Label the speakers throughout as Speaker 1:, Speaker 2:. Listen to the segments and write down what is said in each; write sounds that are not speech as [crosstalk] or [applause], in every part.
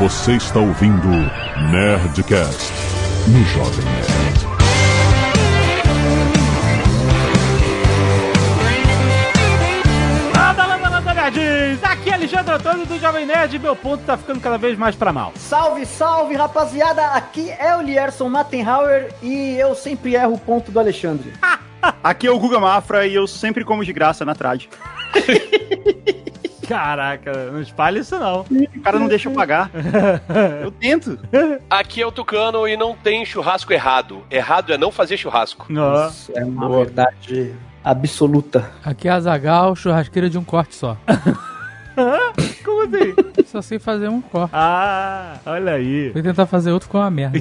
Speaker 1: Você está ouvindo Nerdcast no Jovem Nerd.
Speaker 2: Landa, landa, landa, nerds! Aqui é Alexandre Antônio do Jovem Nerd e meu ponto tá ficando cada vez mais pra mal.
Speaker 3: Salve, salve, rapaziada! Aqui é o Lierson Mattenhauer e eu sempre erro o ponto do Alexandre. [laughs]
Speaker 4: Aqui é o Guga Mafra e eu sempre como de graça na trade. [laughs]
Speaker 2: Caraca, não espalha isso não.
Speaker 4: O cara não deixa eu pagar. [laughs] Eu tento.
Speaker 5: Aqui é o Tucano e não tem churrasco errado. Errado é não fazer churrasco.
Speaker 2: Não.
Speaker 3: Isso é uma verdade absoluta.
Speaker 6: Aqui é a Zagal, churrasqueira de um corte só. [laughs]
Speaker 2: Como assim?
Speaker 6: Só sei fazer um corte.
Speaker 2: Ah, olha aí.
Speaker 6: Fui tentar fazer outro, ficou uma merda.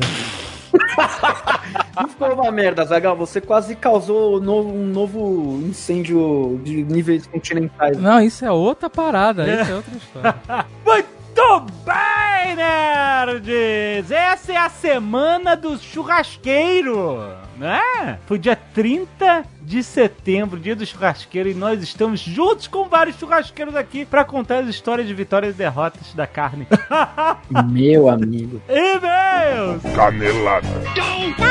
Speaker 3: Não ficou uma merda, Zagal. Você quase causou um novo, um novo incêndio de níveis continentais.
Speaker 6: Não, isso é outra parada, isso é outra história. [laughs]
Speaker 2: Muito bem, nerds! Essa é a semana do churrasqueiro, né? Foi dia 30 de setembro, dia do churrasqueiro, e nós estamos juntos com vários churrasqueiros aqui pra contar as histórias de vitórias e derrotas da carne. [laughs]
Speaker 3: Meu amigo.
Speaker 2: E-mails!
Speaker 1: Canelada.
Speaker 2: Muito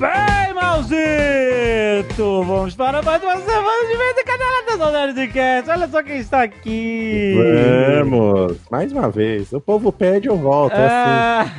Speaker 2: bem, Malzito! Vamos para mais uma semana de vez em canelada do Nerdcast. Olha só quem está aqui!
Speaker 7: Vamos, mais uma vez. O povo pede, eu volto. é assim.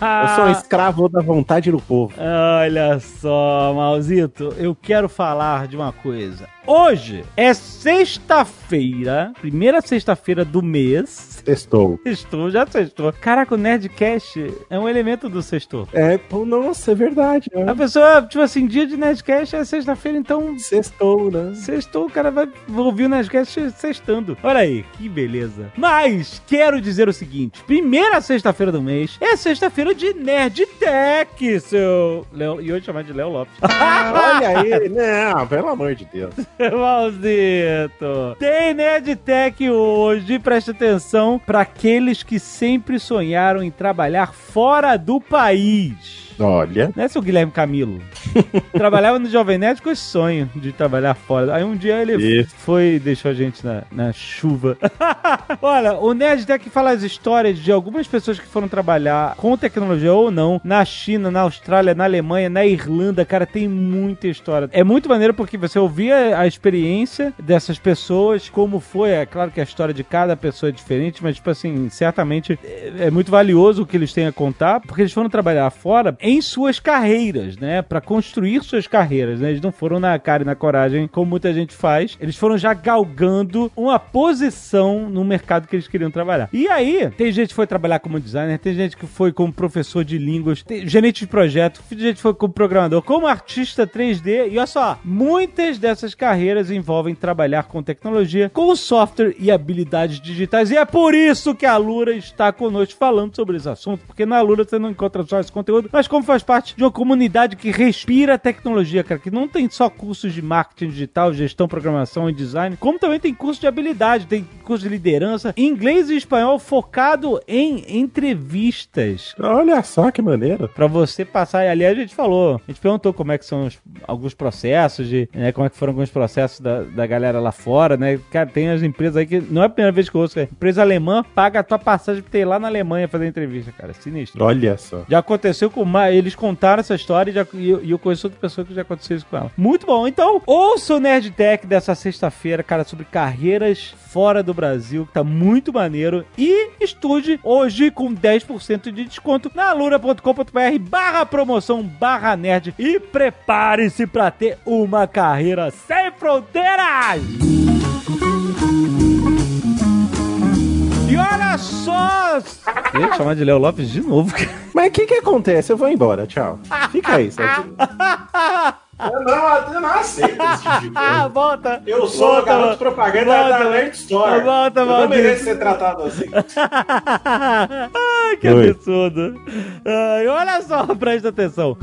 Speaker 2: Ah,
Speaker 7: Eu sou um escravo da vontade do povo.
Speaker 2: Olha só, Malzito, eu quero falar de uma coisa. Hoje é sexta-feira, primeira sexta-feira do mês.
Speaker 7: Sextou.
Speaker 2: Sextou, já sextou. Caraca, o Nerdcast é um elemento do sextou.
Speaker 7: É, pô, nossa, é verdade.
Speaker 2: A
Speaker 7: Né?
Speaker 2: pessoa, tipo assim, dia de Nerdcast é sexta-feira, então
Speaker 7: Sextou, né?
Speaker 2: Sextou, o cara vai ouvir o Nerdcast sextando. Olha aí, que beleza. Mas quero dizer o seguinte: primeira sexta-feira do mês é sexta-feira de Nerd Tech, seu. Léo, e hoje chamar de Léo Lopes. [laughs]
Speaker 7: Olha aí. Não, pelo amor de Deus. [laughs]
Speaker 2: Maldito! Tem Nerd Tech hoje, preste atenção, para aqueles que sempre sonharam em trabalhar fora do país.
Speaker 7: Olha.
Speaker 2: Não é seu Guilherme Camilo? [laughs] Trabalhava no Jovem Nerd com esse sonho de trabalhar fora. Aí um dia ele
Speaker 7: Isso.
Speaker 2: foi e deixou a gente na, na chuva. [laughs] Olha, o Nerd Tech fala as histórias de algumas pessoas que foram trabalhar com tecnologia ou não na China, na Austrália, na Alemanha, na Irlanda. Cara, tem muita história. É muito maneiro porque você ouvia a experiência dessas pessoas, como foi. É claro que a história de cada pessoa é diferente, mas, tipo assim, certamente é, é muito valioso o que eles têm a contar, porque eles foram trabalhar fora em suas carreiras, né? Pra construir suas carreiras, né? Eles não foram na cara e na coragem, como muita gente faz. Eles foram já galgando uma posição no mercado que eles queriam trabalhar. E aí, tem gente que foi trabalhar como designer, tem gente que foi como professor de línguas, tem gerente de projeto, tem gente que foi como programador, como artista 3D. E olha só, muitas dessas carreiras envolvem trabalhar com tecnologia, com software e habilidades digitais. E é por isso que a Lura está conosco falando sobre esse assunto, porque na Lura você não encontra só esse conteúdo, mas como faz parte de uma comunidade que respira tecnologia, cara, que não tem só cursos de marketing digital, gestão, programação e design, como também tem curso de habilidade, tem curso de liderança, inglês e espanhol focado em entrevistas.
Speaker 7: Olha só que maneiro.
Speaker 2: Pra você passar, e ali a gente falou, a gente perguntou como é que são os- alguns processos, de, né, como é que foram alguns processos da, da galera lá fora, né? Cara, tem as empresas aí que não é a primeira vez que eu ouço, a empresa alemã paga a tua passagem pra ter ir lá na Alemanha fazer entrevista, cara, sinistro.
Speaker 7: Olha só.
Speaker 2: Já aconteceu com uma, eles contaram essa história e, já- e eu, e eu conheço outra pessoa que já aconteceu isso com ela. Muito bom. Então, ouça o Nerd Tech dessa sexta-feira, cara, sobre carreiras fora do Brasil, que tá muito maneiro. E estude hoje com 10% de desconto na alura.com.br barra promoção barra nerd e prepare-se pra ter uma carreira sem fronteiras! E olha só! Eu ia chamar de Léo Lopes de novo.
Speaker 7: Mas o que que acontece? Eu vou embora, tchau. Fica aí, [laughs] só.
Speaker 8: Eu não, eu não aceito esse tipo de
Speaker 2: Ah,
Speaker 8: coisa. [laughs]
Speaker 2: volta!
Speaker 8: Eu sou
Speaker 2: Volta,
Speaker 8: o garoto
Speaker 2: volta.
Speaker 8: propaganda
Speaker 2: Volta,
Speaker 8: da Nerd Store.
Speaker 2: volta,
Speaker 8: eu não mereço ser tratado assim. [laughs]
Speaker 2: Ai, que
Speaker 7: Oi.
Speaker 2: absurdo. Ai, olha só, presta atenção.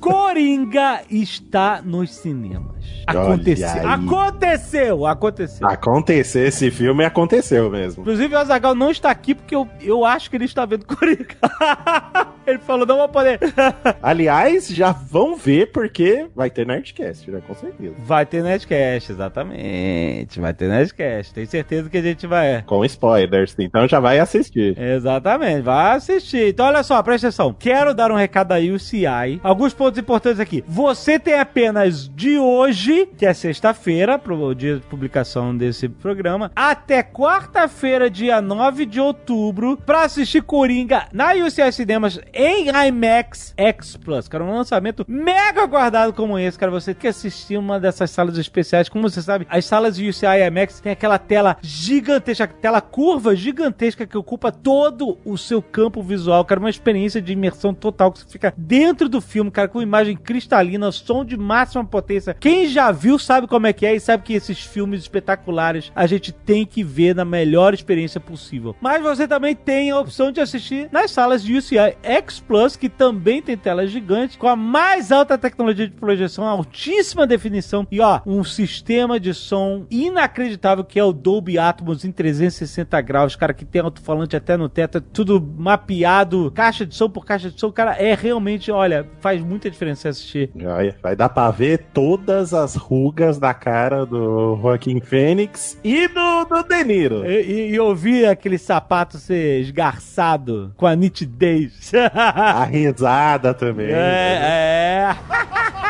Speaker 2: Coringa está nos cinemas. Aconteceu.
Speaker 7: aí.
Speaker 2: Aconteceu, aconteceu.
Speaker 7: Acontecer esse filme aconteceu mesmo.
Speaker 2: Inclusive, o Azagal não está aqui porque eu, eu acho que ele está vendo Coringa. [laughs] Ele falou, não vou poder. [laughs]
Speaker 7: Aliás, já vão ver porque vai ter Nerdcast, né? Com certeza.
Speaker 2: Vai ter Nerdcast, exatamente. Vai ter Nerdcast. Tenho certeza que a gente vai.
Speaker 7: Com spoilers, então já vai assistir.
Speaker 2: Exatamente, vai assistir. Então, olha só, presta atenção. Quero dar um recado da UCI. Alguns pontos importantes aqui. Você tem apenas de hoje, que é sexta-feira, pro dia de publicação desse programa, até quarta-feira, dia 9 de outubro, pra assistir Coringa na UCI Cinemas em IMAX X Plus. Cara, um lançamento mega aguardado como esse, cara. Você tem que assistir uma dessas salas especiais. Como você sabe, as salas UCI IMAX tem aquela tela gigantesca, tela curva gigantesca que ocupa todo o seu campo visual, cara. Uma experiência de imersão total que você fica dentro do filme, cara, com imagem cristalina, som de máxima potência. Quem já viu sabe como é que é e sabe que esses filmes espetaculares a gente tem que ver na melhor experiência possível. Mas você também tem a opção de assistir nas salas de UCI X Plus, que também tem tela gigante, com a mais alta tecnologia de projeção, altíssima definição e ó, um sistema de som inacreditável que é o Dolby Atmos em 360 graus, cara, que tem alto-falante até no teto, é tudo mapeado, caixa de som por caixa de som, cara, é realmente, olha, faz muita diferença assistir.
Speaker 7: Vai, vai dar pra ver todas as rugas da cara do Joaquim Fênix e do, do De Niro.
Speaker 2: E, e, e ouvir aquele sapato ser esgarçado com a nitidez. [laughs]
Speaker 7: A risada também.
Speaker 2: É, é.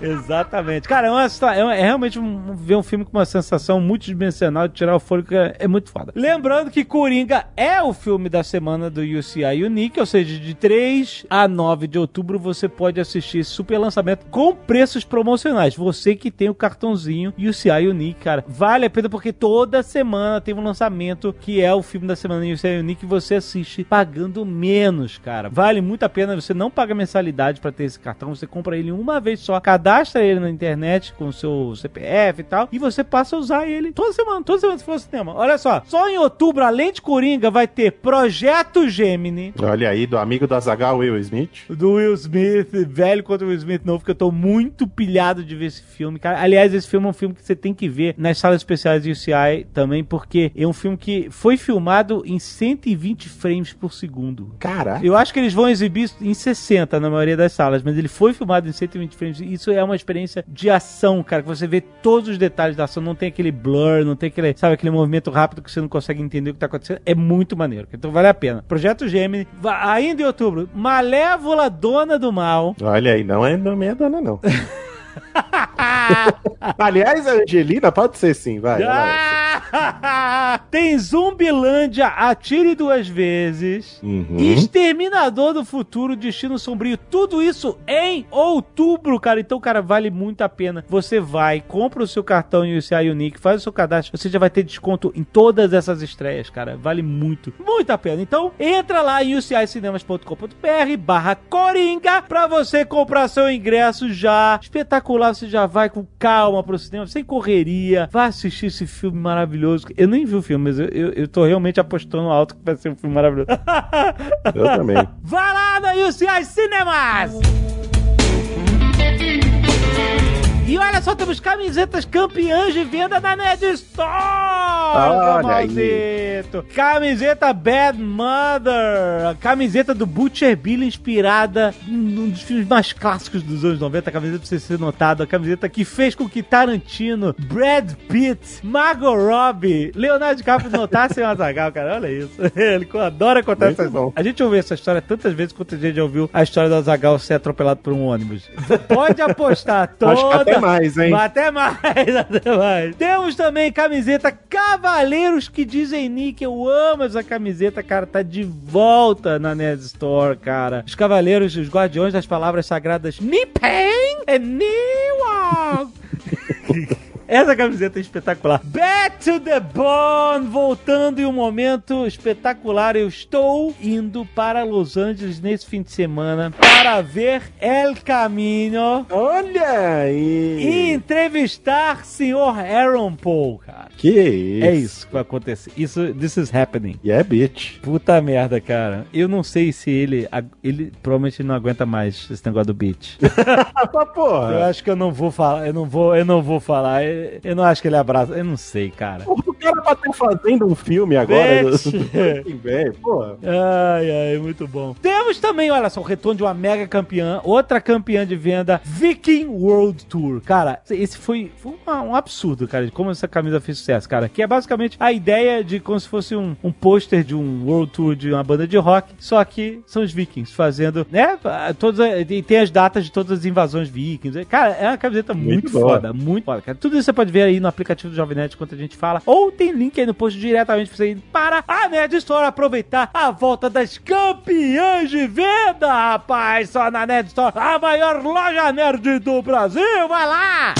Speaker 2: Exatamente. Cara, é, uma, é, é realmente um, ver um filme com uma sensação multidimensional de tirar o fôlego, é, é muito foda. Lembrando que Coringa é o filme da semana do UCI Unique, ou seja, de 3 a 9 de outubro você pode assistir esse super lançamento com preços promocionais. Você que tem o cartãozinho UCI Unique, cara, vale a pena porque toda semana tem um lançamento que é o filme da semana do UCI Unique você assiste pagando menos, cara. Vale muito a pena, você não paga mensalidade pra ter esse cartão, você compra ele uma vez só, cadastra ele na internet com o seu CPF e tal, e você passa a usar ele toda semana, toda semana se for ao cinema. Olha só, só em outubro, além de Coringa, vai ter Projeto Gemini,
Speaker 7: Olha aí, do amigo do Azagal, Will Smith.
Speaker 2: do Will Smith, velho contra o Will Smith novo, que eu tô muito pilhado de ver esse filme, cara. Aliás, esse filme é um filme que você tem que ver nas salas especiais de UCI também, porque é um filme que foi filmado em 120 frames por segundo.
Speaker 7: Caraca.
Speaker 2: Eu acho que eles vão exibir em 60 na maioria das salas, mas ele foi filmado em 120 frames. Isso é uma experiência de ação, cara, que você vê todos os detalhes da ação, não tem aquele blur, não tem aquele, sabe, aquele movimento rápido que você não consegue entender o que tá acontecendo. É muito maneiro. Então vale a pena. Projeto Gemini, ainda em outubro, Malévola Dona do Mal.
Speaker 7: Olha aí, não é, não é dona, não. [laughs] [laughs] Aliás, a Angelina pode ser sim, vai. ela
Speaker 2: Tem Zumbilândia, Atire Duas Vezes.
Speaker 7: Uhum.
Speaker 2: Exterminador do Futuro, Destino Sombrio, tudo isso em outubro, cara. Então, cara, vale muito a pena. Você vai, compra o seu cartão UCI Unique, faz o seu cadastro, você já vai ter desconto em todas essas estreias, cara. Vale muito, muito a pena. Então, entra lá em ucincinemas.com.br barra Coringa pra você comprar seu ingresso já. Espetacular, você já vai com calma pro cinema, sem correria. Vai assistir esse filme maravilhoso. Eu nem vi o filme, mas eu, eu, eu tô realmente apostando alto que vai ser um filme maravilhoso.
Speaker 7: Eu também. [laughs]
Speaker 2: Vai lá no UCI Cinemas! E olha só, temos camisetas campeãs de venda na Ned Store! Maldito. Camiseta Bad Mother! A camiseta do Butcher Bill inspirada num dos filmes mais clássicos dos anos 90. A camiseta precisa ser notada. A camiseta que fez com que Tarantino, Brad Pitt, Margot Robbie, Leonardo DiCaprio notassem o Azagal, cara. Olha isso. [laughs] Ele adora contar
Speaker 7: Muito
Speaker 2: essas
Speaker 7: bom.
Speaker 2: a gente ouviu essa história tantas vezes quanto a gente já ouviu a história do Azagal ser atropelado por um ônibus. Pode apostar [laughs] toda.
Speaker 7: Mais, hein?
Speaker 2: Até mais, [laughs] até mais. Temos também camiseta Cavaleiros que dizem Nick. Eu amo essa camiseta, cara. Tá de volta na Nerd Store, cara. Os Cavaleiros, os Guardiões das Palavras Sagradas Nipen e Niwak. [laughs] Essa camiseta é espetacular. Back to the Bone, voltando em um momento espetacular. Eu estou indo para Los Angeles nesse fim de semana para ver El Camino
Speaker 7: Olha aí.
Speaker 2: e entrevistar senhor Aaron Paul, cara.
Speaker 7: Que isso.
Speaker 2: É isso que vai acontecer. Isso, this is happening.
Speaker 7: E é bitch.
Speaker 2: Puta merda, cara. Eu não sei se ele. Ele provavelmente não aguenta mais esse negócio do beat.
Speaker 7: Ah, [laughs]
Speaker 2: Eu
Speaker 7: porra.
Speaker 2: acho que eu não vou falar, eu não vou, eu não vou falar. Eu não acho que ele abraça. Eu não sei, cara.
Speaker 7: O cara bateu fazendo um filme agora. velho, [laughs] pô.
Speaker 2: Ai, ai, muito bom. Temos também, olha só, o retorno de uma mega campeã, outra campeã de venda, Viking World Tour. Cara, esse foi, foi uma- um absurdo, cara, de como essa camisa fez sucesso, cara. Que é basicamente a ideia de como se fosse um, um pôster de um World Tour de uma banda de rock, só que são os vikings fazendo, né? Todas, e tem as datas de todas as invasões vikings. Cara, é uma camiseta muito,
Speaker 7: Muito
Speaker 2: foda, muito foda, cara. Tudo isso você pode ver aí no aplicativo do Jovem Nerd enquanto a gente fala, ou tem link aí no post diretamente pra você ir para a Nerd Store aproveitar a volta das campeãs de venda, rapaz! Só na Nerd Store, a maior loja nerd do Brasil, vai lá!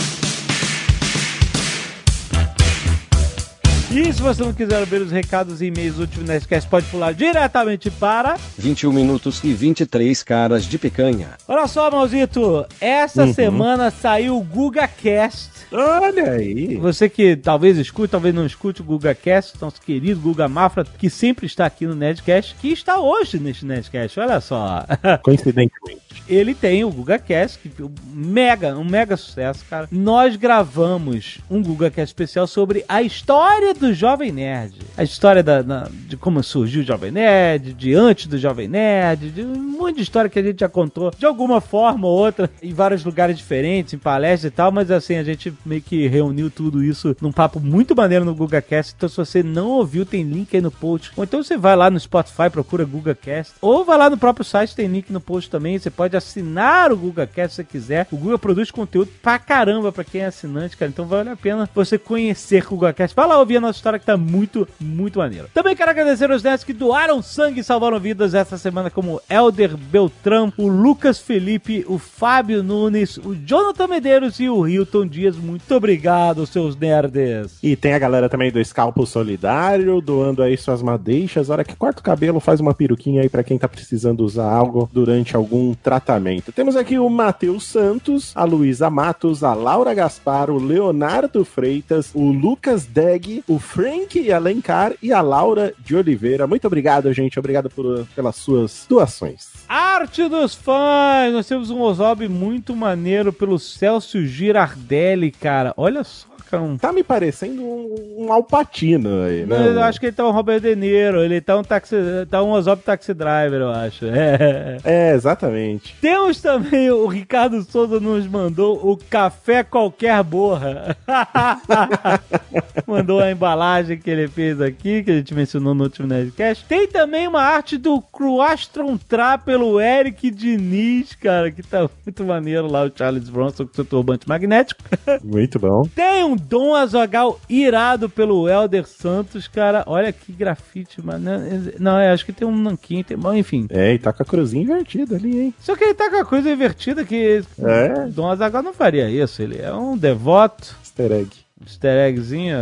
Speaker 2: E se você não quiser ver os recados e e-mails do último Nerdcast, pode pular diretamente para
Speaker 9: 21 minutos e 23 caras de picanha.
Speaker 2: Olha só, Mauzito, essa semana saiu o GugaCast.
Speaker 7: Olha aí.
Speaker 2: Você que talvez escute, talvez não escute o GugaCast, nosso querido Guga Mafra, que sempre está aqui no Nerdcast, que está hoje neste Nerdcast, olha só. [laughs]
Speaker 7: Coincidentemente.
Speaker 2: Ele tem o GugaCast, que é um mega, um mega sucesso, cara. Nós gravamos um GugaCast especial sobre a história do Jovem Nerd. A história da, da- de como surgiu o Jovem Nerd, de antes do Jovem Nerd, de um monte de história que a gente já contou de alguma forma ou outra, em vários lugares diferentes, em palestras e tal, mas assim, a gente meio que reuniu tudo isso num papo muito maneiro no GugaCast. Então, se você não ouviu, tem link aí no post. Ou então você vai lá no Spotify, procura GugaCast. Ou vai lá no próprio site, tem link no post também. Você pode assinar o GugaCast se você quiser. O Guga produz conteúdo pra caramba pra quem é assinante, cara. Então vale a pena você conhecer o GugaCast. Vai lá ouvir a nossa história que tá muito, muito maneiro. Também quero agradecer aos nerds que doaram sangue e salvaram vidas essa semana, como Elder Beltrão, o Lucas Felipe, o Fábio Nunes, o Jonathan Medeiros e o Hilton Dias. Muito obrigado, seus nerds.
Speaker 7: E tem a galera também do Escalpo Solidário, doando aí suas madeixas. Hora que corta o cabelo, faz uma peruquinha aí pra quem tá precisando usar algo durante algum tratamento. Temos aqui o Matheus Santos, a Luísa Matos, a Laura Gaspar, o Leonardo Freitas, o Lucas Deg, o Frank Alencar e a Laura de Oliveira. Muito obrigado, gente. Obrigado por- pelas suas doações.
Speaker 2: Arte dos fãs! Nós temos um Ozob muito maneiro pelo Celso Girardelli, cara. Olha só. Um...
Speaker 7: Tá me parecendo um, um Alpatino aí, né?
Speaker 2: Eu acho que ele tá um Robert De Niro, ele tá um taxi, tá um Ozob Taxi Driver, eu acho. É.
Speaker 7: É, exatamente.
Speaker 2: Temos também o Ricardo Souza nos mandou o café qualquer borra. [laughs] mandou a embalagem que ele fez aqui, que a gente mencionou no último Nerdcast. Tem também uma arte do Cruastron Tra pelo Eric Diniz, cara, que tá muito maneiro lá, o Charles Bronson com seu turbante magnético.
Speaker 7: Muito bom.
Speaker 2: Tem um Dom Azagal irado pelo Elder Santos, cara. Olha que grafite, mano. Não, eu acho que tem um nanquim, tem... bom, enfim.
Speaker 7: É, e tá com a cruzinha invertida ali, hein?
Speaker 2: Só que ele tá com a coisa invertida que
Speaker 7: É.
Speaker 2: Dom Azaghal não faria isso. Ele é um devoto.
Speaker 7: Easter egg.
Speaker 2: Easter eggzinho,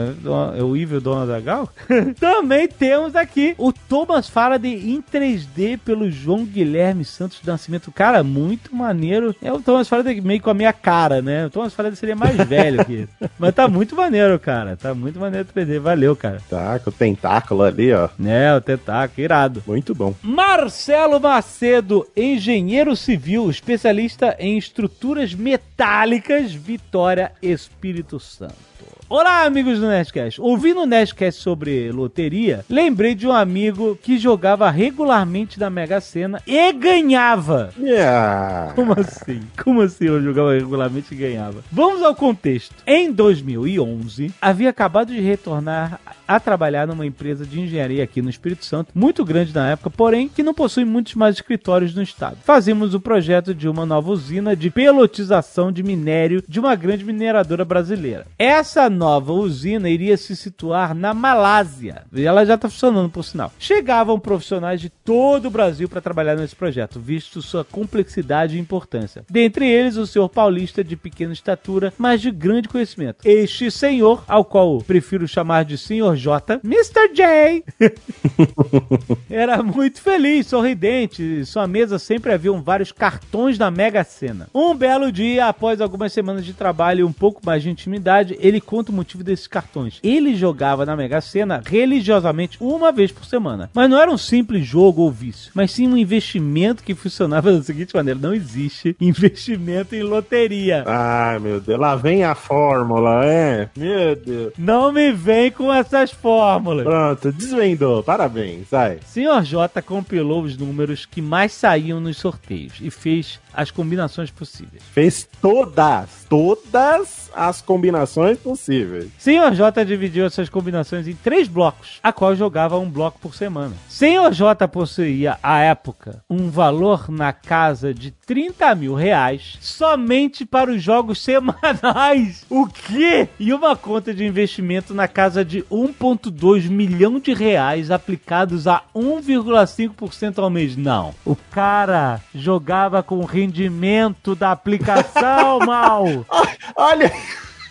Speaker 2: é o evil Dom Azaghal. [laughs] Também temos aqui o Thomas Faraday em 3D pelo João Guilherme Santos Nascimento. Cara, muito maneiro. É o Thomas Faraday meio com a minha cara, né? O Thomas Faraday seria mais [laughs] velho que esse. Mas tá muito maneiro, cara. Tá muito maneiro 3D. Valeu, cara.
Speaker 7: Tá, com o tentáculo ali, ó.
Speaker 2: É, o tentáculo, irado.
Speaker 7: Muito bom.
Speaker 2: Marcelo Macedo, engenheiro civil, especialista em estruturas metálicas, Vitória, Espírito Santo. Olá, amigos do Nerdcast. Ouvindo o Nerdcast sobre loteria, lembrei de um amigo que jogava regularmente na Mega Sena e ganhava.
Speaker 7: Yeah.
Speaker 2: Como assim? Como assim eu jogava regularmente e ganhava? Vamos ao contexto. Em 2011, havia acabado de retornar a trabalhar numa empresa de engenharia aqui no Espírito Santo, muito grande na época, porém que não possui muitos mais escritórios no estado. Fazíamos o projeto de uma nova usina de pelotização de minério de uma grande mineradora brasileira. Essa nova usina iria se situar na Malásia. E ela já está funcionando, por sinal. Chegavam profissionais de todo o Brasil para trabalhar nesse projeto, visto sua complexidade e importância. Dentre eles, o senhor paulista de pequena estatura, mas de grande conhecimento. Este senhor, ao qual prefiro chamar de Senhor J, Mr. [laughs] J, era muito feliz, sorridente. Sua mesa sempre haviam vários cartões da Mega Sena. Um belo dia, após algumas semanas de trabalho e um pouco mais de intimidade, ele conta quanto o motivo desses cartões. Ele jogava na Mega Sena religiosamente uma vez por semana. Mas não era um simples jogo ou vício, mas sim um investimento que funcionava [laughs] da seguinte maneira: não existe [laughs] investimento em loteria.
Speaker 7: Ai, meu Deus, lá vem a fórmula, é? Meu Deus.
Speaker 2: Não me vem com essas fórmulas.
Speaker 7: Pronto, desvendou, parabéns, sai.
Speaker 2: Senhor J compilou os números que mais saíam nos sorteios e fez as combinações possíveis.
Speaker 7: Fez todas, todas as combinações possíveis.
Speaker 2: Senhor J dividiu essas combinações em três blocos, a qual jogava um bloco por semana. Senhor J possuía, à época, um valor na casa de 30 mil reais somente para os jogos [laughs] semanais. O quê? E uma conta de investimento na casa de 1,2 milhão de reais aplicados a 1,5% ao mês. Não. O cara jogava com o rendimento da aplicação, [laughs] mal.
Speaker 7: Olha,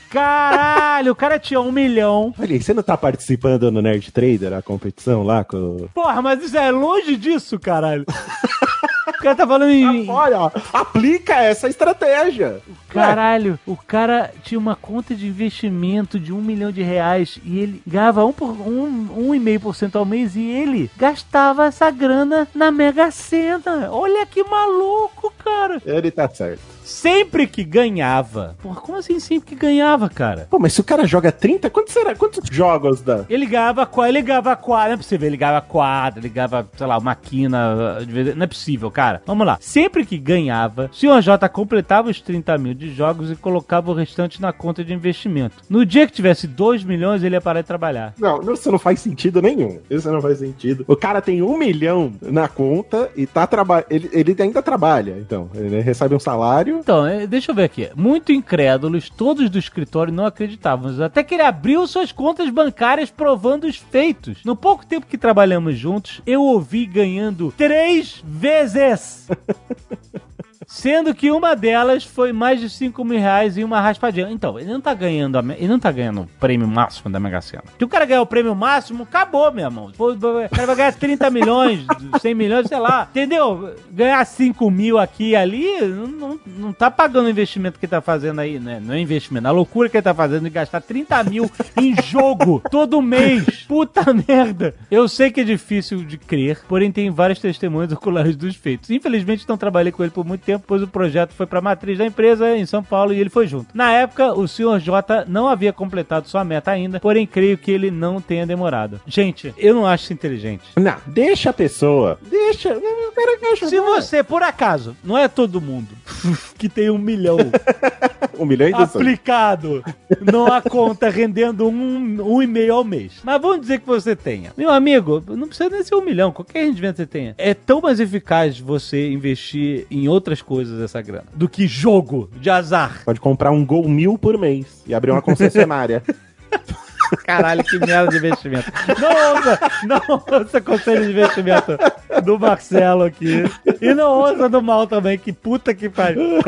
Speaker 2: Caralho, o cara tinha um milhão.
Speaker 7: olha você não tá participando no Nerd Trader, a competição lá com...
Speaker 2: Porra, mas isso é longe disso, caralho. [laughs] O cara tá falando em.
Speaker 7: Olha, ó, aplica essa estratégia.
Speaker 2: Caralho, o cara tinha uma conta de investimento de um milhão de reais e ele ganhava um, por, um, um meio por cento ao mês e ele gastava essa grana na Mega Sena. Olha que maluco, cara.
Speaker 7: Ele tá certo.
Speaker 2: Sempre que ganhava. Porra, como assim sempre que ganhava, cara?
Speaker 7: Pô, mas se o cara joga 30, quanto será? Quantos jogos dá?
Speaker 2: Ele ganhava quadra, ele ganhava quadra, não é possível, ele ganhava quadra, ele ganhava, sei lá, uma quina, de vez- não é possível, cara. Vamos lá. Sempre que ganhava, o Sr. J completava os 30 mil de jogos e colocava o restante na conta de investimento. No dia que tivesse 2 milhões, ele ia parar de trabalhar.
Speaker 7: Não, não, isso não faz sentido nenhum. Isso não faz sentido. O cara tem um milhão na conta e tá trabalhando. Ele, ele ainda trabalha, então. Ele recebe um salário.
Speaker 2: Então, eh, deixa eu ver aqui. Muito incrédulos, todos do escritório não acreditavam. Até que ele abriu suas contas bancárias provando os feitos. No pouco tempo que trabalhamos juntos, eu ouvi ganhando três vezes. [laughs] Sendo que uma delas foi mais de 5 mil reais em uma raspadinha. Então, ele não tá ganhando, ele não tá ganhando o prêmio máximo da Mega Sena. Se o cara ganhar o prêmio máximo, acabou, meu irmão. O cara vai ganhar 30 milhões, [laughs] 100 milhões, sei lá. Entendeu? Ganhar 5 mil aqui e ali, não, não, não tá pagando o investimento que ele tá fazendo aí, né? Não é investimento, é a loucura que ele tá fazendo de gastar 30 mil [laughs] em jogo todo mês. Puta merda. Eu sei que é difícil de crer, porém tem vários testemunhos oculares dos feitos. Infelizmente não trabalhei com ele por muito tempo, pois o projeto foi pra matriz da empresa em São Paulo e ele foi junto. Na época, o Sr. J não havia completado sua meta ainda, porém creio que ele não tenha demorado. Gente, eu não acho isso inteligente.
Speaker 7: Não, deixa a pessoa. Deixa. O cara deixa.
Speaker 2: Se você, por acaso, não é todo mundo [laughs] que tem um milhão [laughs]
Speaker 7: Um milhão e
Speaker 2: aplicado numa conta rendendo um, um e meio ao mês. Mas vamos dizer que você tenha. Meu amigo, não precisa nem ser um milhão, qualquer rendimento você tenha. É tão mais eficaz você investir em outras coisas essa grana do que jogo de azar.
Speaker 7: Pode comprar um Gol mil por mês e abrir uma concessionária. [laughs]
Speaker 2: Caralho, que merda de investimento. Não ouça, não ouça conselho de investimento do Marcelo aqui. E não ouça do mal também, que puta que pariu.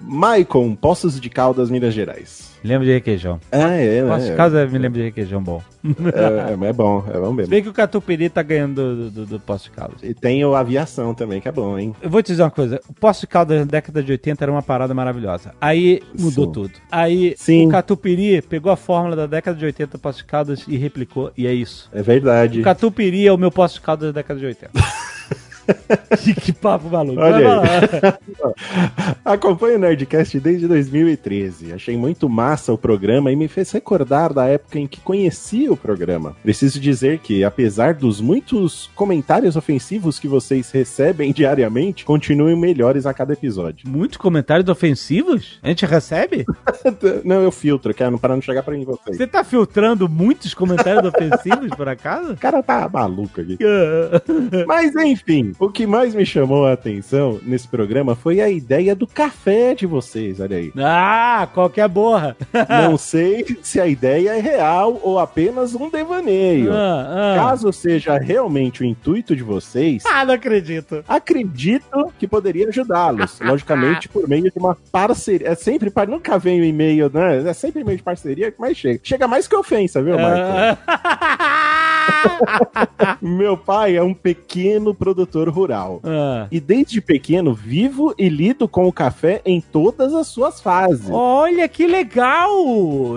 Speaker 7: Maicon, Poços de Caldas, Minas Gerais.
Speaker 2: Lembra de requeijão.
Speaker 7: Ah, é, né?
Speaker 2: Posso casa me lembra de requeijão bom.
Speaker 7: É, é bom, é bom mesmo.
Speaker 2: bem que o Catupiry tá ganhando do, do, do Poço de Caldas.
Speaker 7: E tem o Aviação também, que é bom, hein?
Speaker 2: Eu vou te dizer uma coisa. O Poço de Caldas na década de 80 era uma parada maravilhosa. Aí mudou
Speaker 7: Sim.
Speaker 2: tudo. Aí
Speaker 7: Sim.
Speaker 2: o Catupiry pegou a fórmula da década de 80 do Poço de Caldas e replicou. E é isso.
Speaker 7: É verdade.
Speaker 2: O Catupiry é o meu Poço de Caldas da década de 80. [laughs] [laughs] que, que papo maluco.
Speaker 7: Olha. [laughs] Acompanho o Nerdcast desde 2013. Achei muito massa o programa e me fez recordar da época em que conheci o programa. Preciso dizer que, apesar dos muitos comentários ofensivos que vocês recebem [laughs] diariamente, continuem melhores a cada episódio.
Speaker 2: Muitos comentários ofensivos? A gente recebe?
Speaker 7: Não, eu filtro, que é para não chegar pra vocês.
Speaker 2: Você tá filtrando muitos comentários ofensivos, por acaso?
Speaker 7: O cara tá maluco aqui. Mas enfim, o que mais me chamou a atenção nesse programa foi a ideia do café de vocês, olha aí.
Speaker 2: ah, qualquer borra. [laughs]
Speaker 7: Não sei se a ideia é real ou apenas um devaneio.
Speaker 2: Ah, ah.
Speaker 7: Caso seja realmente o intuito de vocês,
Speaker 2: Ah, não acredito.
Speaker 7: acredito que poderia ajudá-los. [laughs] Logicamente, por meio de uma parceria. É sempre, par- nunca vem o e-mail, né? É sempre e-mail de parceria, mas chega. Chega mais que ofensa, viu, Marco? [laughs] [laughs] Meu pai é um pequeno produtor rural.
Speaker 2: Ah.
Speaker 7: E desde pequeno vivo e lido com o café em todas as suas fases.
Speaker 2: Olha que legal!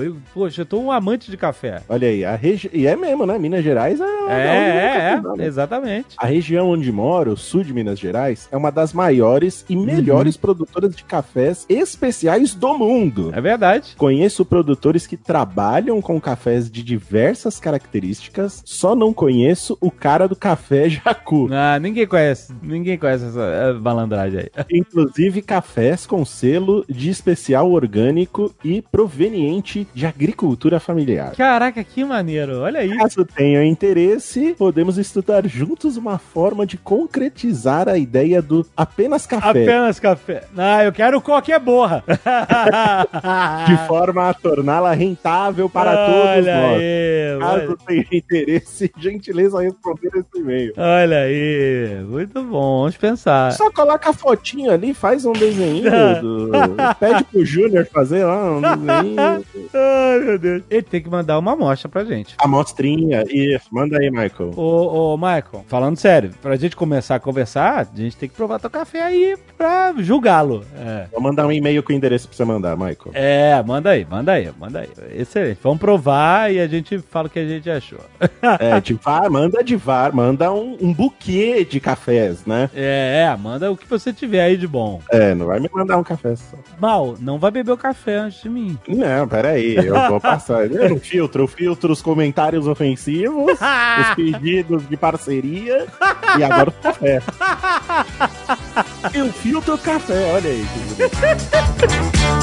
Speaker 2: Eu- poxa, eu tô um amante de café.
Speaker 7: Olha aí, a regi... e é mesmo, né? Minas Gerais é.
Speaker 2: É,
Speaker 7: eu
Speaker 2: é,
Speaker 7: tô falando.
Speaker 2: é, exatamente.
Speaker 7: A região onde moro, o sul de Minas Gerais, é uma das maiores e melhores produtoras de cafés especiais do mundo.
Speaker 2: É verdade.
Speaker 7: Conheço produtores que trabalham com cafés de diversas características, só não conheço o cara do café [laughs] jacu.
Speaker 2: Ah, ninguém conhece, ninguém conhece essa eh, malandragem aí. [laughs]
Speaker 7: Inclusive cafés com selo de especial orgânico e proveniente de agricultura familiar.
Speaker 2: Caraca, que maneiro, olha aí.
Speaker 7: Caso tenha interesse, podemos estudar juntos uma forma de concretizar a ideia do apenas café,
Speaker 2: Apenas café. Ah, eu quero qualquer borra. [laughs]
Speaker 7: de forma a torná-la rentável para todos
Speaker 2: olha
Speaker 7: nós.
Speaker 2: aí,
Speaker 7: Caso tenha interesse, gentileza responder esse e-mail.
Speaker 2: olha aí. Muito bom, vamos pensar.
Speaker 7: Só coloca a fotinho ali, faz um desenho. [laughs] do- Pede pro Júnior fazer lá um desenho. [laughs]
Speaker 2: Ai, meu Deus. Ele tem que mandar uma amostra pra gente.
Speaker 7: Amostrinha. Isso, manda aí, Michael.
Speaker 2: Ô, ô, Michael, falando sério, pra gente começar a conversar, a gente tem que provar teu café aí pra julgá-lo. É.
Speaker 7: Vou mandar um e-mail com o endereço pra você mandar, Michael.
Speaker 2: É, manda aí, manda aí, manda aí. Excelente. Vamos provar e a gente fala o que a gente achou. [laughs]
Speaker 7: É, [laughs] tipo, ah, manda de VAR, manda um, um buquê de cafés, né?
Speaker 2: É, é, manda o que você tiver aí de bom.
Speaker 7: É, não vai me mandar um café só.
Speaker 2: Mal, não vai beber o café antes de mim.
Speaker 7: Não, peraí, eu vou passar. [laughs] Eu não filtro, eu filtro os comentários ofensivos, [laughs] os pedidos de parceria e agora o café. Eu filtro o café, olha aí. que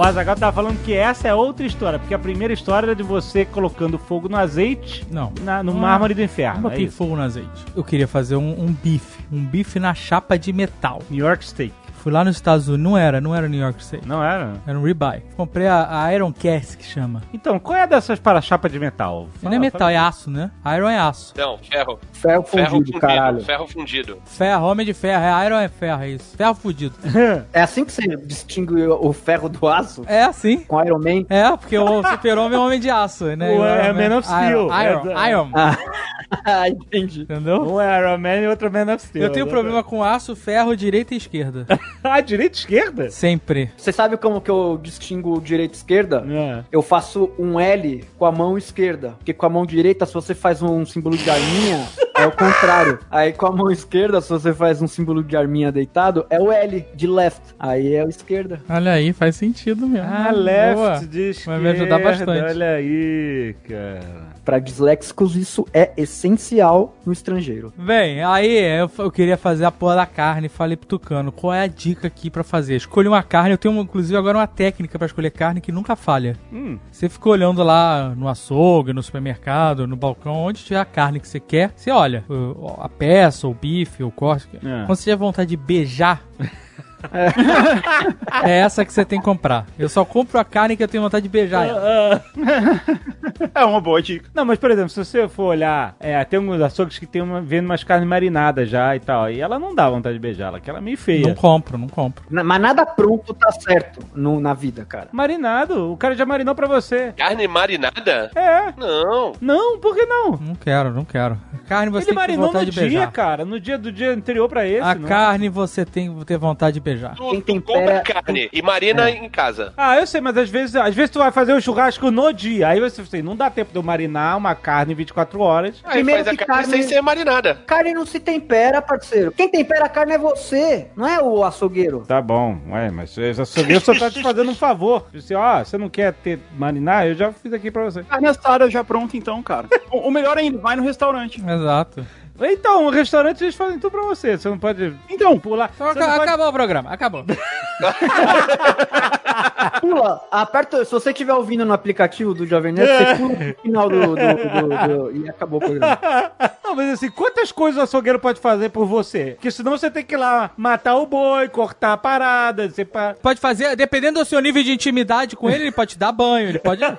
Speaker 2: O Azaghal tava falando que essa é outra história, porque a primeira história era de você colocando fogo no azeite
Speaker 6: Não.
Speaker 2: na- no
Speaker 6: Não.
Speaker 2: mármore do
Speaker 6: Não
Speaker 2: inferno. É
Speaker 6: botei
Speaker 2: isso.
Speaker 6: fogo no azeite. Eu queria fazer um, um bife. Um bife na chapa de metal.
Speaker 2: New York Steak.
Speaker 6: Fui lá nos Estados Unidos. Não era, não era New York State.
Speaker 2: Não era?
Speaker 6: Era um ribeye. Comprei a, a Iron Cast, que chama.
Speaker 2: Então, qual é dessas para-chapa de metal?
Speaker 6: não é metal, é aço, né? Iron é aço.
Speaker 5: Não, ferro.
Speaker 3: Ferro
Speaker 5: Ferro
Speaker 3: fundido,
Speaker 5: fundido.
Speaker 3: caralho.
Speaker 5: Ferro fundido.
Speaker 6: Ferro, homem de ferro. É Iron é ferro, é isso. Ferro fudido. [laughs]
Speaker 3: É assim que você distingue o ferro do aço?
Speaker 6: É assim.
Speaker 3: Com Iron Man?
Speaker 6: É, porque o super-homem é homem de aço, né?
Speaker 2: É
Speaker 6: Iron
Speaker 2: Man of Steel.
Speaker 6: Iron, Iron,
Speaker 2: É-
Speaker 6: Iron.
Speaker 3: Ah, [laughs] entendi.
Speaker 6: Entendeu?
Speaker 2: Um é Iron Man e outro Man of Steel.
Speaker 6: Eu tenho problema com aço, ferro, direita e esquerda. [laughs]
Speaker 2: ah, direita e esquerda?
Speaker 6: Sempre.
Speaker 3: Você sabe como que eu distingo direita e esquerda?
Speaker 2: É.
Speaker 3: Eu faço um L com a mão esquerda. Porque com a mão direita, se você faz um símbolo de arminha, é o contrário. Aí com a mão esquerda, se você faz um símbolo de arminha deitado, é o L, de left. Aí é o esquerda.
Speaker 6: Olha aí, faz sentido mesmo.
Speaker 2: Ah, left
Speaker 6: Boa.
Speaker 2: de esquerda.
Speaker 6: Vai me ajudar bastante.
Speaker 2: Olha aí, cara.
Speaker 3: Pra disléxicos, isso é essencial no estrangeiro.
Speaker 6: Bem, aí eu, eu queria fazer a porra da carne. Falei pro Tucano, qual é a dica aqui pra fazer? Escolhi uma carne, eu tenho inclusive agora uma técnica pra escolher carne que nunca falha.
Speaker 2: Hum.
Speaker 6: Você fica olhando lá no açougue, no supermercado, no balcão, onde tiver a carne que você quer, você olha a peça, o bife, o corte.
Speaker 2: É.
Speaker 6: Quando você tiver vontade de beijar, [laughs] [laughs] é essa que você tem que comprar. Eu só compro a carne que eu tenho vontade de beijar ela. [laughs]
Speaker 4: É uma boa dica.
Speaker 2: Não, mas por exemplo, se você for olhar, é, tem alguns açougues que tem uma, vendo umas carnes marinadas já e tal, e ela não dá vontade de beijar ela, que ela é meio feia.
Speaker 6: Não compro, não compro.
Speaker 3: Na- Mas nada pronto tá certo no- na vida, cara.
Speaker 2: Marinado, o cara já marinou pra você.
Speaker 5: Carne marinada?
Speaker 2: É.
Speaker 5: Não.
Speaker 2: Não, por que não?
Speaker 6: Não quero, não quero. Carne você
Speaker 2: Ele
Speaker 6: tem que ter
Speaker 2: marinou no
Speaker 6: vontade de
Speaker 2: dia,
Speaker 6: beijar.
Speaker 2: cara, no dia do dia anterior pra esse.
Speaker 6: A
Speaker 2: não.
Speaker 6: carne você tem que ter vontade de beijar.
Speaker 5: Tu,
Speaker 3: Quem
Speaker 5: tu
Speaker 3: tempera-
Speaker 5: compra carne e marina em casa.
Speaker 2: Ah, eu sei, mas às vezes, às vezes tu vai fazer o churrasco no dia. Aí você assim, não dá tempo de eu marinar uma carne em 24 horas.
Speaker 5: Aí
Speaker 3: Primeiro
Speaker 5: faz a carne,
Speaker 3: carne-
Speaker 5: sem ser marinada.
Speaker 3: Carne não se tempera, parceiro. Quem tempera a carne é você, não é o açougueiro.
Speaker 2: Tá bom, ué, mas esse açougueiro só tá te fazendo um favor. Disse, ó, você não quer ter marinar? Eu já fiz aqui pra você.
Speaker 4: Carne assada já pronta então, cara. [laughs] o, o melhor ainda, vai no restaurante.
Speaker 6: Exato.
Speaker 2: Então, o restaurante eles fazem tudo pra você. Você não pode
Speaker 4: Então,
Speaker 2: pular.
Speaker 6: Então,
Speaker 2: Você não
Speaker 6: aca-
Speaker 2: pode-
Speaker 6: acabou o programa, acabou. [laughs]
Speaker 3: Pula, aperta. Se você estiver ouvindo no aplicativo do Jovem Nerd, você pula pro final do, do- do- do- E acabou o programa. [laughs]
Speaker 2: Não, mas assim, quantas coisas o açougueiro pode fazer por você? Porque senão você tem que ir lá matar o boi, cortar a parada, você pa...
Speaker 6: Pode fazer, dependendo do seu nível de intimidade com ele, ele pode te dar banho, ele pode. [laughs]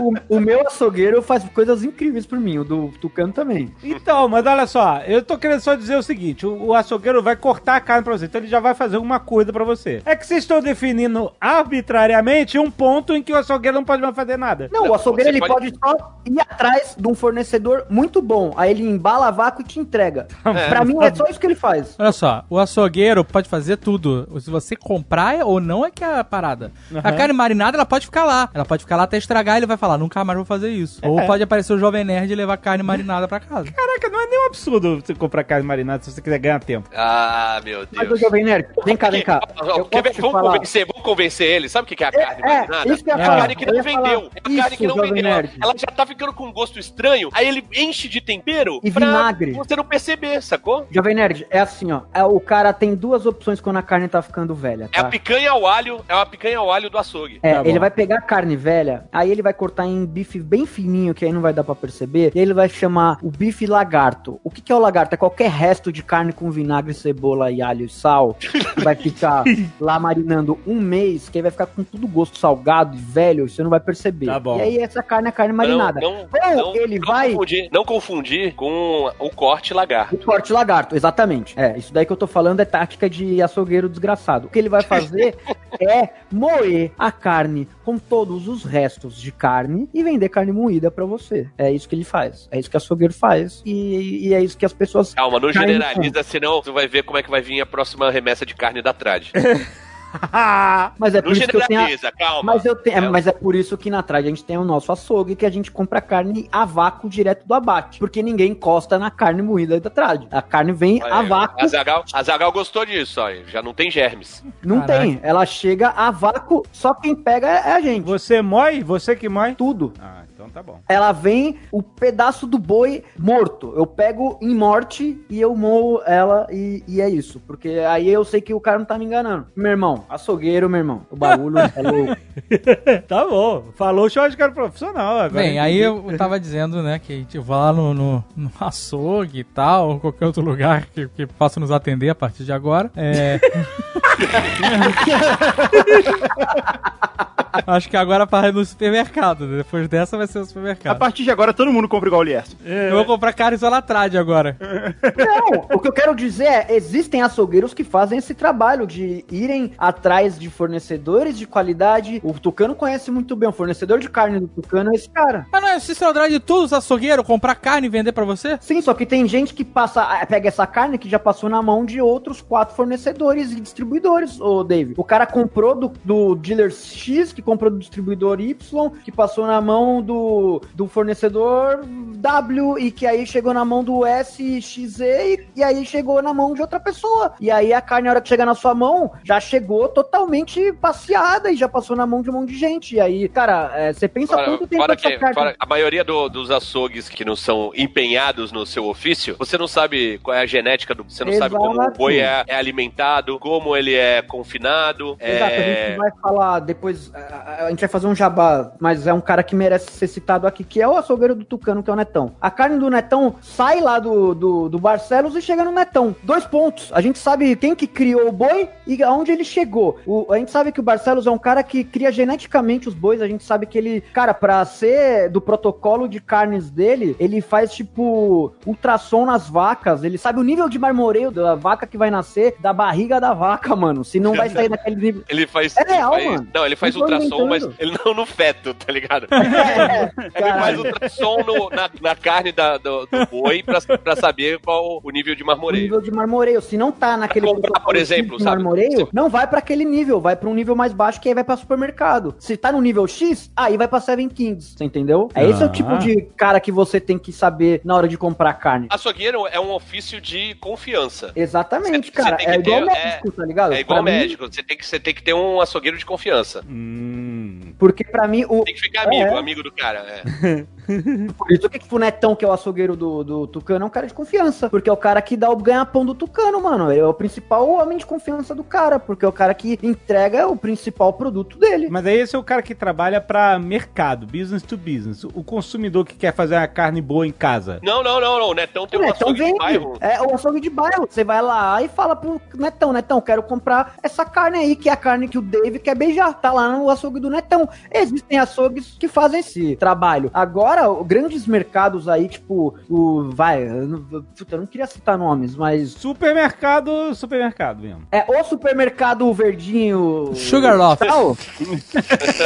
Speaker 3: O, o meu açougueiro faz coisas incríveis por mim, o do Tucano também.
Speaker 2: Então, mas olha só, eu tô querendo só dizer o seguinte: o, o açougueiro vai cortar a carne pra você, então ele já vai fazer alguma coisa pra você. É que vocês estão definindo arbitrariamente um ponto em que o açougueiro não pode mais fazer nada.
Speaker 3: Não, o açougueiro
Speaker 5: você
Speaker 3: ele pode... só ir atrás de um fornecedor muito bom. Aí ele embala vácuo e te entrega. [laughs] pra mim é só isso que ele faz.
Speaker 6: Olha só, o açougueiro pode fazer tudo. Se você comprar ou não é que é a parada. A carne marinada, ela pode ficar lá. Ela pode ficar lá até estragar e ele vai falar, nunca mais vou fazer isso. Ou pode aparecer o Jovem Nerd e levar carne marinada pra casa.
Speaker 2: Caraca, não é nem um absurdo você comprar carne marinada se você quiser ganhar tempo.
Speaker 5: Ah, meu
Speaker 3: Mas,
Speaker 5: Deus.
Speaker 3: Jovem Nerd, vem cá, vem cá. Eu
Speaker 5: quer ver? Vamos
Speaker 3: falar.
Speaker 5: convencer, vamos convencer ele. Sabe o que que é a carne
Speaker 3: É,
Speaker 5: marinada?
Speaker 3: é, isso que
Speaker 5: é a
Speaker 3: falar.
Speaker 5: carne que não vendeu. É a carne que não vendeu.
Speaker 3: Nerd.
Speaker 5: Ela já tá ficando com um gosto estranho, aí ele enche de tempero
Speaker 3: E
Speaker 5: pra
Speaker 3: vinagre.
Speaker 5: você não perceber, sacou?
Speaker 3: Jovem Nerd, é assim, ó. É, o cara tem duas opções quando a carne tá ficando velha,
Speaker 5: É a
Speaker 3: tá?
Speaker 5: picanha ao alho, é uma picanha ao alho do açougue.
Speaker 3: É,
Speaker 2: Tá
Speaker 3: ele vai pegar a carne velha, aí ele vai cortar em bife bem fininho, que aí não vai dar pra perceber, e aí ele vai chamar o bife lagarto. O que, que é o lagarto? É qualquer resto de carne com vinagre, cebola e alho e sal, que vai ficar [laughs] lá marinando um mês, que aí vai ficar com tudo gosto salgado e velho, você não vai perceber.
Speaker 2: Tá bom.
Speaker 3: E aí essa carne é carne marinada.
Speaker 5: Não,
Speaker 3: Ou
Speaker 5: não,
Speaker 3: ele
Speaker 5: não
Speaker 3: vai...
Speaker 5: Confundir, não confundir com o corte lagarto.
Speaker 3: O corte lagarto, exatamente. É, isso daí que eu tô falando é tática de açougueiro desgraçado. O que ele vai fazer [laughs] é moer a carne com todos os restos de carne e vender carne moída pra você. É isso que ele faz. É isso que o açougueiro faz. E, e é isso que as pessoas.
Speaker 5: Calma, não generaliza, senão tu vai ver como é que vai vir a próxima remessa de carne da Trade. [laughs]
Speaker 3: Mas é por isso que eu tenho. a-
Speaker 5: calma.
Speaker 3: Mas, eu tenho,
Speaker 5: É.
Speaker 3: mas é por isso que na trade a gente tem o nosso açougue que a gente compra carne a vácuo direto do abate. Porque ninguém encosta na carne moída da trade. A carne vem a vácuo.
Speaker 5: A Zagal, a Zagal gostou disso, ó. Já não tem germes.
Speaker 3: Não
Speaker 6: Caraca.
Speaker 3: tem. Ela chega a vácuo, só quem pega é a gente.
Speaker 2: Você mói? Você que mói?
Speaker 3: Tudo.
Speaker 2: Ah, então tá bom.
Speaker 3: Ela vem o pedaço do boi morto. Eu pego em morte e eu moo ela e, e é isso. Porque aí eu sei que o cara não tá me enganando. Meu irmão, açougueiro, meu irmão. O bagulho é louco. [laughs]
Speaker 2: tá bom. Falou o churrasqueiro profissional agora.
Speaker 6: Bem, aí eu tava dizendo, né, que a gente vai lá no, no, no açougue e tal, ou qualquer outro lugar que, que possa nos atender a partir de agora. É. [laughs] [laughs] Acho que agora para no supermercado. né? Depois dessa vai ser o
Speaker 4: A
Speaker 6: supermercado.
Speaker 4: partir de agora todo mundo compra igual o Lierson.
Speaker 6: Eu vou comprar carne isolatrade agora.
Speaker 3: Não, o que eu quero dizer é, existem açougueiros que fazem esse trabalho de irem atrás de fornecedores de qualidade. O Tucano conhece muito bem, o fornecedor de carne do Tucano é esse cara.
Speaker 6: Mas não é se Celdride de todos os açougueiros comprar carne e vender pra você?
Speaker 3: Sim, só que tem gente que passa, ah, pega essa carne que já passou na mão de outros quatro fornecedores e distribuidores, ô Dave. O cara comprou do, do dealer X, que comprou do distribuidor Y, que passou na mão do, do fornecedor W e que aí chegou na mão do SXZ e, e aí chegou na mão de outra pessoa. E aí a carne, na hora que chega na sua mão, já chegou totalmente passeada e já passou na mão de um monte de gente. E aí, cara, é, você pensa
Speaker 5: Fora,
Speaker 3: quanto tempo
Speaker 5: fora que, fora a maioria do- dos açougues que não são empenhados no seu ofício, você não sabe qual é a genética do. Você não sabe como o
Speaker 3: Exato.
Speaker 5: boi é, é alimentado, como ele é confinado.
Speaker 3: Exato, a
Speaker 5: é...
Speaker 3: gente vai falar depois. A, a- a gente vai fazer um jabá, mas é um cara que merece ser citado aqui, que é o açougueiro do Tucano, que é o Netão. A carne do Netão sai lá do, do, do Barcelos e chega no Netão. Dois pontos. A gente sabe quem que criou o boi e aonde ele chegou. O- a gente sabe que o Barcelos é um cara que cria geneticamente os bois. A gente sabe que ele, cara, pra ser do protocolo de carnes dele, ele faz tipo ultrassom nas vacas. Ele sabe o nível de marmoreio da vaca que vai nascer da barriga da vaca, mano. Se não vai sair daquele nível.
Speaker 5: Ele faz.
Speaker 3: É
Speaker 5: ele
Speaker 3: real,
Speaker 5: faz-
Speaker 3: mano.
Speaker 5: Não, ele faz
Speaker 3: Não
Speaker 5: ultrassom, mas ele não no feto, tá ligado?
Speaker 3: É, [laughs] [laughs]
Speaker 5: Ele
Speaker 3: cara.
Speaker 5: faz ultrassom no- na, na carne da- do, do boi pra, pra saber qual o nível de
Speaker 3: o
Speaker 5: marmoreio.
Speaker 3: nível de marmoreio. Se não tá naquele
Speaker 5: comprar, por exemplo,
Speaker 3: de
Speaker 5: sabe?
Speaker 3: marmoreio, não vai pra aquele nível, vai pra um nível mais baixo que aí vai pra supermercado. Se tá no nível X, aí vai pra Seven Kings, você entendeu? É esse é o
Speaker 2: Ah.
Speaker 3: tipo de cara que você tem que saber na hora de comprar carne.
Speaker 5: Açougueiro é um ofício de confiança.
Speaker 3: Exatamente,
Speaker 5: você
Speaker 3: cara.
Speaker 5: que
Speaker 3: É igual
Speaker 5: ter-
Speaker 3: médico, tá ligado?
Speaker 5: É igual
Speaker 3: Pra mim,
Speaker 5: médico, você tem, que, tem que ter um açougueiro de confiança.
Speaker 2: Hum.
Speaker 3: Porque pra mim, o,
Speaker 5: Tem que ficar amigo,
Speaker 3: É.
Speaker 5: amigo do cara. É.
Speaker 3: por isso que o Netão, que é o açougueiro do, do Tucano, é um cara de confiança. Porque é o cara que dá o ganha-pão do Tucano, mano. Ele é o principal homem de confiança do cara. Porque é o cara que entrega o principal produto dele.
Speaker 2: Mas aí esse é o cara que trabalha pra mercado, business to business. O consumidor que quer fazer uma carne boa em casa.
Speaker 5: Não, não, não, não. O Netão tem
Speaker 3: O
Speaker 5: um
Speaker 3: Netão
Speaker 5: açougue de
Speaker 3: vende.
Speaker 5: bairro.
Speaker 3: É o açougue de bairro. Você vai lá e fala pro Netão, Netão, quero comprar essa carne aí, que é a carne que o Dave quer beijar. Tá lá no açougue do Netão. Existem açougues que fazem esse trabalho. Agora, grandes mercados aí, tipo, o. Vai, eu não, puta, eu não queria citar nomes, mas.
Speaker 2: Supermercado, supermercado mesmo.
Speaker 3: É o supermercado verdinho.
Speaker 6: Sugar Loft.
Speaker 3: Tal.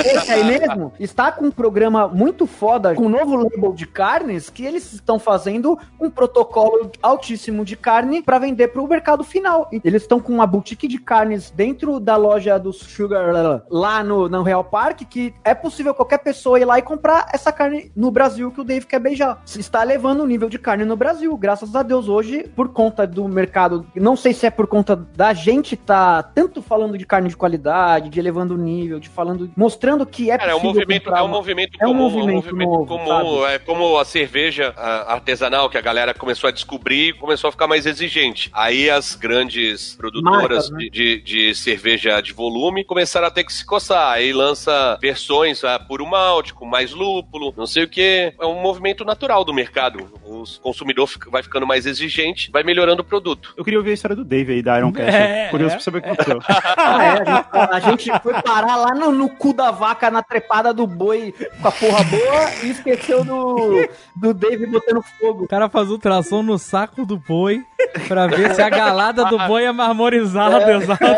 Speaker 3: Esse aí mesmo está com um programa muito foda, com um novo label de carnes, que eles estão fazendo um protocolo altíssimo de carne para vender para o mercado final. E Eles estão com uma boutique de carnes dentro da loja do Sugar lá no, no Real Park, que é possível qualquer pessoa ir lá e comprar essa carne no Brasil que o Dave quer beijar. Se Está levando o nível de carne no Brasil, graças a Deus. Hoje, por conta do mercado, não sei se é por conta da gente tá tanto falando de carne de qualidade, de elevando o nível, de falando, mostrando que é
Speaker 5: Cara, é um
Speaker 3: possível
Speaker 5: movimento,
Speaker 3: comprar
Speaker 5: é um movimento
Speaker 3: é um
Speaker 5: comum, é um
Speaker 3: movimento
Speaker 5: movimento
Speaker 3: novo,
Speaker 5: comum, é como a cerveja artesanal que a galera começou a descobrir e começou a ficar mais exigente. Aí as grandes produtoras
Speaker 3: Marcas, né?
Speaker 5: de, de- de cerveja de volume começaram a ter que se coçar. Aí lança versões ah, puro malte, com mais lúpulo, não sei o que. É um movimento natural do mercado. O consumidor fica- vai ficando mais exigente, vai melhorando o produto.
Speaker 4: Eu queria ouvir a história do Dave aí, da Ironcast.
Speaker 6: É,
Speaker 4: Curioso
Speaker 6: é.
Speaker 4: pra saber o que aconteceu. [laughs]
Speaker 3: Ah, é, a, gente, foi parar lá no, no cu da vaca, na trepada do boi com a porra boa e esqueceu do, do Dave botando fogo.
Speaker 6: O cara faz ultrassom no saco do boi pra ver se a galada do boi é marmorizada, exato. [laughs]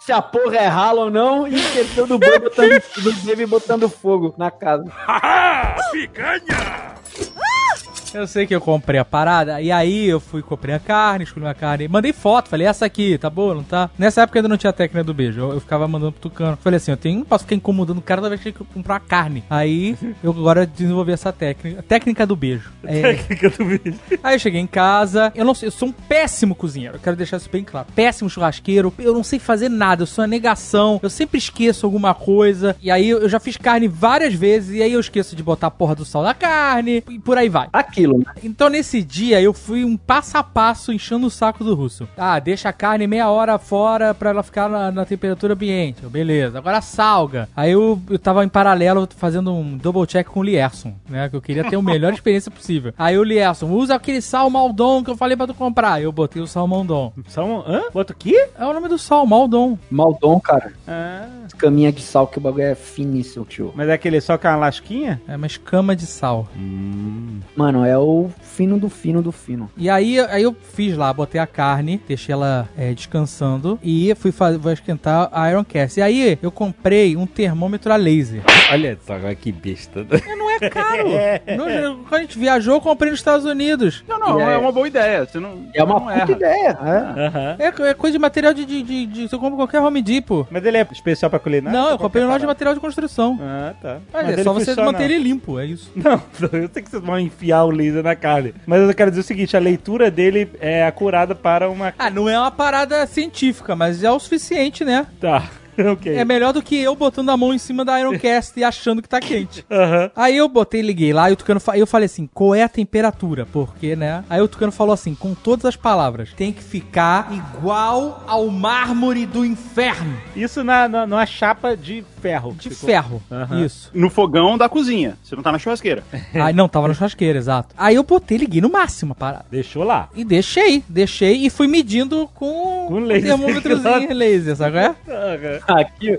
Speaker 3: Se a porra é rala ou não, e esqueceu do boi botando, do Dave botando fogo na casa. [laughs] caña!
Speaker 6: Eu sei que eu comprei a parada, e aí eu fui, comprei a carne, escolhi uma carne, mandei foto, falei, essa aqui, tá boa, não tá? Nessa época ainda não tinha a técnica do beijo, eu, eu ficava mandando pro Tucano. Falei assim, eu tenho, não posso ficar incomodando o cara toda vez que eu comprar uma carne. Aí, eu agora desenvolvi essa técnica, a técnica do beijo. [laughs] É,
Speaker 2: Técnica do vídeo.
Speaker 6: Aí eu cheguei em casa, eu não sei, eu sou um péssimo cozinheiro, eu quero deixar isso bem claro. Péssimo churrasqueiro, eu não sei fazer nada, eu sou uma negação, eu sempre esqueço alguma coisa. E aí eu já fiz carne várias vezes, e aí eu esqueço de botar a porra do sal na carne, e por aí vai.
Speaker 3: Aquilo, né?
Speaker 6: Então nesse dia eu fui um passo a passo enchendo o saco do russo. Ah, deixa a carne meia hora fora pra ela ficar na, na temperatura ambiente. Beleza. Agora salga. Aí eu, eu tava em paralelo fazendo um double check com o Lierson, né? Que eu queria ter a melhor [laughs] experiência possível. Aí o Lierson, usa aquele sal Maldon que eu falei pra tu comprar. Eu botei o sal Maldon.
Speaker 2: Salmão. Hã? Bota aqui?
Speaker 6: É o nome do sal, Maldon.
Speaker 3: Maldon, cara.
Speaker 2: Ah.
Speaker 3: Caminha de sal que o bagulho é finíssimo, tio.
Speaker 2: Mas é aquele só com a lasquinha?
Speaker 6: É uma escama de sal.
Speaker 3: Mano, é o fino do fino do fino.
Speaker 6: E aí, aí eu fiz lá, botei a carne, deixei ela é, descansando e fui fazer, vou esquentar a Ironcast. E aí eu comprei um termômetro a laser.
Speaker 2: Olha só, que besta.
Speaker 6: Não é caro. [laughs] No- quando a gente viajou, eu comprei nos Estados Unidos.
Speaker 4: Não, não, é uma boa ideia. Você não,
Speaker 3: É uma
Speaker 4: não
Speaker 3: puta
Speaker 4: erra.
Speaker 3: ideia. É.
Speaker 2: Aham.
Speaker 6: É, é coisa de material de, de, de, de- Você compra qualquer Home Depot.
Speaker 2: Mas ele é especial pra culinária?
Speaker 6: Não, eu comprei
Speaker 2: qualquer
Speaker 6: loja de material de construção.
Speaker 2: Ah, tá.
Speaker 6: Mas, é
Speaker 2: ele
Speaker 6: só você manter ele limpo, é isso.
Speaker 2: Não, [laughs] eu sei que vocês vão enfiar o na carne. Mas eu quero dizer o seguinte: a leitura dele é acurada para uma.
Speaker 6: Ah, não é uma parada científica, mas é o suficiente, né?
Speaker 2: Tá, [laughs] ok.
Speaker 6: É melhor do que eu botando a mão em cima da Ironcast e achando que tá quente. [laughs]
Speaker 2: Aham.
Speaker 6: Aí eu botei, liguei lá e o Tucano fa- eu falei assim, qual é a temperatura? Porque, né? Aí o Tucano falou assim, com todas as palavras, tem que ficar igual ao mármore do inferno.
Speaker 2: Isso na, na, numa chapa de ferro.
Speaker 6: De
Speaker 2: Ficou-
Speaker 6: ferro.
Speaker 2: Aham.
Speaker 6: Isso.
Speaker 4: No fogão da cozinha. Você não tá na churrasqueira.
Speaker 6: Aí [laughs] não, tava na churrasqueira, exato. Aí eu botei, liguei no máximo a parada.
Speaker 2: Deixou lá.
Speaker 6: E deixei, deixei e fui medindo com,
Speaker 2: Com laser.
Speaker 6: um termômetrozinho [laughs] laser, sabe qual é?
Speaker 3: Aqui,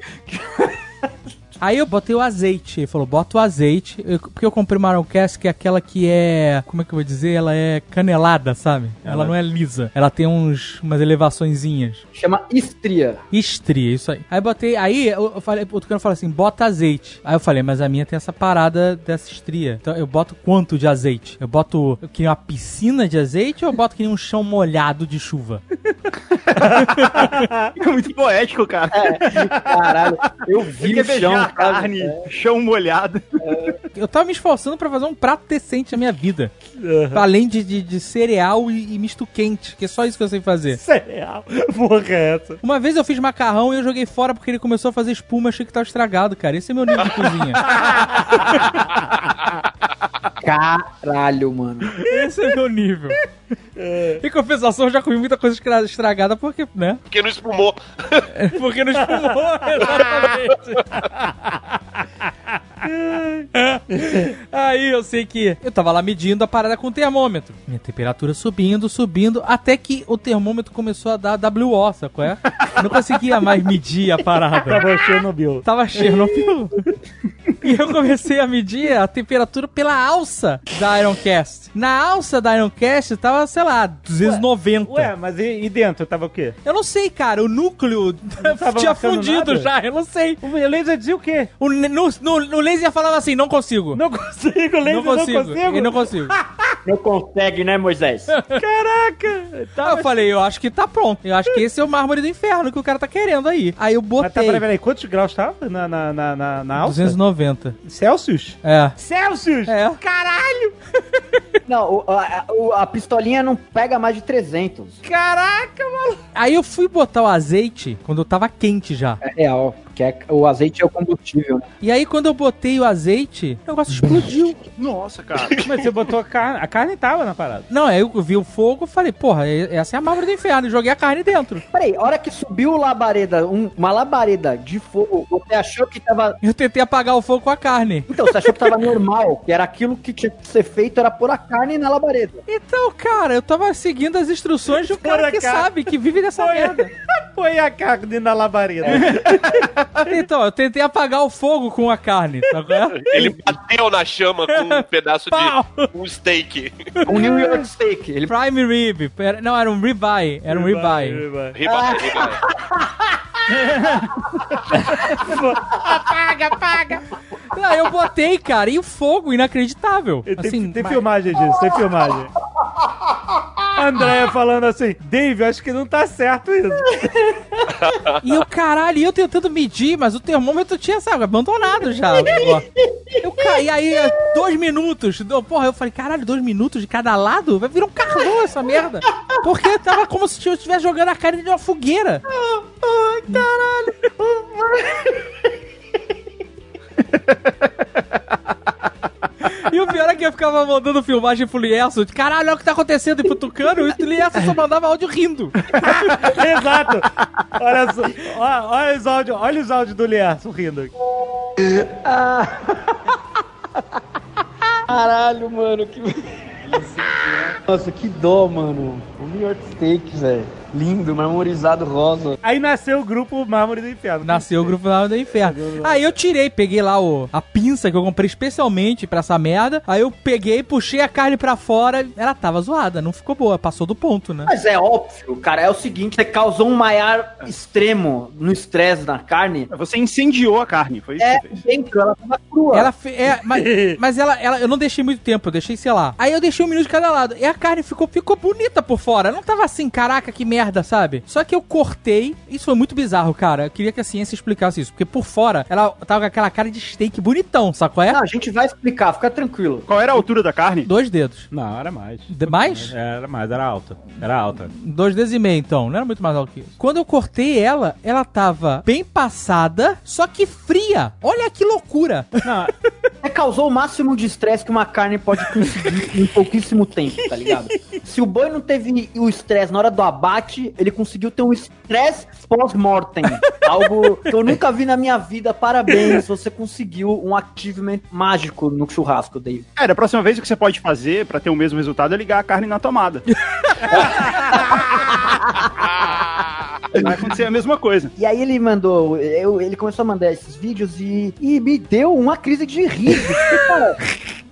Speaker 6: Aí eu botei o azeite. Ele falou, bota o azeite. Eu- porque eu comprei uma Ironcast que é aquela que é. Como é que eu vou dizer? Ela é canelada, sabe? Ela não é lisa. Ela tem uns, umas elevaçõezinhas.
Speaker 3: chama estria.
Speaker 6: Estria, isso aí. Aí botei. Aí eu, eu falei, o Tucano falou assim: bota azeite. Aí eu falei, mas a minha tem essa parada dessa estria. Então eu boto quanto de azeite? Eu boto que nem uma piscina de azeite ou eu boto que nem um chão molhado de chuva? [laughs] [laughs]
Speaker 4: É muito poético, cara.
Speaker 3: Caralho, eu vi o chão.
Speaker 4: beijar. carne, chão molhado.
Speaker 6: Eu tava me esforçando pra fazer um prato decente na minha vida. Além de, de, de cereal e, e misto quente, que é só isso que eu sei fazer.
Speaker 2: Cereal. Porra, é essa?
Speaker 6: Uma vez eu fiz macarrão e eu joguei fora porque ele começou a fazer espuma, achei que tava estragado, cara. Esse é meu nível de cozinha. [laughs]
Speaker 3: Caralho, mano.
Speaker 6: Esse é meu nível. [laughs] Em compensação, eu já comi muita coisa estra- estragada porque, né?
Speaker 5: Porque não espumou. [laughs]
Speaker 6: Porque não espumou, [laughs] exatamente. [laughs] Aí eu sei que eu tava lá medindo a parada com o termômetro. Minha temperatura subindo, subindo, até que o termômetro começou a dar WO, sacou é? Não conseguia mais medir a parada.
Speaker 2: Tava Chernobyl.
Speaker 6: Tava Chernobyl. E eu comecei a medir a temperatura pela alça da Ironcast. Na alça da Ironcast tava, sei lá, 290.
Speaker 2: Ué, mas e, e dentro tava o quê?
Speaker 6: Eu não sei, cara. O núcleo tinha fundido
Speaker 2: nada?
Speaker 6: já. Eu não sei.
Speaker 2: O laser dizia o quê?
Speaker 6: O, no, no, no laser falava assim, não consigo.
Speaker 2: Não consigo, laser
Speaker 6: não
Speaker 2: não
Speaker 6: consigo.
Speaker 2: consigo.
Speaker 6: Eu não consigo. [laughs]
Speaker 3: Não consegue, né, Moisés?
Speaker 2: Caraca! Tava...
Speaker 6: eu falei, eu acho que tá pronto. Eu acho que esse é o mármore do inferno que o cara tá querendo aí. Aí eu
Speaker 2: Mas
Speaker 6: botei.
Speaker 2: tá, peraí, peraí, quantos graus tava na, na, na, na, na alça?
Speaker 6: 290.
Speaker 2: Celsius?
Speaker 6: É.
Speaker 2: Celsius?
Speaker 6: É.
Speaker 2: Caralho! [laughs]
Speaker 3: Não, o- a, a- a pistolinha não pega mais de 300.
Speaker 2: Caraca, mano!
Speaker 6: Aí eu fui botar o azeite quando eu tava quente já.
Speaker 3: É real, porque é- o azeite é o combustível. né?
Speaker 6: E aí quando eu botei o azeite, o negócio explodiu.
Speaker 4: Nossa, cara. [laughs]
Speaker 2: Mas você botou a carne. A carne tava na parada.
Speaker 6: Não, aí eu vi o fogo e falei, porra, essa é a mármore do inferno. E joguei a carne dentro.
Speaker 3: Peraí, a hora que subiu labareda, um- uma labareda de fogo, você achou que tava.
Speaker 6: Eu tentei apagar o fogo com a carne.
Speaker 3: Então, você achou que tava normal, que era aquilo que tinha que ser feito, era pôr a carne na labareda.
Speaker 6: Então, cara, eu tava seguindo as instruções de um cara que sabe, que vive dessa merda. [laughs]
Speaker 2: Põe a carne na labareda. [laughs]
Speaker 6: Então, eu tentei apagar o fogo com a carne, tá vendo?
Speaker 5: Ele bateu na chama com um [laughs] pedaço
Speaker 6: Pau!
Speaker 5: de um steak.
Speaker 3: Um New York Steak. Ele
Speaker 6: Prime rib. Pera- Não, era um ribeye. Era um ribeye.
Speaker 5: Riba, riba.
Speaker 6: Aí eu botei, cara, e o fogo inacreditável.
Speaker 2: Tem,
Speaker 6: Assim,
Speaker 2: tem
Speaker 6: mas-
Speaker 2: filmagem disso, tem filmagem. [laughs] Andréia falando assim, Dave, acho que não tá certo isso.
Speaker 6: E o caralho, e eu tentando medir, mas o termômetro tinha, sabe, abandonado já. Eu caí aí, dois minutos. do- Porra, eu falei, caralho, dois minutos de cada lado? Vai virar um carvão essa merda. Porque tava como se eu estivesse jogando a carne de uma fogueira. Ai, caralho. [laughs] E o pior é que eu ficava mandando filmagem pro Lierson, de caralho, olha o que tá acontecendo, e pro Tucano, e o Lierson só mandava áudio rindo. [laughs]
Speaker 2: Exato. Olha só, olha, olha os áudios, olha os áudios do Lierson rindo. [laughs]
Speaker 3: Caralho, mano, que. Nossa, que dó, mano. O New York Steak, velho. Lindo, marmorizado rosa.
Speaker 2: Aí nasceu o grupo Mármore do Inferno.
Speaker 6: Nasceu o grupo Alma do Inferno. Aí eu tirei, peguei lá o, a pinça que eu comprei especialmente pra essa merda. Aí eu peguei, puxei a carne pra fora. Ela tava zoada, não ficou boa, passou do ponto, né?
Speaker 3: Mas é óbvio, cara, é o seguinte, você causou um maior extremo no estresse na carne.
Speaker 4: Você incendiou a carne, foi isso
Speaker 3: É,
Speaker 4: que você fez.
Speaker 3: dentro, ela tava crua.
Speaker 6: Ela fe... é, mas, [laughs] mas ela, ela, eu não deixei muito tempo, eu deixei, sei lá. Aí eu deixei um minuto de cada lado. E a carne ficou, ficou bonita por fora. Não tava assim, caraca, que merda, sabe? Só que eu cortei. Isso foi muito bizarro, cara. Eu queria que a ciência explicasse isso. Porque por fora, ela tava com aquela cara de steak bonitão, sacou? É?
Speaker 3: Não, a gente vai explicar, fica tranquilo.
Speaker 4: Qual era a altura da carne?
Speaker 6: Dois dedos.
Speaker 2: Não, era mais.
Speaker 6: De- mais?
Speaker 2: Era mais, era alta. Era alta.
Speaker 6: Dois dedos e meio, então. Não era muito mais alto que isso. Quando eu cortei ela, ela tava bem passada, só que fria. Olha que loucura.
Speaker 2: Não, [laughs]
Speaker 3: Você causou o máximo de estresse que uma carne pode conseguir [laughs] em pouquíssimo tempo, tá ligado? Se o boi não teve o estresse na hora do abate, ele conseguiu ter um estresse pós-mortem. [laughs] Algo que eu nunca vi na minha vida. Parabéns, você conseguiu um achievement mágico no churrasco, Dave.
Speaker 4: É, da próxima vez o que você pode fazer pra ter o mesmo resultado é ligar a carne na tomada. [laughs] Vai acontecer a mesma coisa.
Speaker 3: E aí ele mandou, eu- ele começou a mandar esses vídeos e, e me deu uma crise de riso. Cara, [laughs]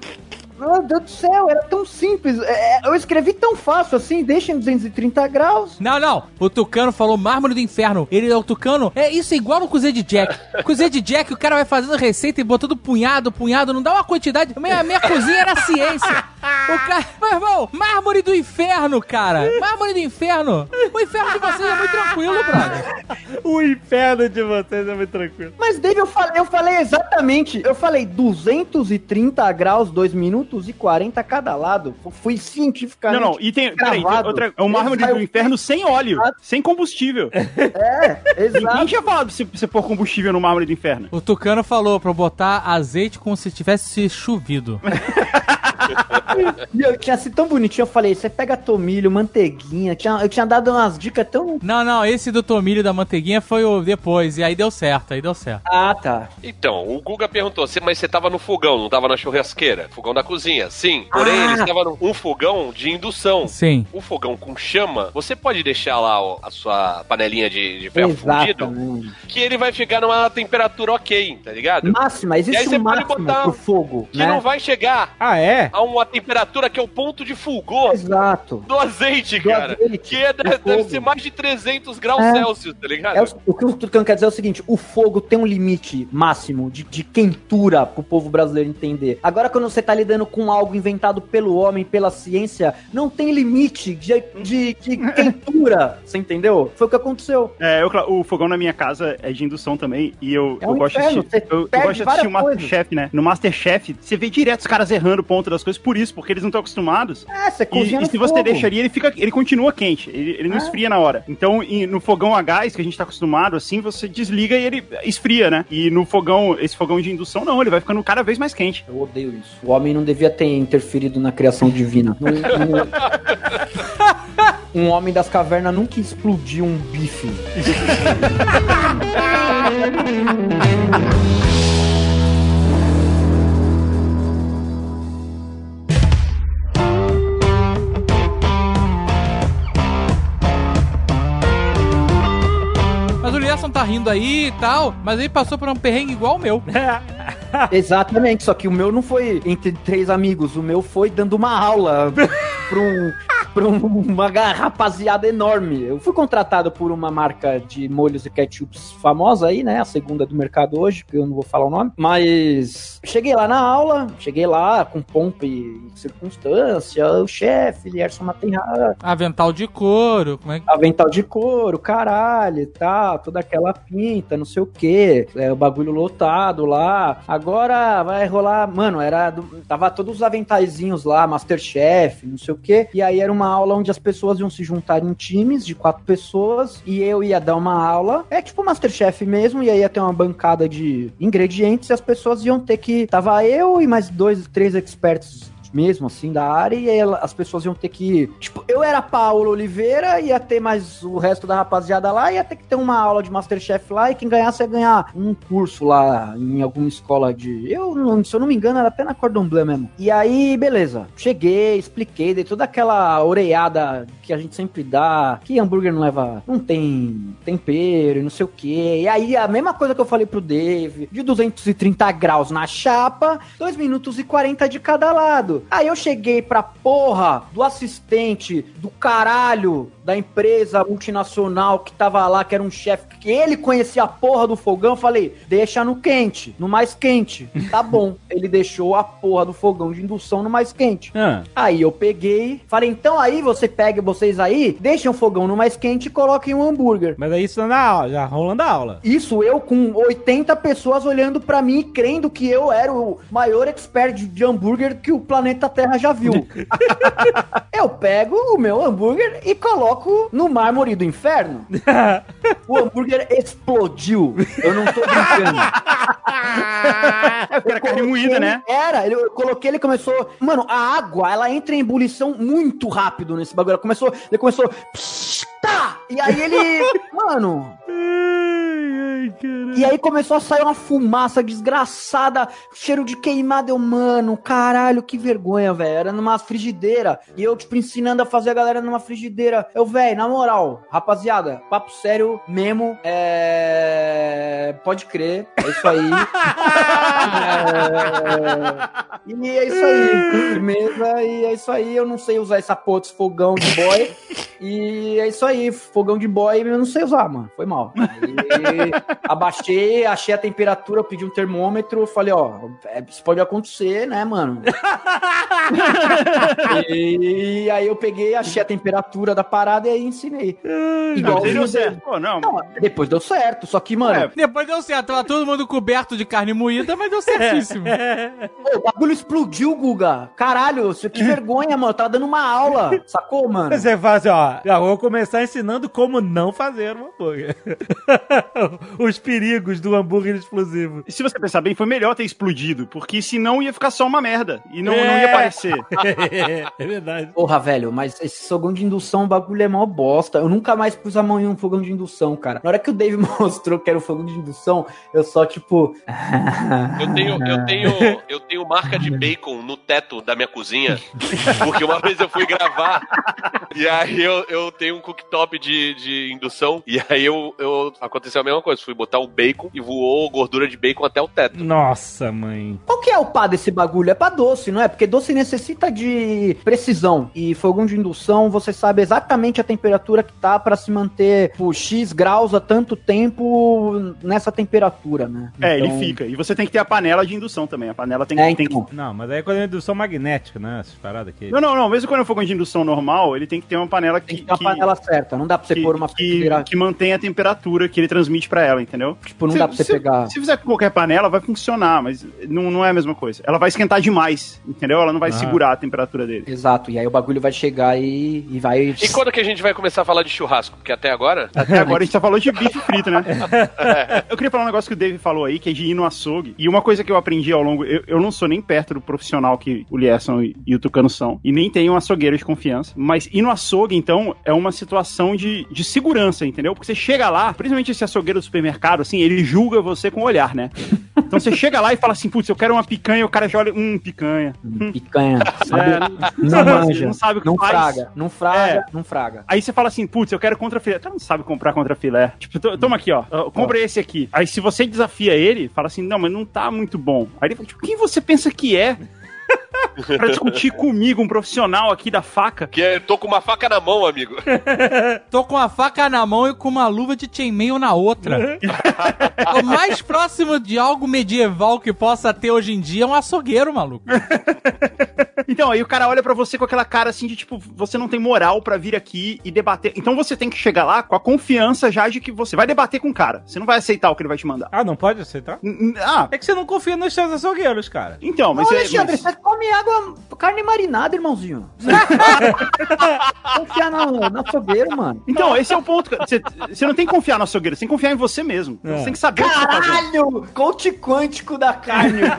Speaker 3: meu Deus do céu, era tão simples. É, é, eu escrevi tão fácil assim, deixa em 230 graus.
Speaker 6: Não, não. O Tucano falou mármore do inferno. Ele é o Tucano. É isso é igual no cozinha de Jack. [laughs] cozinha de Jack, o cara vai fazendo receita e botando punhado, punhado. Não dá uma quantidade. Minha, minha cozinha era ciência. O cara. Meu irmão, mármore do inferno, cara. Mármore do inferno. O inferno de vocês é muito tranquilo, brother. [laughs]
Speaker 2: o inferno de vocês é muito tranquilo.
Speaker 3: Mas, Dave, eu falei, eu falei exatamente. Eu falei 230 graus, 2 minutos e 40 cada lado. Fui cientificamente.
Speaker 4: Não, não, e tem. Peraí, outra, é o mármore
Speaker 3: Ele
Speaker 4: do inferno sem óleo, sem combustível. [laughs]
Speaker 3: É,
Speaker 4: Ninguém
Speaker 3: exato.
Speaker 4: tinha falado pra você, pôr combustível no mármore do inferno.
Speaker 6: O Tucano falou pra botar azeite como se tivesse chovido. [laughs] [laughs]
Speaker 3: E eu tinha sido tão bonitinho, eu falei, você pega tomilho, manteiguinha. Tinha, eu tinha dado umas dicas tão.
Speaker 6: Não, não, esse do tomilho da manteiguinha foi o depois, e aí deu certo, aí deu certo.
Speaker 3: Ah, tá.
Speaker 5: Então, o Guga perguntou, "Cê- mas você tava no fogão, não tava na churrasqueira? Fogão da cozinha. Sim. Porém,
Speaker 3: Ah.
Speaker 5: ele estava num fogão de indução.
Speaker 6: Sim.
Speaker 5: O fogão com chama, você pode deixar lá ó, a sua panelinha de, de ferro fundido, que ele vai ficar numa temperatura ok, tá ligado?
Speaker 3: Máxima,
Speaker 5: E aí
Speaker 3: existe
Speaker 5: você
Speaker 3: um
Speaker 5: pode
Speaker 3: máximo
Speaker 5: botar
Speaker 3: pro fogo,
Speaker 5: Que
Speaker 3: né?
Speaker 5: não vai chegar
Speaker 2: Ah, é?
Speaker 5: A uma temperatura que é o ponto de fulgor
Speaker 3: Exato.
Speaker 5: do azeite,
Speaker 3: Do
Speaker 5: cara.
Speaker 3: azeite,
Speaker 5: que é,
Speaker 3: do
Speaker 5: deve, ser mais de 300 graus
Speaker 3: É.
Speaker 5: Celsius, tá ligado?
Speaker 3: É o, que o Tucano quer dizer é o seguinte: o fogo tem um limite máximo de, de quentura pro povo brasileiro entender. Agora, quando você tá lidando com algo inventado pelo homem, pela ciência, não tem limite de, de, de [laughs] quentura. Você entendeu? Foi o que aconteceu.
Speaker 4: É, eu- o fogão na minha casa é de indução também, e eu,
Speaker 3: É
Speaker 4: eu
Speaker 3: um
Speaker 4: gosto
Speaker 3: inferno,
Speaker 4: de eu, eu gosto de assistir o Masterchef, né? No Masterchef, você vê direto os caras errando o ponto das coisas por isso, porque eles não estão acostumados.
Speaker 3: É, você
Speaker 4: E,
Speaker 3: cozinha
Speaker 4: e
Speaker 3: no
Speaker 4: se você
Speaker 3: fogo.
Speaker 4: deixa ali, ele fica, ele continua quente, ele, ele não
Speaker 3: É.
Speaker 4: esfria na hora. Então, e no fogão a gás, que a gente tá acostumado, assim, você desliga e ele esfria, né? E no fogão, esse fogão de indução, não, ele vai ficando cada vez mais quente.
Speaker 3: Eu odeio isso. O homem não devia ter interferido na criação divina. Não- não- um homem das cavernas nunca explodiu um bife. [laughs]
Speaker 6: Liesson tá rindo aí e tal, mas ele passou por um perrengue igual o meu. [laughs] [laughs]
Speaker 3: Exatamente, só que o meu não foi entre três amigos, o meu foi dando uma aula pra, um, pra um- uma rapaziada enorme. Eu fui contratado por uma marca de molhos e ketchups famosa aí, né? A segunda do mercado hoje, que eu não vou falar o nome. Mas cheguei lá na aula, cheguei lá com pompa e circunstância, o chefe, Lierson Matenha,
Speaker 6: Avental de couro, como é que.
Speaker 3: avental de couro, caralho e tal, toda aquela pinta, não sei o que, é, o bagulho lotado lá. Agora vai rolar, mano, era tava todos os aventaizinhos lá, Masterchef, não sei o que, e aí era uma aula onde as pessoas iam se juntar em times de quatro pessoas e eu ia dar uma aula, é tipo Masterchef mesmo, e aí ia ter uma bancada de ingredientes e as pessoas iam ter que, tava eu e mais dois, três experts mesmo, assim, da área, e ela- as pessoas iam ter que. Tipo, eu era Paulo Oliveira, ia ter mais o resto da rapaziada lá, ia ter que ter uma aula de Masterchef lá, e quem ganhasse ia ganhar um curso lá em alguma escola de. Eu, se eu não me engano, era até na Cordon Bleu mesmo. E aí, beleza. Cheguei, expliquei, dei toda aquela oreiada que a gente sempre dá, que hambúrguer não leva. Não tem tempero não sei o que. E aí, a mesma coisa que eu falei pro Dave, de 230 graus na chapa, 2 minutos e 40 de cada lado. Aí eu cheguei pra porra do assistente do caralho da empresa multinacional que tava lá, que era um chefe, que ele conhecia a porra do fogão, falei, deixa no quente, no mais quente. Tá [laughs] bom. ele deixou a porra do fogão de indução no mais quente.
Speaker 2: Ah,
Speaker 3: Aí eu peguei, falei, então aí você pega vocês aí, deixem o fogão no mais quente e coloquem um hambúrguer.
Speaker 2: mas aí isso na aula, já rolando a aula.
Speaker 3: Isso eu com 80 pessoas olhando pra mim e crendo que eu era o maior expert de, de hambúrguer que o planeta Terra já viu. [laughs] eu pego o meu hambúrguer e coloco no mármore do inferno. [laughs] o hambúrguer explodiu. Eu não tô brincando. [laughs]
Speaker 4: É, porque era carne moída, né?
Speaker 3: Era, eu coloquei, ele começou. Mano, a água, ela entra em ebulição muito rápido nesse bagulho. Ela começou. Ele começou. psh, Tá! E aí ele. [laughs] Mano. E aí começou a sair uma fumaça desgraçada, cheiro de queimado. Eu, mano, caralho, que vergonha, velho. Era numa frigideira. E eu, tipo, ensinando a fazer a galera numa frigideira. Eu, velho, na moral, rapaziada, papo sério mesmo. É. Pode crer, é isso aí. [laughs] É... E é isso aí. Firmeza, e é isso aí. Eu não sei usar essa porra desse fogão de boy. E é isso aí, fogão de boy eu não sei usar, mano. Foi mal. Aí, [laughs] abaixei, achei a temperatura, pedi um termômetro, falei, ó, é, isso pode acontecer, né, mano? [laughs] e aí eu peguei, achei a temperatura da parada e aí ensinei.
Speaker 4: Não,
Speaker 3: Igual
Speaker 4: deu certo. Pô, não.
Speaker 3: Não, depois deu certo, só que, mano,
Speaker 4: É.
Speaker 6: Depois deu certo, tava todo mundo coberto de carne moída, mas deu certíssimo.
Speaker 3: pô, o bagulho explodiu, Guga. Caralho, isso que [laughs] vergonha, mano. Tava dando uma aula, sacou, mano?
Speaker 2: Você fala assim, ó, já vou começar ensinando como não fazer um hambúrguer. [laughs] Os perigos do hambúrguer explosivo.
Speaker 4: E se você pensar bem, foi melhor ter explodido, porque senão ia ficar só uma merda. E não, não
Speaker 2: É.
Speaker 4: ia aparecer. [laughs]
Speaker 2: é verdade.
Speaker 3: Porra, velho, mas esse fogão de indução, o bagulho é mó bosta. Eu nunca mais pus a mão em um fogão de indução, cara. Na hora que o Dave [laughs] mostrou que era o fogão de indução, eu só, tipo.
Speaker 5: Eu tenho, eu tenho, eu tenho marca de bacon no teto da minha cozinha, porque uma vez eu fui gravar e aí eu, eu tenho um cooktop de, de indução e aí eu, eu aconteceu a mesma coisa, fui botar um bacon e voou gordura de bacon até o teto.
Speaker 2: Nossa, mãe.
Speaker 3: Qual que é o pá desse bagulho? É pra doce, não é? Porque doce necessita de precisão. E fogão de indução, você sabe exatamente a temperatura que tá pra se manter por X graus há tanto tempo nessa temperatura, né?
Speaker 4: É, ele
Speaker 3: Então-
Speaker 4: fica. E você tem que ter a panela de indução também. A panela tem,
Speaker 3: É,
Speaker 4: tem que.
Speaker 3: então.
Speaker 2: Não, mas aí é quando é indução magnética, né? Essas paradas aqui.
Speaker 4: Não, não, não. Mesmo quando é fogão de indução normal, ele tem que ter uma panela que.
Speaker 3: Tem que ter uma panela certa. Não dá pra você
Speaker 4: que,
Speaker 3: pôr uma
Speaker 4: que,
Speaker 3: frigideira.
Speaker 4: que mantém a temperatura que ele transmite pra ela, entendeu?
Speaker 3: Tipo, não dá pra você
Speaker 4: se,
Speaker 3: pegar.
Speaker 4: Se fizer com qualquer panela, vai funcionar, mas não, não é a mesma coisa. Ela vai esquentar demais, entendeu? Ela não vai
Speaker 2: Ah.
Speaker 4: segurar a temperatura dele.
Speaker 3: Exato. E aí o bagulho vai chegar e, e vai.
Speaker 5: E quando que a gente vai começar a falar de churrasco? Porque até agora.
Speaker 4: Até agora a gente só falou de bife frito, né? [laughs] Eu queria falar um negócio que o Dave falou aí, que é de ir no açougue. E uma coisa que eu aprendi ao longo. Eu, eu não sou nem perto do profissional que o Lierson e, e o Tucano são. E nem tenho um açougueiro de confiança. Mas ir no açougue, então, é uma situação de, de segurança, entendeu? Porque você chega lá, principalmente esse açougueiro do supermercado, assim, ele julga você com o olhar, né? Então você chega lá e fala assim, putz, eu quero uma picanha, o cara já olha, hum, picanha.
Speaker 3: Picanha. Sabe?
Speaker 4: É,
Speaker 3: não
Speaker 4: sabe,
Speaker 3: manja.
Speaker 4: não sabe o que
Speaker 3: não
Speaker 4: faz.
Speaker 3: fraga. Não fraga,
Speaker 4: É.
Speaker 3: não fraga.
Speaker 4: Aí você fala assim, putz, eu quero contra filé. Tu não sabe comprar contra filé. Tipo, to- toma aqui, ó. ó, Compra esse aqui. Aí se você desafia ele, fala assim, não, mas não tá muito bom. Aí ele fala, tipo, quem você pensa que é? Pra discutir comigo, um profissional aqui da faca.
Speaker 5: Que eu tô com uma faca na mão, amigo. [laughs]
Speaker 6: Tô com a faca na mão e com uma luva de chainmail na outra. [laughs] o mais próximo de algo medieval que possa ter hoje em dia é um açougueiro, maluco. [laughs]
Speaker 4: Então, aí o cara olha pra você com aquela cara assim de tipo, você não tem moral pra vir aqui e debater. Então você tem que chegar lá com a confiança já de que você vai debater com o cara. Você não vai aceitar o que ele vai te mandar.
Speaker 2: Ah, não pode aceitar?
Speaker 4: N- n- Ah,
Speaker 2: É que você não confia nos seus açougueiros, cara.
Speaker 4: então, mas
Speaker 3: Ô,
Speaker 4: é.
Speaker 3: Alexandre,
Speaker 4: mas-
Speaker 3: você come água, carne marinada, irmãozinho. [laughs] Confiar no, no açougueiro, mano.
Speaker 4: Então, esse é o ponto. Você, não tem que confiar no açougueiro, você tem que confiar em você mesmo.
Speaker 2: É.
Speaker 4: Você tem que saber o que você tá fazendo.
Speaker 3: Caralho! Coach quântico da carne. [laughs]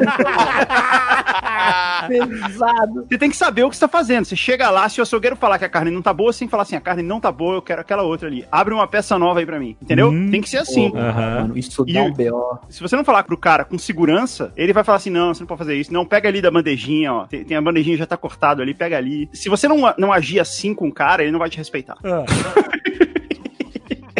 Speaker 3: Pesado.
Speaker 4: Você tem que saber o que você tá fazendo. Você chega lá, se o açougueiro falar que a carne não tá boa, você tem que falar assim: a carne não tá boa, eu quero aquela outra ali. Abre uma peça nova aí pra mim. Entendeu?
Speaker 2: Hum.
Speaker 4: Tem que ser assim.
Speaker 2: Aham.
Speaker 3: Mano, isso
Speaker 4: E
Speaker 3: dá um B.O.
Speaker 4: Se você não falar pro cara com segurança, ele vai falar assim: não, você não pode fazer isso. Não, pega ali da bandejinha, ó. Tem, tem a bandejinha já tá cortado ali, pega ali. Se você não, não agir assim com o cara, ele não vai te respeitar.
Speaker 2: Ah. [laughs]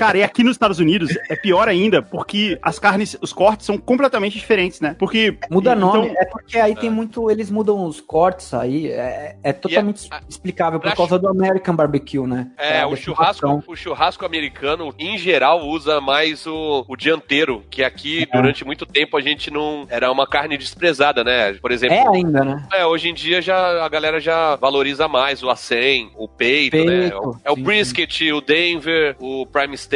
Speaker 4: Cara, e aqui nos Estados Unidos é pior ainda, porque as carnes, os cortes são completamente diferentes, né? Porque.
Speaker 3: Muda
Speaker 4: então-
Speaker 3: nome, é porque aí tem muito. Eles mudam os cortes aí. É, é totalmente
Speaker 5: a-
Speaker 3: explicável por causa do American Barbecue, né?
Speaker 5: É,
Speaker 3: a
Speaker 5: o churrasco, o churrasco americano, em geral, usa mais o, o dianteiro, que aqui,
Speaker 3: É.
Speaker 5: durante muito tempo, a gente não. Era uma carne desprezada, né? Por exemplo.
Speaker 3: É ainda, né?
Speaker 5: É, hoje em dia já a galera já valoriza mais o acém, o peito,
Speaker 3: Peito,
Speaker 5: né? É o- É o
Speaker 3: sim,
Speaker 5: brisket, o Denver, o prime steak,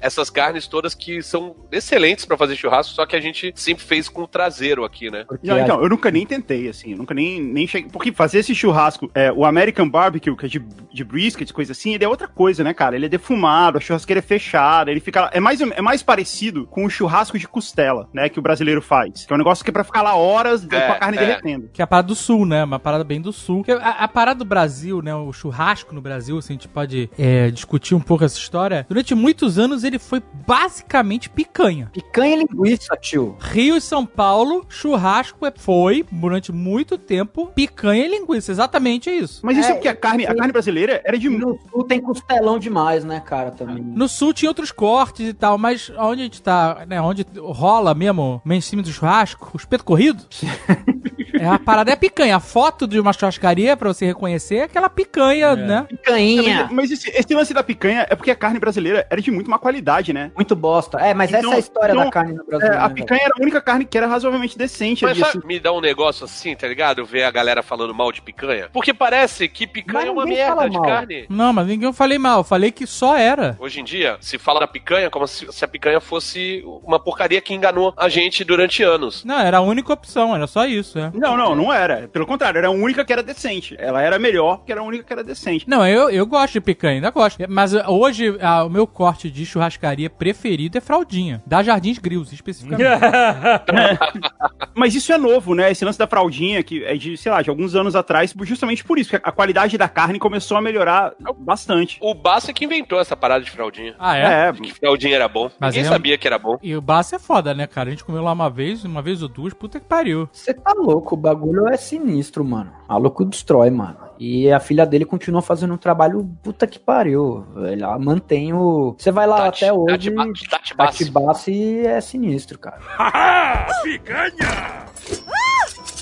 Speaker 5: essas carnes todas que são excelentes pra fazer churrasco, só que a gente sempre fez com o traseiro aqui, né?
Speaker 4: Não, então, eu nunca nem tentei, assim, eu nunca nem, nem cheguei. Porque fazer esse churrasco, é, o American Barbecue, que é de, de brisket, coisa assim, ele é outra coisa, né, cara? Ele é defumado, a churrasqueira é fechada, ele fica. É mais, é mais parecido com o churrasco de costela, né, que o brasileiro faz. Que é um negócio que é pra ficar lá horas
Speaker 5: É,
Speaker 4: com a carne
Speaker 5: é.
Speaker 4: derretendo.
Speaker 6: Que é a parada do sul, né? Uma parada bem do sul. A, a parada do Brasil, né? O churrasco no Brasil, assim, a gente pode é, discutir um pouco essa história. Durante durante muitos anos ele foi basicamente picanha.
Speaker 3: Picanha e linguiça, tio.
Speaker 6: Rio e São Paulo, churrasco é- foi, durante muito tempo, picanha e linguiça. Exatamente isso.
Speaker 4: Mas isso é,
Speaker 3: É,
Speaker 4: porque a carne, a carne brasileira era de
Speaker 3: no sul tem costelão demais, né, cara, também.
Speaker 6: No sul tinha outros cortes e tal, mas onde a gente tá, né, onde rola mesmo mainstream do churrasco, o espeto corrido, [laughs] é a parada é a picanha. A foto de uma churrascaria, pra você reconhecer, é aquela picanha, né?
Speaker 3: Picanha.
Speaker 4: Mas esse, esse lance da picanha é porque a carne brasileira era de muito má qualidade, né?
Speaker 3: Muito bosta. É, mas
Speaker 4: Então-
Speaker 3: essa é a história
Speaker 4: então,
Speaker 3: da carne no Brasil.
Speaker 4: É,
Speaker 3: né,
Speaker 4: a
Speaker 3: velho?
Speaker 4: picanha era a única carne que era razoavelmente decente
Speaker 5: Mas
Speaker 4: ali. assim.
Speaker 5: me dá um negócio assim, tá ligado? Ver a galera falando mal de picanha. Porque parece que picanha
Speaker 3: Mas
Speaker 5: é uma merda
Speaker 3: fala
Speaker 5: de
Speaker 3: mal.
Speaker 5: carne.
Speaker 6: Não, mas ninguém eu falei mal, eu falei que só era.
Speaker 5: Hoje em dia, se fala da picanha como se, se a picanha fosse uma porcaria que enganou a gente durante anos.
Speaker 6: Não, era a única opção, era só isso, é.
Speaker 4: Não, não, não era. Pelo contrário, era a única que era decente. Ela era melhor porque era a única que era decente.
Speaker 6: Não, eu, eu gosto de picanha, ainda gosto. Mas hoje, ah, o meu corte de churrascaria preferido é fraldinha. Da Jardins Grills, especificamente. [laughs]
Speaker 4: Mas isso é novo, né? Esse lance da fraldinha, que é de, sei lá, de alguns anos atrás, justamente por isso, que a qualidade da carne começou a melhorar bastante.
Speaker 5: O Basso é que inventou essa parada de fraldinha.
Speaker 6: ah, é?
Speaker 4: É,
Speaker 5: Que fraldinha era bom.
Speaker 6: Mas
Speaker 5: Ninguém
Speaker 6: é
Speaker 5: sabia que era bom.
Speaker 6: E o baço é foda, né, cara? A gente comeu lá uma vez, uma vez ou duas, puta que pariu.
Speaker 3: Você tá louco, o bagulho é sinistro, mano. Maluco destrói, mano. E a filha dele continua fazendo um trabalho puta que pariu. Ela mantém o. Você vai lá
Speaker 5: Tati-
Speaker 3: até hoje.
Speaker 5: Tati Tati.
Speaker 3: Tati é sinistro, cara. [laughs]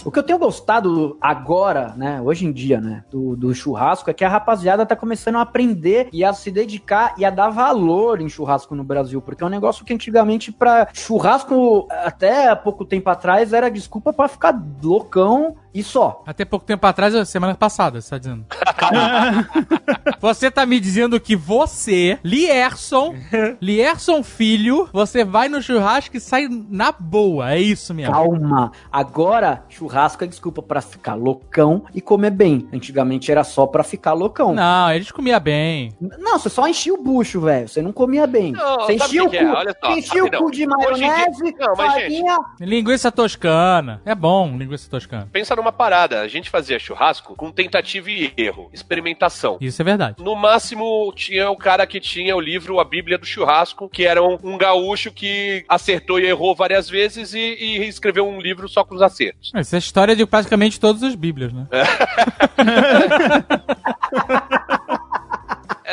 Speaker 3: O que eu tenho gostado agora, né, hoje em dia, né, do, do churrasco é que a rapaziada tá começando a aprender e a se dedicar e a dar valor em churrasco no Brasil, porque é um negócio que antigamente pra churrasco até pouco tempo atrás era desculpa pra ficar loucão e só.
Speaker 6: Até pouco tempo atrás, semana passada, você tá dizendo. [laughs] você tá me dizendo que você, Lierson, [laughs] Lierson Filho, você vai no churrasco e sai na boa. É isso mesmo.
Speaker 3: Calma. Agora, churrasco é desculpa pra ficar loucão e comer bem. Antigamente era só pra ficar loucão.
Speaker 6: Não, eles comiam bem.
Speaker 3: Não, você só enchia o bucho, velho. Você não comia bem.
Speaker 5: Não,
Speaker 3: você enchia
Speaker 5: o que é?
Speaker 3: cu,
Speaker 5: Olha só,
Speaker 3: você enchia o cu de
Speaker 5: em dia-
Speaker 3: maionese,
Speaker 5: Não, mas,
Speaker 3: farinha.
Speaker 6: Linguiça toscana. É bom, linguiça toscana.
Speaker 5: Pensa numa parada. A gente fazia churrasco com tentativa e erro. Experimentação.
Speaker 6: Isso é verdade.
Speaker 5: No máximo, tinha o cara que tinha o livro A Bíblia do Churrasco, que era um, um gaúcho que acertou e errou várias vezes e, e escreveu um livro só com os acertos.
Speaker 6: Essa é a história de praticamente todas as bíblias, né? [laughs]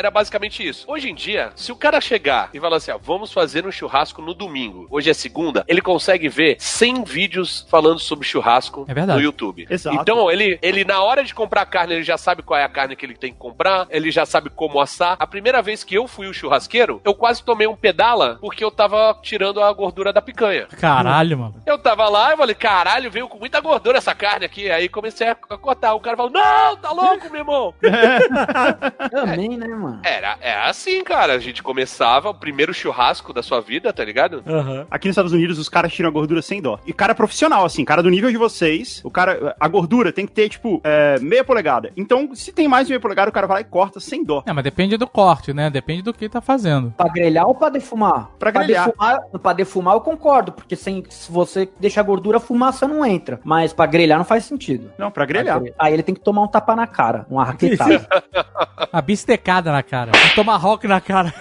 Speaker 5: Era basicamente isso. Hoje em dia, se o cara chegar e falar assim, ó, vamos fazer um churrasco no domingo, hoje é segunda, ele consegue ver 100 vídeos falando sobre churrasco
Speaker 6: É verdade.
Speaker 5: no YouTube.
Speaker 4: Exato.
Speaker 5: Então, ele, ele, na hora de comprar carne, ele já sabe qual é a carne que ele tem que comprar, ele já sabe como assar. A primeira vez que eu fui o churrasqueiro, eu quase tomei um pedala porque eu tava tirando a gordura da picanha.
Speaker 6: Caralho, mano.
Speaker 5: Eu tava lá e falei, caralho, veio com muita gordura essa carne aqui. Aí comecei a a cortar. O cara falou, não, tá louco, meu irmão. [laughs]
Speaker 3: Também, né, mano?
Speaker 5: Era, era assim, cara. A gente começava o primeiro churrasco da sua vida, tá ligado?
Speaker 4: Aqui nos Estados Unidos, os caras tiram a gordura sem dó. E cara profissional, assim, cara do nível de vocês, o cara, a gordura tem que ter, tipo, é, meia polegada. Então, se tem mais de meia polegada, o cara vai lá e corta sem dó.
Speaker 6: É, mas depende do corte, né? Depende do que tá fazendo.
Speaker 3: Pra grelhar ou pra defumar?
Speaker 4: Pra grelhar.
Speaker 3: defumar, pra defumar eu concordo, porque sem, se você deixa a gordura, a fumaça não entra. Mas pra grelhar não faz sentido.
Speaker 4: Não, pra grelhar.
Speaker 3: Aí ele tem que tomar um tapa na cara, uma raquetada. [laughs]
Speaker 6: A bistecada na cara. Um tomahawk na cara. [laughs]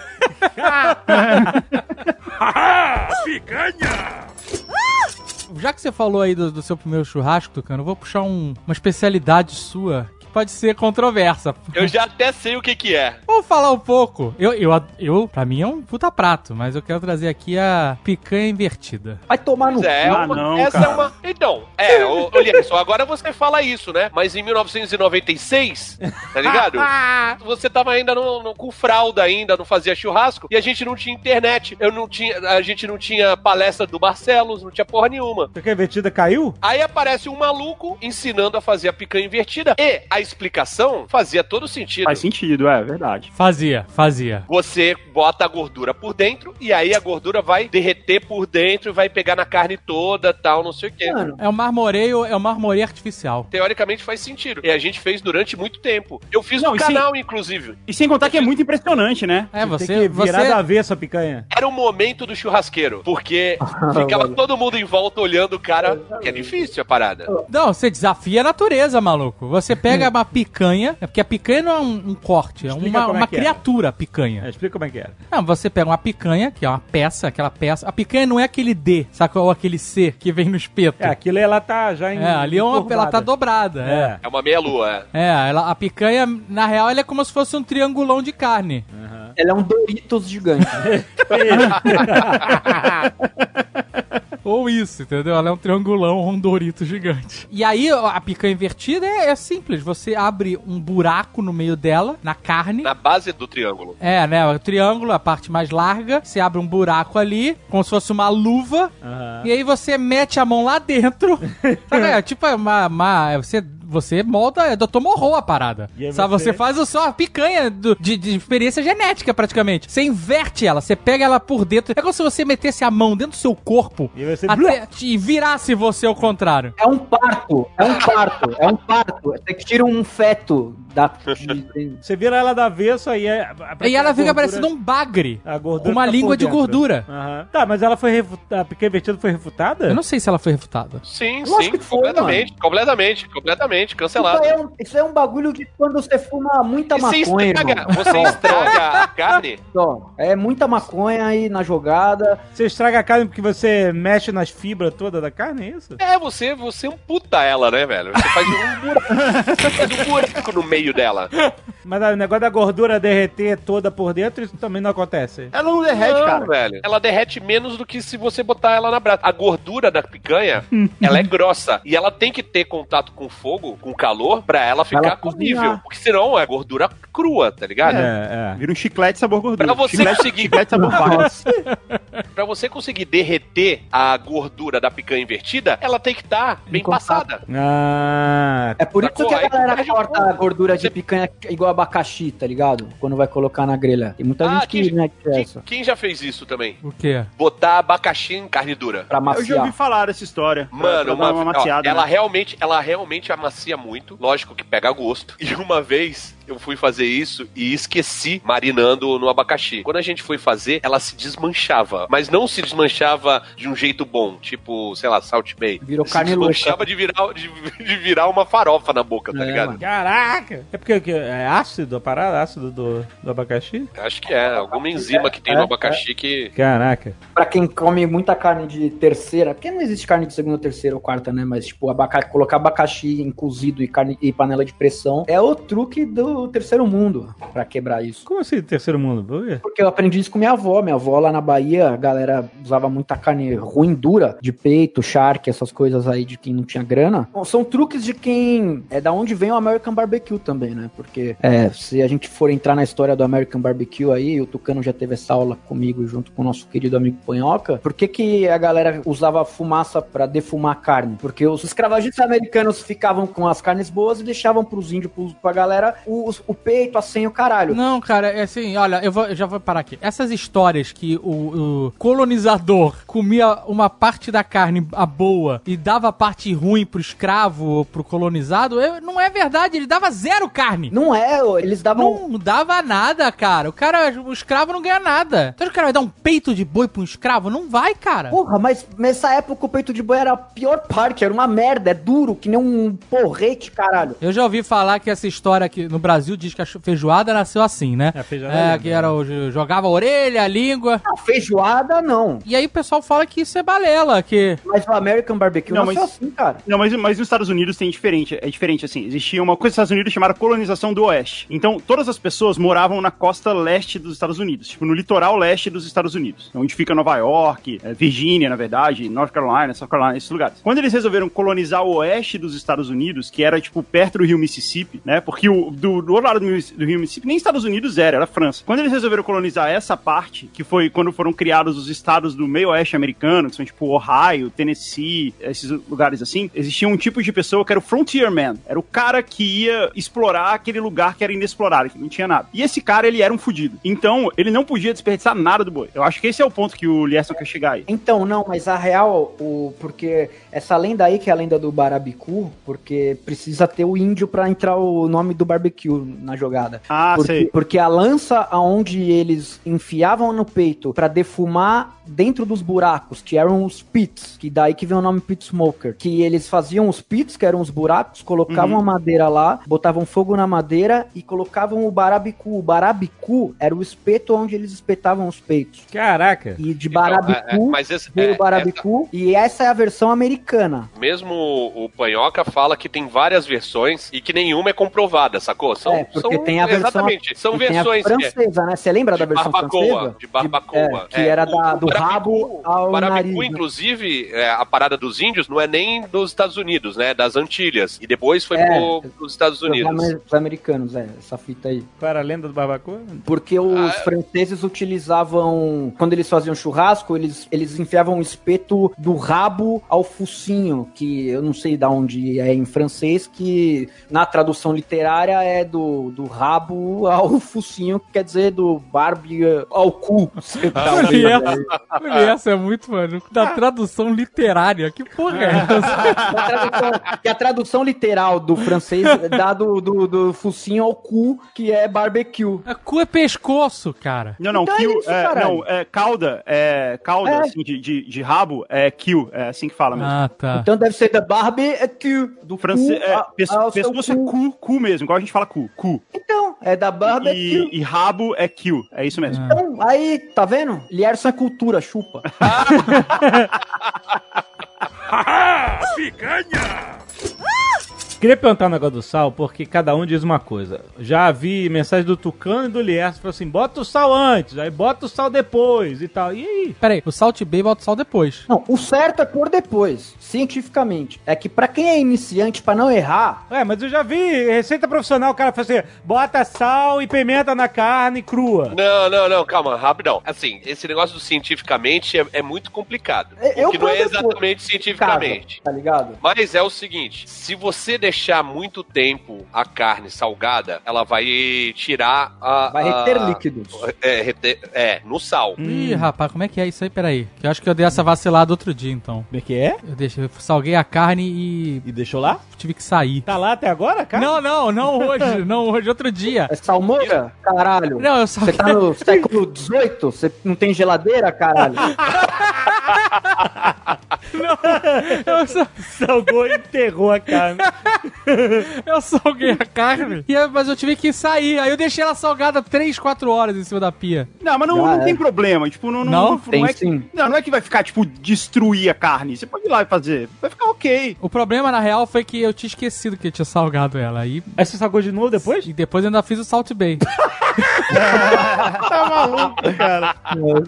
Speaker 6: Já que você falou aí do, do seu primeiro churrasco, Tucano, eu vou puxar um- uma especialidade sua pode ser controversa.
Speaker 5: Eu já até sei o que que é.
Speaker 6: Vamos falar um pouco. Eu, eu, eu, pra mim é um puta prato, mas eu quero trazer aqui a picanha invertida.
Speaker 3: Vai tomar no
Speaker 5: é, é
Speaker 4: Ah,
Speaker 5: uma-
Speaker 4: não,
Speaker 5: essa
Speaker 4: cara.
Speaker 5: é uma. Então, é, ô, ô Lianson, agora você fala isso, né? Mas em 1996, tá ligado? [laughs] você tava ainda no, no- com fralda ainda, não fazia churrasco, e a gente não tinha internet. Eu não tinha, a gente não tinha palestra do Barcelos, não tinha porra nenhuma.
Speaker 2: Porque a invertida caiu?
Speaker 5: Aí aparece um maluco ensinando a fazer a picanha invertida. E a explicação fazia todo sentido.
Speaker 4: Faz sentido, é verdade.
Speaker 6: Fazia, fazia.
Speaker 5: Você bota a gordura por dentro e aí a gordura vai derreter por dentro e vai pegar na carne toda, tal, não sei o quê.
Speaker 3: Mano,
Speaker 6: É um marmoreio, é um marmoreio artificial.
Speaker 5: Teoricamente faz sentido. E a gente fez durante muito tempo. Eu fiz
Speaker 4: Não,
Speaker 5: canal, inclusive.
Speaker 4: E sem contar que é muito impressionante, né?
Speaker 6: É,
Speaker 2: Tem
Speaker 6: você,
Speaker 2: que virar
Speaker 6: você
Speaker 2: da avesso a picanha.
Speaker 5: Era o momento do churrasqueiro, porque [laughs] ficava todo mundo em volta olhando o cara, que é difícil a parada.
Speaker 6: Não, você desafia a natureza, maluco. Você pega pega uma picanha, é porque a picanha não é um, um corte, é
Speaker 2: Explica
Speaker 6: uma,
Speaker 2: é
Speaker 6: uma
Speaker 2: é.
Speaker 6: criatura picanha.
Speaker 2: É, explica como é que era.
Speaker 6: Não, você pega uma picanha, que é uma peça, aquela peça. A picanha não é aquele D, sabe? Ou aquele C que vem no espeto.
Speaker 2: É, aquilo ela tá já em.
Speaker 6: É, ali é uma, ela tá dobrada. É.
Speaker 2: É.
Speaker 5: É uma meia-lua, é.
Speaker 6: É, ela, a picanha, na real, ela é como se fosse um triangulão de carne.
Speaker 3: Ela é um Doritos gigante. [laughs] [laughs] [laughs]
Speaker 6: Ou isso, entendeu? Ela é um triangulão ou um Dorito gigante. E aí, a picanha invertida é, é simples. Você abre um buraco no meio dela, na carne.
Speaker 5: Na base do triângulo.
Speaker 6: É, né? O triângulo, a parte mais larga. Você abre um buraco ali, como se fosse uma luva.
Speaker 2: Aham.
Speaker 6: E aí você mete a mão lá dentro. [laughs] Sabe? É tipo uma. uma- você, você molda. É Dr. Morro a parada.
Speaker 2: E aí
Speaker 6: Sabe?
Speaker 2: você-
Speaker 6: Você faz o só a picanha do- de, de experiência genética, praticamente. Você inverte ela, você pega ela por dentro. É como se você metesse a mão dentro do seu corpo
Speaker 2: E você.
Speaker 6: até, e virasse você ao contrário.
Speaker 3: É um parto, é um parto, é um parto. Você tira um feto da. [laughs]
Speaker 2: Você vira ela da avesso, aí é.
Speaker 6: E ela fica parecendo um bagre.
Speaker 2: A gordura
Speaker 6: uma
Speaker 2: fica
Speaker 6: língua de gordura.
Speaker 2: Aham. Tá, mas ela foi refutada. A picanha invertida foi refutada?
Speaker 6: Eu não sei se ela foi refutada.
Speaker 5: Sim,
Speaker 3: Eu acho
Speaker 5: sim,
Speaker 3: que foi,
Speaker 5: completamente, completamente, completamente,
Speaker 3: Isso
Speaker 5: cancelado.
Speaker 3: é, um, isso é um bagulho de quando você fuma muita
Speaker 5: E você
Speaker 3: maconha,
Speaker 5: estraga,
Speaker 3: irmão.
Speaker 5: você estraga a [laughs] carne.
Speaker 3: É muita maconha aí na jogada.
Speaker 2: Você estraga a carne porque você mexe nas fibras todas da carne, é isso?
Speaker 5: É, você, você amputa ela, né, velho? Você faz um buraco, [laughs] você faz um buraco no meio dela.
Speaker 2: Mas o negócio da gordura derreter toda por dentro, isso também não acontece.
Speaker 4: Ela não derrete,
Speaker 5: Não,
Speaker 4: cara.
Speaker 5: velho. Ela derrete menos do que se você botar ela na brasa. A gordura da picanha, [laughs] ela é grossa. E ela tem que ter contato com fogo, com calor, pra ela ficar
Speaker 3: ela
Speaker 5: comível. Porque senão é gordura crua, tá ligado?
Speaker 2: É, é.
Speaker 4: Vira um chiclete sabor gordura.
Speaker 5: Pra você
Speaker 4: chiclete,
Speaker 5: conseguir-
Speaker 4: chiclete sabor. [laughs]
Speaker 5: Pra você conseguir derreter a gordura da picanha invertida, ela tem que estar bem
Speaker 3: Em contato.
Speaker 5: passada.
Speaker 2: Ah,
Speaker 3: É por isso que a galera corta a gordura de picanha igual abacaxi, tá ligado? Quando vai colocar na grelha. Tem muita
Speaker 5: Ah,
Speaker 3: gente que
Speaker 5: quem-
Speaker 3: mete
Speaker 5: Quem,
Speaker 3: essa
Speaker 5: quem já fez isso também?
Speaker 6: O quê?
Speaker 5: Botar abacaxi em carne dura.
Speaker 3: pra
Speaker 4: Eu já ouvi
Speaker 3: maciar.
Speaker 4: falar dessa história. Pra-
Speaker 5: Mano,
Speaker 4: pra
Speaker 5: uma,
Speaker 4: dar uma
Speaker 5: ó,
Speaker 4: maciada.
Speaker 5: ela
Speaker 4: né?
Speaker 5: realmente, ela realmente amacia muito. Lógico que pega gosto. [laughs] E uma vez eu fui fazer isso e esqueci marinando no abacaxi. Quando a gente foi fazer, ela se desmanchava, mas não se desmanchava de um jeito bom, tipo, sei lá, Salt Bay.
Speaker 3: Virou
Speaker 5: se
Speaker 3: carne
Speaker 5: desmanchava de virar, de, de virar uma farofa na boca, tá
Speaker 3: É,
Speaker 5: ligado?
Speaker 3: mano.
Speaker 2: caraca! É porque que- é ácido a parada? Ácido do, do abacaxi?
Speaker 5: Acho que é, alguma enzima que tem no abacaxi que
Speaker 2: Caraca.
Speaker 3: Pra quem come muita carne de terceira, porque não existe carne de segunda, terceira ou quarta, né? Mas, tipo, abaca colocar abacaxi em cozido e, carne, e panela de pressão é o truque do terceiro mundo pra quebrar isso.
Speaker 2: Como assim, terceiro mundo? Por?
Speaker 3: Porque eu aprendi isso com minha avó. Minha avó lá na Bahia, a galera usava muita carne ruim, dura, de peito, charque, essas coisas aí de quem não tinha grana. Bom, são truques de quem. É da onde vem o American Barbecue também, né? Porque é, se a gente for entrar na história do American Barbecue aí, o Tucano já teve essa aula comigo junto com o nosso querido amigo Panhoca. Por que, que a galera usava fumaça pra defumar a carne? Porque os escravagistas americanos ficavam com as carnes boas e deixavam pros índios, pros, pra galera, o, o peito, a senha, o caralho.
Speaker 6: Não, cara, é assim, olha, eu, vou, eu já vou parar aqui. Essas histórias que o, o colonizador comia uma parte da carne, a boa, e dava a parte ruim pro escravo ou pro colonizado, eu- não é verdade, ele dava zero carne.
Speaker 3: Não é, eles davam.
Speaker 6: Não dava nada, cara. O cara, o escravo não ganha nada. Então o cara vai dar um peito de boi pra um escravo? Não vai, cara.
Speaker 3: Porra, mas nessa época o peito de boi era a pior parte, era uma merda, é duro, que nem um porrete, caralho.
Speaker 6: Eu já ouvi falar que essa história aqui no Brasil diz que a feijoada nasceu assim, né?
Speaker 2: É, a feijoada
Speaker 6: É,
Speaker 2: lembra,
Speaker 6: que era o jogava a orelha, a língua.
Speaker 3: A feijoada, não.
Speaker 6: E aí o pessoal fala que isso é balela, que
Speaker 3: Mas o American Barbecue
Speaker 4: Não,
Speaker 3: não,
Speaker 4: mas-
Speaker 3: assim, cara.
Speaker 4: Não, mas, mas nos Estados Unidos tem diferente. É diferente, assim. Existia uma coisa nos Estados Unidos chamada colonização do Oeste. Então, todas as pessoas moravam na costa leste dos Estados Unidos, tipo, no litoral leste dos Estados Unidos. Onde fica Nova York, é, Virgínia, na verdade, North Carolina, South Carolina, esses lugares. Quando eles resolveram colonizar o oeste dos Estados Unidos, que era, tipo, perto do rio Mississippi, né? Porque o, do, do outro lado do, rio Mississippi, nem Estados Unidos era, era França. Quando eles resolveram colonizar essa parte, que foi quando foram criados os estados do meio oeste americano, que são, tipo, Ohio, Tennessee, esses lugares assim, existia um tipo de pessoa que era o frontierman. Era o cara que ia explorar aquele lugar que era inexplorado, que não tinha nada. E esse cara, ele era um fudido. Então, ele não podia desperdiçar nada do boi. Eu acho que esse é o ponto que o Lierson quer chegar aí.
Speaker 3: Então, não, mas a real, o, porque essa lenda aí, que é a lenda do Barabicu, porque precisa ter o índio pra entrar o nome do barbecue. Na jogada.
Speaker 4: Ah,
Speaker 3: porque,
Speaker 4: sei.
Speaker 3: porque a lança aonde eles enfiavam no peito pra defumar dentro dos buracos, que eram os pits, que daí que vem o nome pit smoker, que eles faziam os pits, que eram os buracos, colocavam
Speaker 4: Uhum.
Speaker 3: a madeira lá, botavam fogo na madeira e colocavam o barabicu. O barabicu era o espeto onde eles espetavam os peitos.
Speaker 2: Caraca.
Speaker 3: E de
Speaker 5: Então,
Speaker 3: barabicu
Speaker 5: é, é, mas esse-
Speaker 3: veio
Speaker 5: é,
Speaker 3: o barabicu e essa é a versão americana.
Speaker 5: Mesmo o Panhoca fala que tem várias versões e que nenhuma é comprovada, sacou? São,
Speaker 3: é, porque
Speaker 5: são-
Speaker 3: tem a versão
Speaker 5: Exatamente, são versões. é
Speaker 3: francesa, né? Você lembra da
Speaker 5: de
Speaker 3: versão
Speaker 5: barbacoa,
Speaker 3: francesa?
Speaker 5: de barbacoa.
Speaker 3: é, que
Speaker 5: É,
Speaker 3: era
Speaker 5: o-
Speaker 3: da-
Speaker 5: o
Speaker 3: do
Speaker 5: barabicu-
Speaker 3: rabo ao
Speaker 5: O Barabicu,
Speaker 3: nariz. né?
Speaker 5: inclusive, é, a parada dos índios não é nem dos Estados Unidos, né? Das Antilhas. E depois foi
Speaker 3: É.
Speaker 5: pro, pros Estados
Speaker 3: Os
Speaker 5: Unidos.
Speaker 3: Os americanos, é, essa fita aí.
Speaker 2: Qual era a lenda do barbacoa?
Speaker 3: Porque os
Speaker 5: Ah,
Speaker 3: franceses utilizavam, quando eles faziam churrasco, eles, eles enfiavam o espeto do rabo ao focinho, que eu não sei da onde é em francês, que na tradução literária é do, do rabo ao [laughs] focinho, que quer dizer do Barbie ao cu. Talvez, [laughs]
Speaker 6: Olha? Olha, essa é muito, mano. Da tradução literária. Que porra é essa?
Speaker 3: A tradução, que a tradução literal do francês dá do, do, do focinho ao cu, que é barbecue.
Speaker 6: A cu é pescoço, cara.
Speaker 4: Não, não,
Speaker 3: Então é
Speaker 4: kill.
Speaker 3: isso,
Speaker 4: é,
Speaker 3: caralho.
Speaker 4: não, é cauda, é cauda,
Speaker 3: É.
Speaker 4: assim, de, de, de rabo, é kill, é assim que fala mesmo.
Speaker 6: Ah, tá.
Speaker 3: Então deve ser da barbecue, do
Speaker 4: Francês,
Speaker 3: cu
Speaker 4: é,
Speaker 3: a-
Speaker 4: pes-
Speaker 3: ao seu
Speaker 4: pescoço é
Speaker 3: cu.
Speaker 4: cu, cu mesmo, igual a gente fala cu, cu.
Speaker 3: Então, é da barbecue.
Speaker 4: E, e rabo é kill, é isso mesmo.
Speaker 3: Então, aí, tá vendo? Lierson é cultura, chupa. [laughs] [laughs]
Speaker 2: Queria perguntar um negócio do sal, porque cada um diz uma coisa. Já vi mensagem do Tucano e do Lierson, falou assim, bota o sal antes, aí bota o sal depois e tal. E aí?
Speaker 6: Pera aí, o Salt Bay bota o sal depois.
Speaker 3: Não, o certo é pôr depois, cientificamente. É que pra quem é iniciante, pra não errar,
Speaker 2: É, mas eu já vi receita profissional, o cara fala assim, bota sal e pimenta na carne crua.
Speaker 5: Não, não, não, calma, rapidão. Assim, esse negócio do cientificamente é, é muito complicado.
Speaker 3: Eu
Speaker 5: porque não é exatamente cientificamente.
Speaker 3: tá ligado?
Speaker 5: Mas é o seguinte, se você deixar muito tempo a carne salgada, ela vai tirar a...
Speaker 3: Vai
Speaker 5: a-
Speaker 3: reter líquidos.
Speaker 5: É, reter- é, no sal.
Speaker 6: Ih, rapaz, como é que é isso aí? Pera aí. Que eu acho que eu dei essa vacilada outro dia, então.
Speaker 2: Como é que é?
Speaker 6: Eu deixei, eu salguei a carne e
Speaker 2: E deixou lá?
Speaker 6: tive que sair.
Speaker 2: Tá lá até agora, cara?
Speaker 6: Não, não, não hoje, [laughs] não hoje, outro dia.
Speaker 3: É salmoura? Caralho.
Speaker 6: Não, eu
Speaker 3: Você
Speaker 6: salguei.
Speaker 3: tá no [laughs] século XVIII? Você não tem geladeira, caralho? [laughs]
Speaker 6: Eu, sa-
Speaker 2: Salgou e enterrou a carne. [laughs]
Speaker 6: eu salguei a carne, e, aí- mas eu tive que sair. Aí eu deixei ela salgada 3, 4 horas em cima da pia.
Speaker 4: Não, mas não, não
Speaker 3: é.
Speaker 4: tem problema. Tipo, não, não,
Speaker 6: Não?
Speaker 4: não,
Speaker 3: Tem
Speaker 4: é que,
Speaker 3: sim.
Speaker 4: não, não é que vai ficar, tipo, destruir a carne. Você pode ir lá e fazer. Vai ficar ok.
Speaker 6: O problema, na real, foi que eu tinha esquecido que eu tinha salgado ela. Aí,
Speaker 2: Aí você salgou de novo depois?
Speaker 6: e depois eu ainda fiz o Salt Bay. [laughs]
Speaker 4: tá maluco, cara.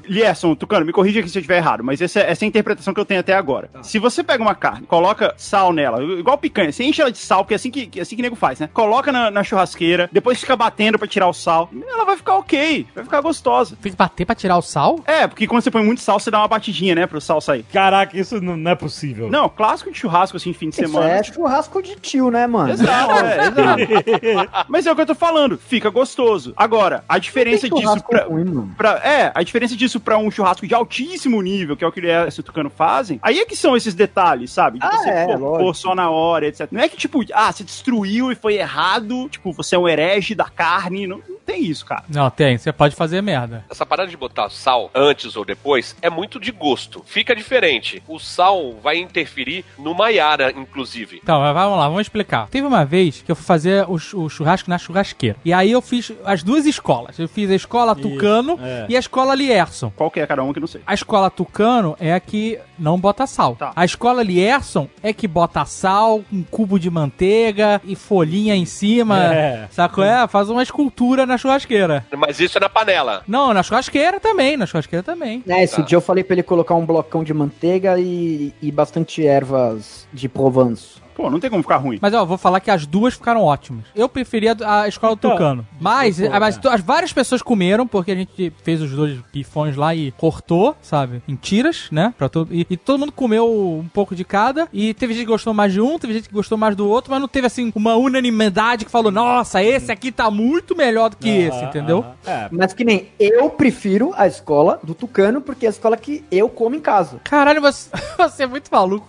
Speaker 4: Lierson, Tucano, me corrija aqui se eu estiver errado, mas essa, essa é a interpretação que eu tenho até agora. Se você pega uma carne, coloca sal nela, igual picanha, você enche ela de sal, porque é assim que, é assim que nego faz, né? Coloca na, na churrasqueira, depois fica batendo pra tirar o sal, ela vai ficar ok, vai ficar gostosa.
Speaker 6: Tem que bater pra tirar o sal?
Speaker 4: É, porque quando você põe muito sal, você dá uma batidinha, né, pro sal sair.
Speaker 2: Caraca, isso não, não é possível.
Speaker 4: Não, clássico de churrasco, assim, fim de
Speaker 3: Isso
Speaker 4: semana.
Speaker 3: é churrasco de tio, né, mano?
Speaker 4: Exato, é, [laughs] exato. Mas é o que eu tô falando, fica gostoso. Agora, a diferença disso pra,
Speaker 3: ruim,
Speaker 4: pra- É, a diferença disso pra um churrasco de altíssimo nível, que é o que o Elias e o Tucano fazem, aí é que são esses detalhes, sabe? De
Speaker 3: Ah,
Speaker 4: você
Speaker 3: é,
Speaker 4: só na hora, etc. Não é que, tipo, ah, você destruiu e foi errado, tipo, você é um herege da carne, não, não tem isso, cara.
Speaker 6: Não, tem. Você pode fazer merda.
Speaker 5: Essa parada de botar sal antes ou depois é muito de gosto. Fica diferente. O sal vai interferir no Maiara, inclusive.
Speaker 6: Então, mas vamos lá, vamos explicar. Teve uma vez que eu fui fazer o, chu- o churrasco na churrasqueira. E aí eu fiz as duas escolas. Eu fiz a escola Tucano
Speaker 2: é.
Speaker 6: e a escola Lierson.
Speaker 4: Qual que é cada um que não sei.
Speaker 6: A escola Tucano é a que não bota sal.
Speaker 4: Tá.
Speaker 6: A escola Lierson é que bota sal, um cubo de manteiga e folhinha em cima.
Speaker 2: É.
Speaker 6: Sacou? É, faz uma escultura na churrasqueira.
Speaker 5: Mas isso é na panela.
Speaker 6: Não, na churrasqueira também, na churrasqueira também.
Speaker 3: É, esse
Speaker 5: Tá.
Speaker 3: dia eu falei pra ele colocar um blocão de manteiga e, e bastante ervas de Provence.
Speaker 4: Pô, não tem como ficar ruim.
Speaker 6: Mas ó, eu vou falar que as duas ficaram ótimas. Eu preferia a escola
Speaker 2: Então,
Speaker 6: Tucano. Mas,
Speaker 2: eu
Speaker 6: mas to- as várias pessoas comeram, porque a gente fez os dois pifões lá e cortou, sabe? Em tiras, né? Pra todo, e, e todo mundo comeu um pouco de cada. E teve gente que gostou mais de um, teve gente que gostou mais do outro, mas não teve assim uma unanimidade que falou: nossa, esse aqui tá muito melhor do que esse, entendeu?
Speaker 2: É,
Speaker 3: Mas que nem eu prefiro a escola do Tucano, porque é a escola que eu como em casa.
Speaker 6: Caralho, você, [laughs] você é muito maluco.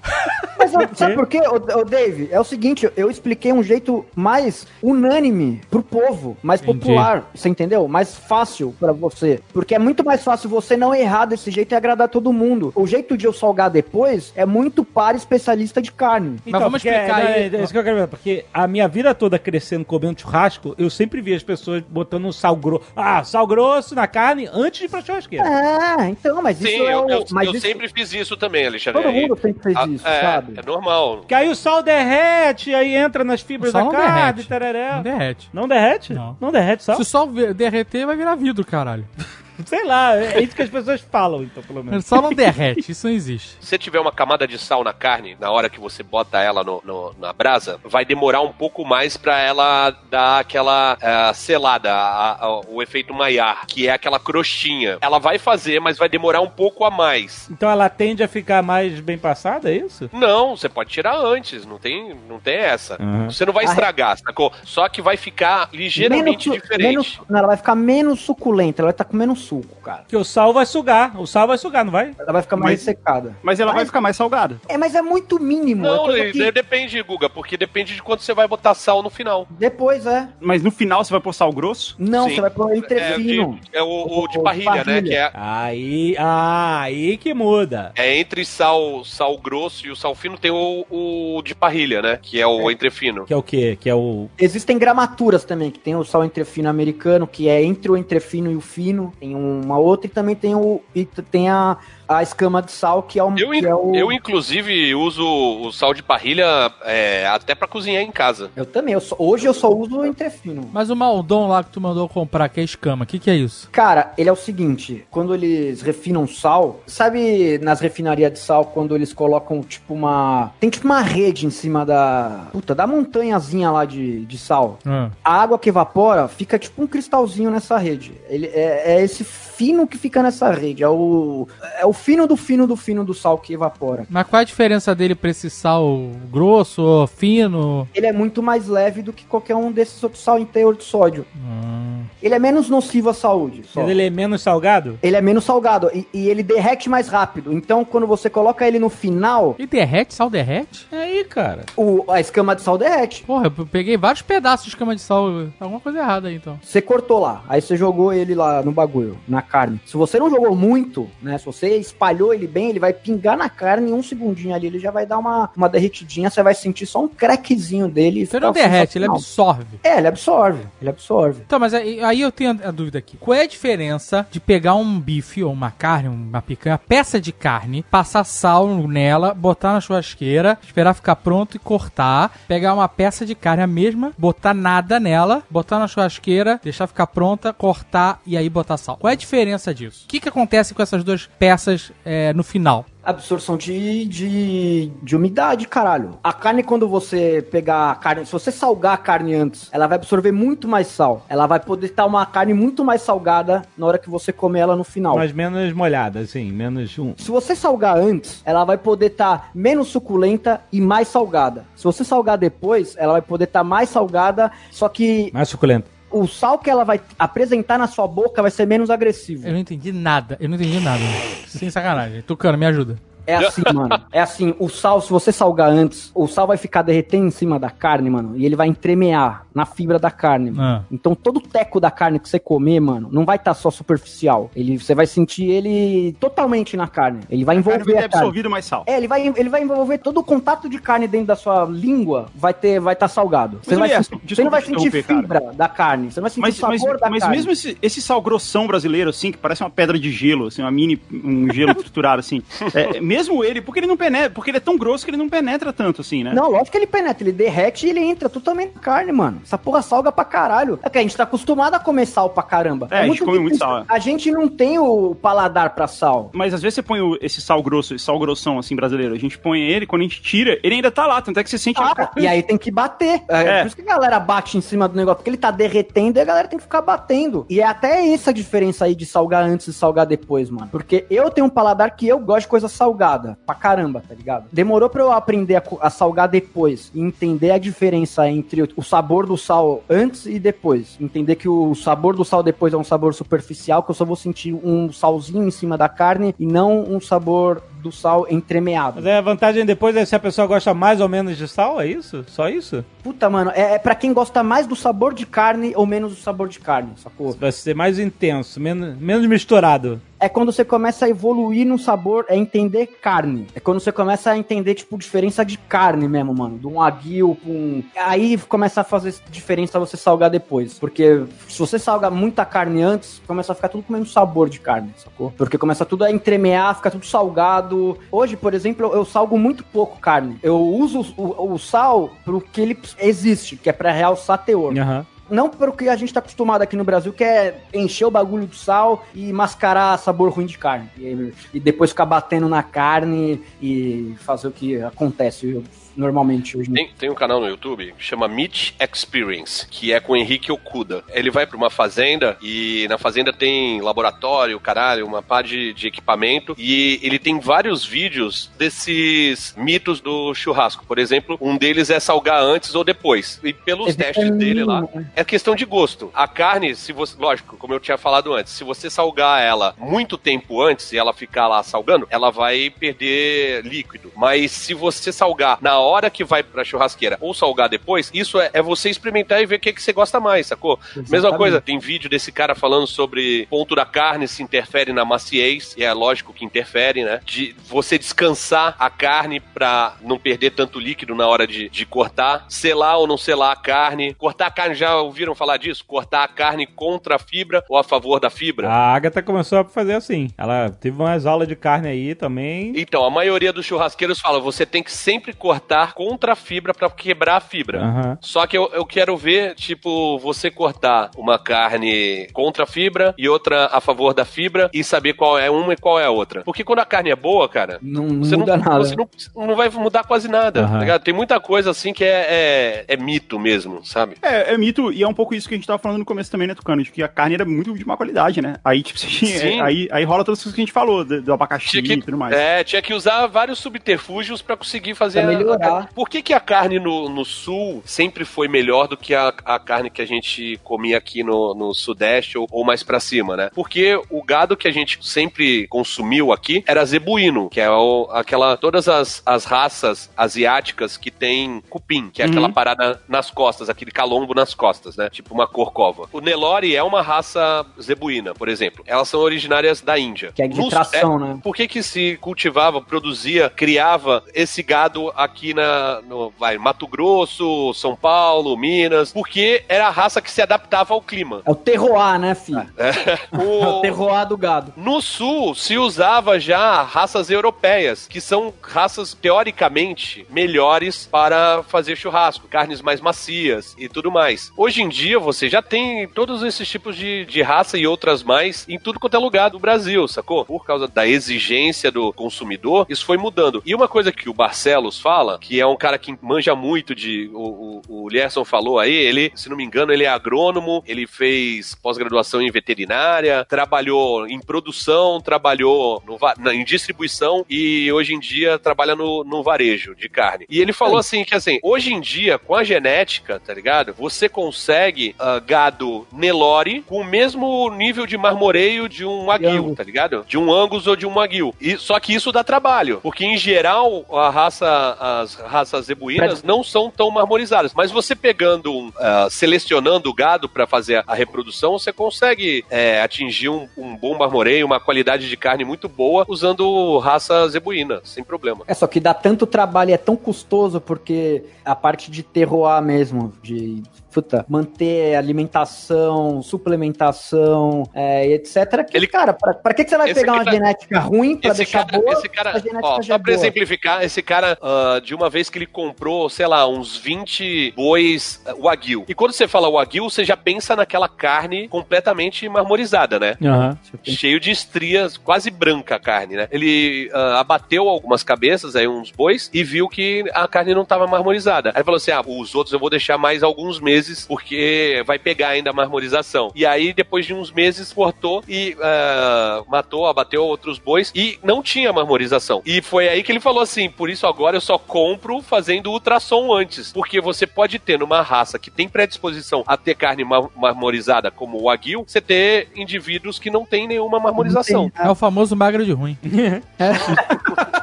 Speaker 3: Mas sabe por quê, ô, ô, É o seguinte, eu expliquei um jeito mais unânime pro povo, mais
Speaker 6: Entendi.
Speaker 3: popular, você entendeu? Mais fácil pra você. Porque é muito mais fácil você não errar desse jeito e agradar todo mundo. O jeito de eu salgar depois é muito para especialista de carne.
Speaker 6: Mas vamos
Speaker 2: porque-
Speaker 6: explicar
Speaker 2: é,
Speaker 6: aí.
Speaker 2: É, é isso que eu quero ver, porque a minha vida toda crescendo, comendo churrasco, eu sempre vi as pessoas botando um sal grosso. Ah, sal grosso na carne antes de ir pra churrasqueira.
Speaker 3: Ah, então, mas
Speaker 5: Sim,
Speaker 3: isso é
Speaker 5: eu,
Speaker 3: o...
Speaker 5: eu-
Speaker 3: mas
Speaker 5: eu
Speaker 3: isso-
Speaker 5: sempre fiz isso também, Alexandre.
Speaker 3: Todo mundo sempre fez isso,
Speaker 5: é,
Speaker 3: sabe?
Speaker 5: É normal.
Speaker 2: Que aí o sal derrete, aí entra nas fibras da
Speaker 6: não
Speaker 2: carne,
Speaker 6: derrete.
Speaker 2: tararé.
Speaker 6: Não derrete.
Speaker 2: Não derrete?
Speaker 6: Não.
Speaker 2: derrete sal?
Speaker 6: Se o sol ve- derreter, vai virar vidro, caralho. [laughs]
Speaker 2: Sei lá, é isso que as pessoas falam, então, pelo menos.
Speaker 6: sol não derrete, isso não existe.
Speaker 5: Se você tiver uma camada de sal na carne, na hora que você bota ela no, no- na brasa, vai demorar um pouco mais pra ela dar aquela eh, selada, a- a- o efeito Maillard, que é aquela crostinha. Ela vai fazer, mas vai demorar um pouco a mais.
Speaker 2: Então ela tende a ficar mais bem passada, é isso?
Speaker 5: Não, você pode tirar antes, não tem, não tem essa.
Speaker 2: Uhum.
Speaker 5: Você não vai estragar, sacou? Só que vai ficar ligeiramente
Speaker 3: Menos
Speaker 5: diferente.
Speaker 3: menos- não, ela vai ficar menos suculenta, ela vai estar com menos suco, cara.
Speaker 2: Porque o sal vai sugar, o sal vai sugar, não vai?
Speaker 3: Ela vai ficar mais
Speaker 4: Mas-
Speaker 3: ressecada.
Speaker 4: Mas ela vai ficar mais salgada.
Speaker 3: É, mas é muito mínimo. é
Speaker 5: Não, e-
Speaker 3: que-
Speaker 5: depende, Guga, porque depende de quanto você vai botar sal no final.
Speaker 3: Depois, é.
Speaker 4: Mas no final você vai pôr sal grosso?
Speaker 3: Não,
Speaker 5: Sim.
Speaker 3: você vai pôr
Speaker 5: É,
Speaker 3: entrefino.
Speaker 5: de- é o, o de parrilha, né? Que é,
Speaker 2: Aí, ah, aí que muda.
Speaker 5: é entre sal, sal grosso e o sal fino tem o, o de parrilha, né? Que é o entrefino.
Speaker 2: Que é o quê? Que é o...
Speaker 3: Existem gramaturas também, que tem o sal entrefino americano, que é entre o entrefino e o fino. Tem uma outra e também tem o e tem a, a escama de sal, que é o,
Speaker 5: Eu,
Speaker 3: que é o...
Speaker 5: eu, inclusive, uso o sal de parrilha é, até pra cozinhar em casa.
Speaker 3: Eu também. eu só- hoje eu só uso o entrefino.
Speaker 6: Mas o Maldon lá que tu mandou comprar, que é escama, o que, que é isso?
Speaker 3: Cara, ele é o seguinte, quando eles refinam sal, sabe nas refinarias de sal, quando eles colocam tipo uma... Tem tipo uma rede em cima da... Puta, da montanhazinha lá de, de sal.
Speaker 6: Ah.
Speaker 3: A água que evapora fica tipo um cristalzinho nessa rede. Ele é, é esse fino que fica nessa rede. É o, é o fino do fino do fino do sal que evapora.
Speaker 6: Mas qual é a diferença dele pra esse sal grosso, ou fino?
Speaker 3: Ele é muito mais leve do que qualquer um desses outros sal em teor de sódio.
Speaker 6: Hum.
Speaker 3: Ele é menos nocivo à saúde. só.
Speaker 2: Ele é menos salgado?
Speaker 3: Ele é menos salgado e, e ele derrete mais rápido. Então, quando você coloca ele no final,
Speaker 6: E derrete? Sal derrete?
Speaker 2: É aí, cara.
Speaker 3: o- a escama de sal derrete.
Speaker 6: Porra, eu peguei vários pedaços de escama de sal. Alguma coisa errada aí, então.
Speaker 3: Você cortou lá, aí você jogou ele lá no bagulho, na carne. Se você não jogou muito, né? Se você espalhou ele bem, ele vai pingar na carne em um segundinho ali, ele já vai dar uma, uma derretidinha, você vai sentir só um craquezinho dele.
Speaker 6: Você não derrete, ele absorve.
Speaker 3: É, ele absorve, ele absorve.
Speaker 6: Então, mas aí, aí eu tenho a dúvida aqui. Qual é a diferença de pegar um bife ou uma carne, uma picanha, peça de carne, passar sal nela, botar na churrasqueira, esperar ficar pronto e cortar, pegar uma peça de carne a mesma, botar nada nela, botar na churrasqueira, deixar ficar pronta, cortar e aí botar sal. Qual é a diferença disso? O que, que acontece com essas duas peças é, no final?
Speaker 3: Absorção de, de, de umidade, caralho. A carne, quando você pegar a carne, se você salgar a carne antes, ela vai absorver muito mais sal. Ela vai poder estar uma carne muito mais salgada na hora que você comer ela no final.
Speaker 2: Mas menos molhada, assim, menos um.
Speaker 3: Se você salgar antes, ela vai poder estar menos suculenta e mais salgada. Se você salgar depois, ela vai poder estar mais salgada, só que
Speaker 2: Mais suculento.
Speaker 3: O sal que ela vai apresentar na sua boca vai ser menos agressivo.
Speaker 6: Eu não entendi nada. Eu não entendi nada. Sem sacanagem. Tucano, me ajuda.
Speaker 3: É assim, mano. É assim, o sal, se você salgar antes, o sal vai ficar derretendo em cima da carne, mano, e ele vai entremear na fibra da carne. mano.
Speaker 6: Ah.
Speaker 3: Então todo o teco da carne que você comer, mano, não vai estar só superficial. Ele, você vai sentir ele totalmente na carne. Ele vai
Speaker 4: A carne
Speaker 3: envolver
Speaker 4: vai ter
Speaker 3: a carne.
Speaker 4: absorvido mais sal.
Speaker 3: É, ele vai, ele vai envolver todo o contato de carne dentro da sua língua, vai ter, vai estar salgado. Você,
Speaker 4: Mas,
Speaker 3: vai
Speaker 4: Elias,
Speaker 3: sentir- você não vai sentir
Speaker 4: interromper, cara.
Speaker 3: fibra da carne, você não vai sentir
Speaker 4: Mas,
Speaker 3: o
Speaker 4: mas,
Speaker 3: sabor da
Speaker 4: mas
Speaker 3: carne.
Speaker 4: mesmo esse, esse sal grossão brasileiro, assim, que parece uma pedra de gelo, assim, uma mini, um gelo [laughs] triturado, assim. é, mesmo ele, porque ele não penetra, porque ele é tão grosso que ele não penetra tanto, assim, né?
Speaker 3: Não, lógico que ele penetra, ele derrete e ele entra totalmente na carne, mano. Essa porra salga pra caralho. É que a gente tá acostumado a comer sal pra caramba.
Speaker 4: É, a gente come muito sal, é.
Speaker 3: A gente não tem o paladar pra sal.
Speaker 4: Mas às vezes você põe o- esse sal grosso, esse sal grossão, assim, brasileiro, a gente põe ele, quando a gente tira, ele ainda tá lá, tanto é que você sente
Speaker 3: Ah, e aí tem que bater. É,
Speaker 4: É.
Speaker 3: Por isso que a galera bate em cima do negócio, porque ele tá derretendo e a galera tem que ficar batendo. E é até essa a diferença aí de salgar antes e salgar depois, mano. Porque eu tenho um paladar que eu gosto de coisa salgada. Pra caramba, tá ligado? Demorou pra eu aprender a, a salgar depois e entender a diferença entre o sabor do sal antes e depois. Entender que o sabor do sal depois é um sabor superficial, que eu só vou sentir um salzinho em cima da carne e não um sabor do sal entremeado.
Speaker 2: Mas é a vantagem depois é se a pessoa gosta mais ou menos de sal, é isso? Só isso?
Speaker 3: Puta, mano, é, é pra quem gosta mais do sabor de carne ou menos do sabor de carne, sacou?
Speaker 2: Vai ser mais intenso, menos, menos misturado.
Speaker 3: É quando você começa a evoluir no sabor, é entender carne. É quando você começa a entender, tipo, diferença de carne mesmo, mano. De um aguil com um... Aí começa a fazer diferença você salgar depois. Porque se você salga muita carne antes, começa a ficar tudo com o mesmo sabor de carne, sacou? Porque começa tudo a entremear, fica tudo salgado. Hoje, por exemplo, eu, eu salgo muito pouco carne. Eu uso o, o sal pro que ele existe, que é pra realçar teor.
Speaker 2: Aham.
Speaker 3: Não pelo que a gente tá acostumado aqui no Brasil, que é encher o bagulho de sal e mascarar sabor ruim de carne. E, e depois ficar batendo na carne e fazer o que acontece normalmente hoje.
Speaker 5: Tem, tem um canal no YouTube que chama Meat Experience, que é com o Henrique Okuda. Ele vai pra uma fazenda e na fazenda tem laboratório, caralho, uma pá de, de equipamento e ele tem vários vídeos desses mitos do churrasco. Por exemplo, um deles é salgar antes ou depois. E pelos
Speaker 3: É
Speaker 5: testes dele lá,
Speaker 3: vitamina,
Speaker 5: é questão de gosto. A carne, se você, lógico, como eu tinha falado antes, se você salgar ela muito tempo antes e ela ficar lá salgando, ela vai perder líquido. Mas se você salgar na hora que vai pra churrasqueira ou salgar depois, isso é, é você experimentar e ver o que, que você gosta mais, sacou? Mesma
Speaker 3: Exatamente.
Speaker 5: coisa, tem vídeo desse cara falando sobre ponto da carne se interfere na maciez, e é lógico que interfere, né? De você descansar a carne pra não perder tanto líquido na hora de, de cortar, selar ou não selar a carne. Cortar a carne, já ouviram falar disso? Cortar a carne contra a fibra ou a favor da fibra?
Speaker 2: A Agatha começou a fazer assim. Ela teve umas aulas de carne aí também.
Speaker 5: Então, a maioria dos churrasqueiros fala, você tem que sempre cortar contra a fibra pra quebrar a fibra.
Speaker 2: Aham.
Speaker 5: Só que eu, eu quero ver, tipo, você cortar uma carne contra a fibra e outra a favor da fibra e saber qual é uma e qual é a outra. Porque quando a carne é boa, cara,
Speaker 3: Não, não
Speaker 5: você
Speaker 3: muda
Speaker 5: não,
Speaker 3: nada.
Speaker 5: Você não, não vai mudar quase nada,
Speaker 2: Aham.
Speaker 5: tá? Tem muita coisa assim que é, é, é mito mesmo, sabe?
Speaker 4: É, é mito, e é um pouco isso que a gente tava falando no começo também, né, Tucano? De que a carne era muito de má qualidade, né? Aí, tipo,
Speaker 5: Sim.
Speaker 4: aí, aí rola todas as coisas que a gente falou, do, do abacaxi
Speaker 5: que-
Speaker 4: e tudo mais.
Speaker 5: É, tinha que usar vários subterfúgios pra conseguir fazer
Speaker 3: Pra
Speaker 5: a-
Speaker 3: melhorar.
Speaker 5: Por que, que a carne no, no sul sempre foi melhor do que a, a carne que a gente comia aqui no, no sudeste ou, ou mais pra cima, né? Porque o gado que a gente sempre consumiu aqui era zebuíno, que é o- aquela todas as, as raças asiáticas que tem cupim, que é aquela parada nas costas, aquele calombo nas costas, né? Tipo uma corcova. O Nelore é uma raça zebuína, por exemplo. Elas são originárias da Índia.
Speaker 3: Que é de
Speaker 5: No-
Speaker 3: tração, né?
Speaker 5: por que que se cultivava, produzia, criava esse gado aqui na no, vai, Mato Grosso, São Paulo, Minas? Porque era a raça que se adaptava ao clima.
Speaker 3: É o terroir, né, filho? É [laughs] o
Speaker 5: O-
Speaker 3: terroir do gado.
Speaker 5: no sul se usava já raças europeias, que são raças teoricamente melhores para fazer churrasco, carnes mais macias e tudo mais. Hoje em dia você já tem todos esses tipos de, de raça e outras mais em tudo quanto é lugar do Brasil, sacou? Por causa da exigência do consumidor, isso foi mudando. E uma coisa que o Barcelos fala, que é um cara que manja muito de. O, o, o Lierson falou aí, ele, se não me engano, ele é agrônomo, ele fez pós-graduação em veterinária, trabalhou em produção, trabalhou no na- em distribuição e hoje em dia trabalha no, no varejo de carne. E ele falou assim que assim, hoje em dia, com a genética, tá ligado? Você consegue ah, gado Nelore com o mesmo nível de marmoreio de um
Speaker 3: Angus.
Speaker 5: tá ligado? De um Angus ou de um Wagyu. E, só que isso dá trabalho, porque em geral a raça, as raças zebuínas não são tão marmorizadas. Mas você pegando, um, ah, selecionando o gado para fazer a, reprodução, você consegue é, atingir um, um bom marmoreio, uma qualidade de carne muito boa usando raça zebuína, sem problema.
Speaker 3: É só que dá tanto trabalho e é tão custoso porque a parte de terroir mesmo, de puta, manter alimentação, suplementação, é, e etc. Que,
Speaker 5: Ele-
Speaker 3: cara, pra, pra que, que você vai pegar uma
Speaker 5: tá-
Speaker 3: genética ruim pra deixar
Speaker 5: cara,
Speaker 3: boa?
Speaker 5: esse cara, ó,
Speaker 3: já
Speaker 5: só pra
Speaker 3: é boa?
Speaker 5: exemplificar, esse cara, ah, de uma vez que ele comprou, sei lá, uns 20 bois ah, Wagyu. E quando você fala Wagyu, você já pensa naquela carne completamente marmorizada, né?
Speaker 2: Aham.
Speaker 5: Cheio de estrias, quase branca a carne, né? Ele ah, abateu algumas cabeças, aí uns bois, e viu que a carne não estava marmorizada. Aí falou assim: ah, os outros eu vou deixar mais alguns meses, porque vai pegar ainda a marmorização. E aí, depois de uns meses, cortou e ah, matou, abateu outros bois, e não tinha marmorização. E foi aí que ele falou assim: por isso agora eu só compro fazendo ultrassom antes. Porque você pode ter numa raça que tem predisposição a ter carne mar- marmorizada, como o Wagyu, você ter indivíduos que não tem nenhuma marmorização.
Speaker 6: É o famoso magra de ruim. [laughs]
Speaker 3: É, [laughs]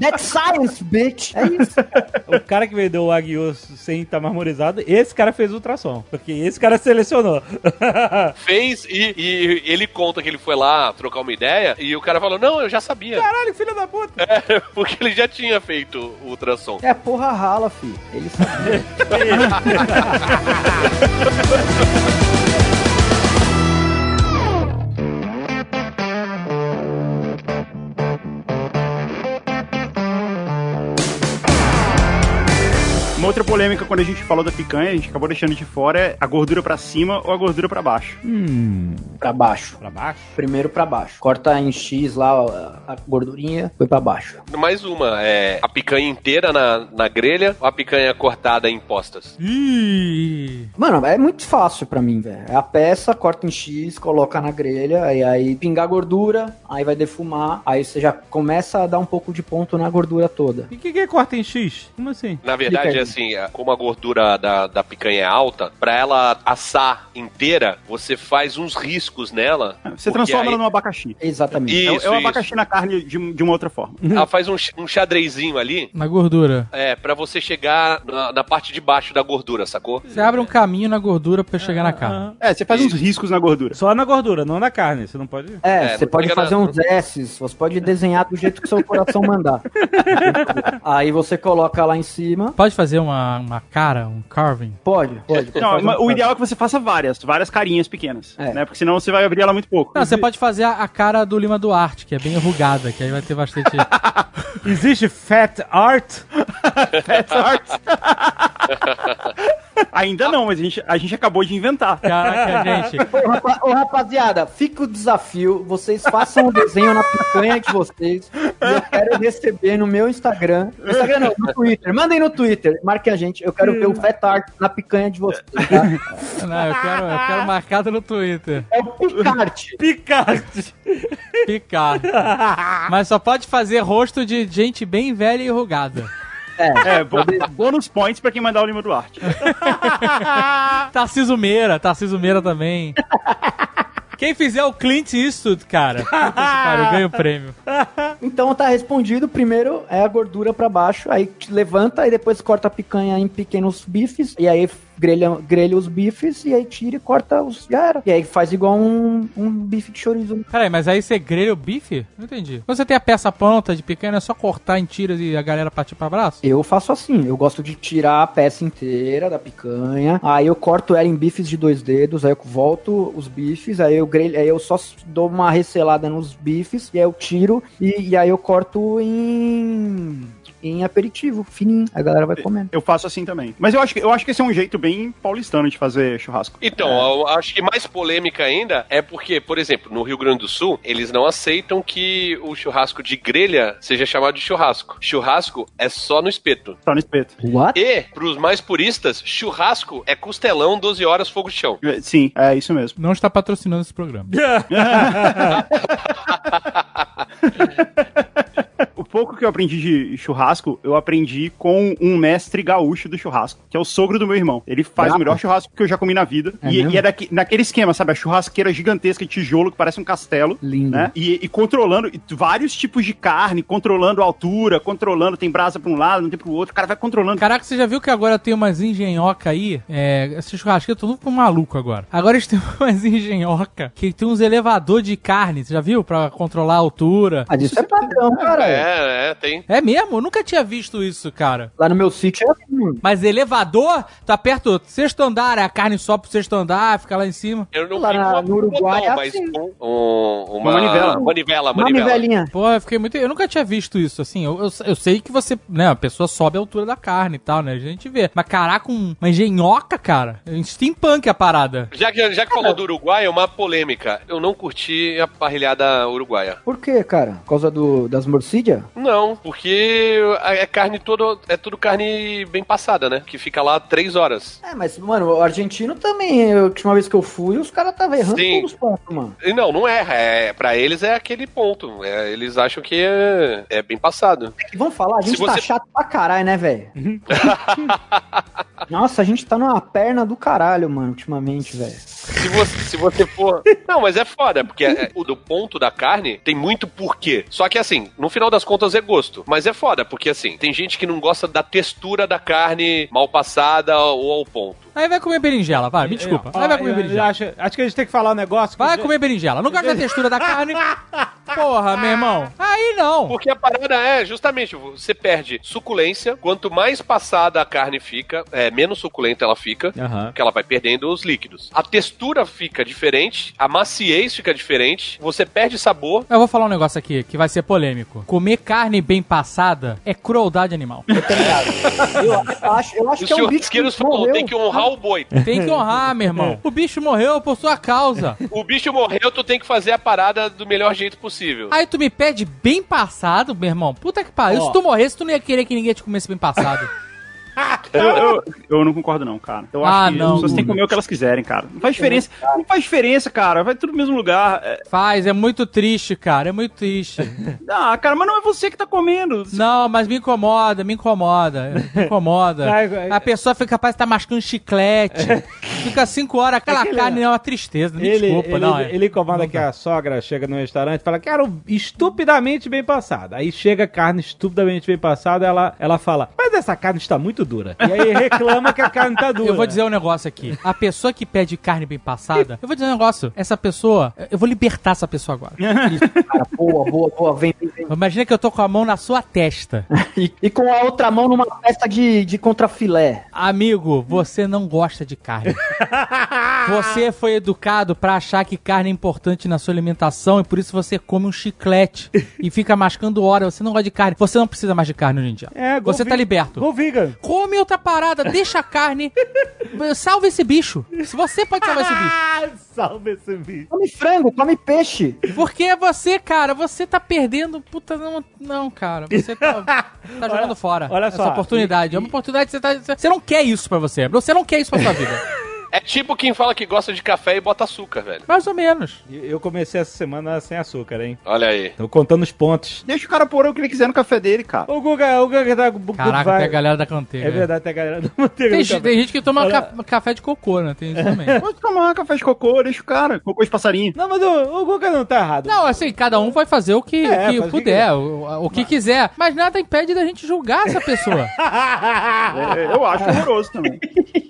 Speaker 3: that's science, bitch. É isso.
Speaker 2: O cara que vendeu o Aguio sem estar marmorizado, esse cara fez ultrassom. Porque esse cara selecionou.
Speaker 5: Fez e, e ele conta que ele foi lá trocar uma ideia e o cara falou: Não, eu já sabia.
Speaker 2: Caralho, filho da puta.
Speaker 5: É, [laughs] porque ele já tinha feito o ultrassom.
Speaker 3: É porra rala, fi. Ele sabe. [laughs]
Speaker 4: outra polêmica quando a gente falou da picanha, a gente acabou deixando de fora é a gordura pra cima ou a gordura pra baixo.
Speaker 3: pra baixo.
Speaker 2: Pra baixo?
Speaker 3: Primeiro pra baixo. Corta em X lá a gordurinha, foi pra baixo.
Speaker 5: Mais uma, é a picanha inteira na, na grelha ou a picanha cortada em postas?
Speaker 6: Ih.
Speaker 3: Mano, é muito fácil pra mim, velho. É a peça, corta em X, coloca na grelha, e aí pingar gordura, aí vai defumar, aí você já começa a dar um pouco de ponto na gordura toda.
Speaker 2: E o que, que é corta em X? Como assim?
Speaker 5: Na verdade,
Speaker 3: Explica aí.
Speaker 5: Assim, é, como a gordura da, da picanha é alta, pra ela assar inteira, você faz uns riscos nela.
Speaker 4: Você
Speaker 5: porque
Speaker 4: transforma
Speaker 5: aí-
Speaker 4: ela num abacaxi.
Speaker 3: Exatamente.
Speaker 4: É o-
Speaker 5: Isso,
Speaker 4: é o
Speaker 5: isso.
Speaker 4: abacaxi na carne de, de uma outra forma.
Speaker 5: Ela [laughs] faz um, um xadrezinho ali,
Speaker 6: Na gordura.
Speaker 5: é, pra você chegar na, na parte de baixo da gordura, sacou?
Speaker 6: Você abre um caminho na gordura pra chegar na carne.
Speaker 2: Aham.
Speaker 4: É, você faz uns riscos na gordura.
Speaker 2: Só na gordura, não na carne. Você não pode.
Speaker 3: É,
Speaker 5: É,
Speaker 3: você pode fazer
Speaker 5: na-
Speaker 3: uns S's, você pode desenhar do jeito que seu coração mandar. [laughs] aí você coloca lá em cima.
Speaker 6: Pode fazer uma, uma cara, um carving?
Speaker 3: Pode, pode. pode
Speaker 4: Não,
Speaker 3: um-
Speaker 4: o ideal é que você faça várias, várias carinhas pequenas.
Speaker 3: É.
Speaker 4: Né? Porque senão você vai abrir ela muito pouco.
Speaker 6: Não, você pode fazer a, a cara do Lima Duarte, que é bem enrugada, que aí vai ter bastante. [laughs]
Speaker 2: Existe fat art? [laughs]
Speaker 4: Fat art. [laughs] Ainda não, mas a gente, a gente acabou de inventar.
Speaker 6: Caraca, gente.
Speaker 3: Ô, rapa- ô, rapaziada, fica o desafio. Vocês façam o desenho na picanha de vocês. E eu quero receber no meu Instagram. No Instagram não, no Twitter. Mandem no Twitter. Marquem a gente. Eu quero ver o Fat Art na picanha de vocês. Tá?
Speaker 6: Não, eu quero, eu quero marcado no Twitter.
Speaker 3: É o Picarte.
Speaker 2: Picante.
Speaker 6: Ficar. Mas só pode fazer rosto de gente bem velha e enrugada.
Speaker 4: É, bo- bônus points pra quem mandar o Lima Duarte. [laughs]
Speaker 6: Tarciso Meira, Tarciso Meira também. Quem fizer o Clint Eastwood, cara, pariu, ganha o prêmio.
Speaker 3: Então tá respondido. Primeiro é a gordura pra baixo. Aí te levanta e depois corta a picanha em pequenos bifes. E aí grelha, grelha os bifes. E aí tira e corta os. Já era. E aí faz igual um, um bife de chorizo.
Speaker 6: Peraí, mas aí você grelha o bife? Não entendi. Quando você tem a peça pronta de picanha, é só cortar em tiras e a galera partir pra braço?
Speaker 3: Eu faço assim, eu gosto de tirar a peça inteira da picanha, aí eu corto ela em bifes de dois dedos, aí eu volto os bifes, aí eu grelho, aí eu só dou uma recelada nos bifes, e aí eu tiro, e, e aí eu corto em, em aperitivo, fininho, a galera vai comendo.
Speaker 4: Eu faço assim também. Mas eu acho, que- eu acho que esse é um jeito bem paulistano de fazer churrasco.
Speaker 5: Então, eu acho que mais polêmica ainda é porque, por exemplo, no Rio Grande do Sul, eles não aceitam que o churrasco de grelha seja chamado de churrasco. Churrasco é só no espeto.
Speaker 4: Tá no espeto.
Speaker 3: What?
Speaker 5: E, pros mais puristas, churrasco é costelão 12 horas fogo de chão.
Speaker 4: É, Sim, é isso mesmo.
Speaker 6: Não está patrocinando esse programa. [laughs] [laughs] [laughs]
Speaker 4: Pouco que eu aprendi de churrasco, eu aprendi com um mestre gaúcho do churrasco, que é o sogro do meu irmão. Ele faz o melhor churrasco que eu já comi na vida.
Speaker 3: É
Speaker 4: e, e é daqui- naquele esquema, sabe? A churrasqueira gigantesca de tijolo que parece um castelo.
Speaker 3: Lindo.
Speaker 4: Né? E, e controlando e vários tipos de carne, controlando a altura, controlando, tem brasa pra um lado, não tem pro outro. O cara vai controlando.
Speaker 6: Caraca, você já viu que agora tem umas engenhoca aí? É, esse churrasqueiro, eu tô tudo com maluco agora. Agora eles [laughs] têm umas engenhoca que tem uns elevador de carne, você já viu? Pra controlar a altura.
Speaker 3: Mas isso é padrão, cara.
Speaker 5: É, é, tem.
Speaker 6: É mesmo? Eu nunca tinha visto isso, cara.
Speaker 3: Lá no meu sítio é assim, mano.
Speaker 6: Mas elevador, tá perto do sexto andar, a carne sobe pro sexto andar, fica lá em cima.
Speaker 5: Eu não
Speaker 3: Lá na- no Uruguai
Speaker 5: botão,
Speaker 3: é
Speaker 5: mas
Speaker 3: assim.
Speaker 5: com um- uma,
Speaker 4: Uma manivela.
Speaker 5: Manivela, manivela.
Speaker 3: nivelinha.
Speaker 6: Pô, eu fiquei muito. Eu nunca tinha visto isso, assim. Eu, eu, eu sei que você, né, a pessoa sobe a altura da carne e tal, né? A gente vê. Mas caraca, um- uma engenhoca, cara. É Steampunk a parada.
Speaker 5: Já que, já que falou do Uruguai, é uma polêmica. Eu não curti a parrilhada uruguaia.
Speaker 3: Por quê, cara? Por causa do, das morcídias?
Speaker 5: Não, porque é carne todo, é tudo carne bem passada, né? Que fica lá três horas.
Speaker 3: É, mas, mano, o argentino também, a última vez que eu fui, os caras estavam errando
Speaker 5: Sim.
Speaker 3: todos os pontos, mano.
Speaker 5: E não, não é. é para eles é aquele ponto. É, eles acham que é, é bem passado.
Speaker 3: E vamos falar, a gente
Speaker 5: Se
Speaker 3: tá
Speaker 5: você-
Speaker 3: chato pra caralho, né, velho? [laughs] Nossa, a gente tá numa perna do caralho, mano, ultimamente, velho.
Speaker 5: Se você, se você for. [laughs] Não, mas é foda, porque é- o do ponto da carne tem muito porquê. Só que assim, no final das contas é gosto. Mas é foda, porque assim, tem gente que não gosta da textura da carne mal passada ou ao ponto.
Speaker 6: Aí vai comer berinjela, vai, me desculpa. Aí vai comer
Speaker 2: Eu- eu
Speaker 6: berinjela.
Speaker 2: Acho, acho que a gente tem que falar um negócio.
Speaker 6: Vai comer berinjela. Não gosta da textura da carne? [laughs] Porra, meu irmão. Aí não.
Speaker 5: Porque a parada é, justamente, você perde suculência. Quanto mais passada a carne fica, é, menos suculenta ela fica.
Speaker 2: Aham.
Speaker 5: Porque ela vai perdendo os líquidos. A textura fica diferente, a maciez fica diferente, você perde sabor.
Speaker 6: Eu vou falar um negócio aqui que vai ser polêmico. Comer carne bem passada é crueldade animal.
Speaker 3: Eu acho, eu acho
Speaker 5: Os
Speaker 3: que é um bicho que morreu.
Speaker 5: tem que honrar o boi.
Speaker 6: Tem que honrar, meu irmão. O bicho morreu por sua causa.
Speaker 5: O bicho morreu, tu tem que fazer a parada do melhor jeito possível.
Speaker 6: Aí tu me pede bem passado, meu irmão. Puta que pariu. Se tu morresse, tu não ia querer que ninguém te comesse bem passado. [laughs]
Speaker 4: Eu, eu, eu não concordo, não, cara. Eu
Speaker 6: Ah,
Speaker 4: acho que
Speaker 6: não.
Speaker 4: as pessoas têm que comer o que elas quiserem, cara. Não faz diferença. Não faz diferença, cara. Vai tudo no mesmo lugar. É,
Speaker 6: Faz, é muito triste, cara. É muito triste. [laughs]
Speaker 4: Ah, cara, mas não é você que tá comendo.
Speaker 6: Não, mas me incomoda, me incomoda. Me incomoda. [laughs] A pessoa fica capaz de estar mascando chiclete. Fica cinco horas, aquela
Speaker 2: Aquele-
Speaker 6: carne é uma tristeza. Me
Speaker 2: Ele,
Speaker 6: desculpa,
Speaker 2: ele,
Speaker 6: não. é-
Speaker 2: ele incomoda que a sogra chega no restaurante e fala, quero estupidamente bem passada. Aí chega carne estupidamente bem passada, ela, ela fala, mas essa carne está muito dura. E aí reclama que a carne tá dura.
Speaker 6: Eu vou dizer um negócio aqui. A pessoa que pede carne bem passada, eu vou dizer um negócio. Essa pessoa, eu vou libertar essa pessoa agora. [laughs]
Speaker 3: Cara, boa, boa, boa, vem, vem, vem.
Speaker 6: Imagina que eu tô com a mão na sua testa.
Speaker 3: E, e com a outra mão numa peça de, de contrafilé.
Speaker 6: Amigo, você não gosta de carne. Você foi educado pra achar que carne é importante na sua alimentação e por isso você come um chiclete e fica mascando hora. Você não gosta de carne. Você não precisa mais de carne hoje em dia.
Speaker 2: É,
Speaker 6: você tá liberto.
Speaker 2: Go vegan.
Speaker 6: Come outra parada, deixa a carne. Salva esse bicho. Se você pode salvar esse bicho.
Speaker 2: Ah, salve esse bicho.
Speaker 3: Come frango, come peixe.
Speaker 6: Porque é você, cara, você tá perdendo. Puta, não, não cara. Você tá, [laughs] tá jogando fora
Speaker 2: olha
Speaker 6: essa
Speaker 2: só,
Speaker 6: oportunidade. É uma oportunidade que você tá. Você não quer isso pra você. Você não quer isso pra sua vida. [laughs]
Speaker 5: É tipo quem fala que gosta de café e bota açúcar, velho.
Speaker 6: Mais ou menos.
Speaker 2: Eu comecei essa semana sem açúcar, hein?
Speaker 5: Olha aí.
Speaker 2: Tô contando os pontos.
Speaker 4: Deixa o cara pôr o que ele quiser no café dele, cara.
Speaker 2: O Guga, o Guga tá...
Speaker 6: Caraca,
Speaker 2: vibe.
Speaker 6: tem a galera da canteiga.
Speaker 2: É verdade, tem a galera do Manteiga
Speaker 6: Tem, tem gente que toma
Speaker 2: Olha-
Speaker 6: ca- café de cocô, né? Tem isso também. [laughs]
Speaker 4: Pode tomar café de cocô, deixa o cara. Cocô de passarinho.
Speaker 2: Não, mas o, o Guga não tá errado.
Speaker 6: Não, assim, cada um vai fazer o que,
Speaker 2: É,
Speaker 6: que puder, o, o que quiser. Mas nada impede da gente julgar essa pessoa. [laughs]
Speaker 4: É, eu acho horroroso também.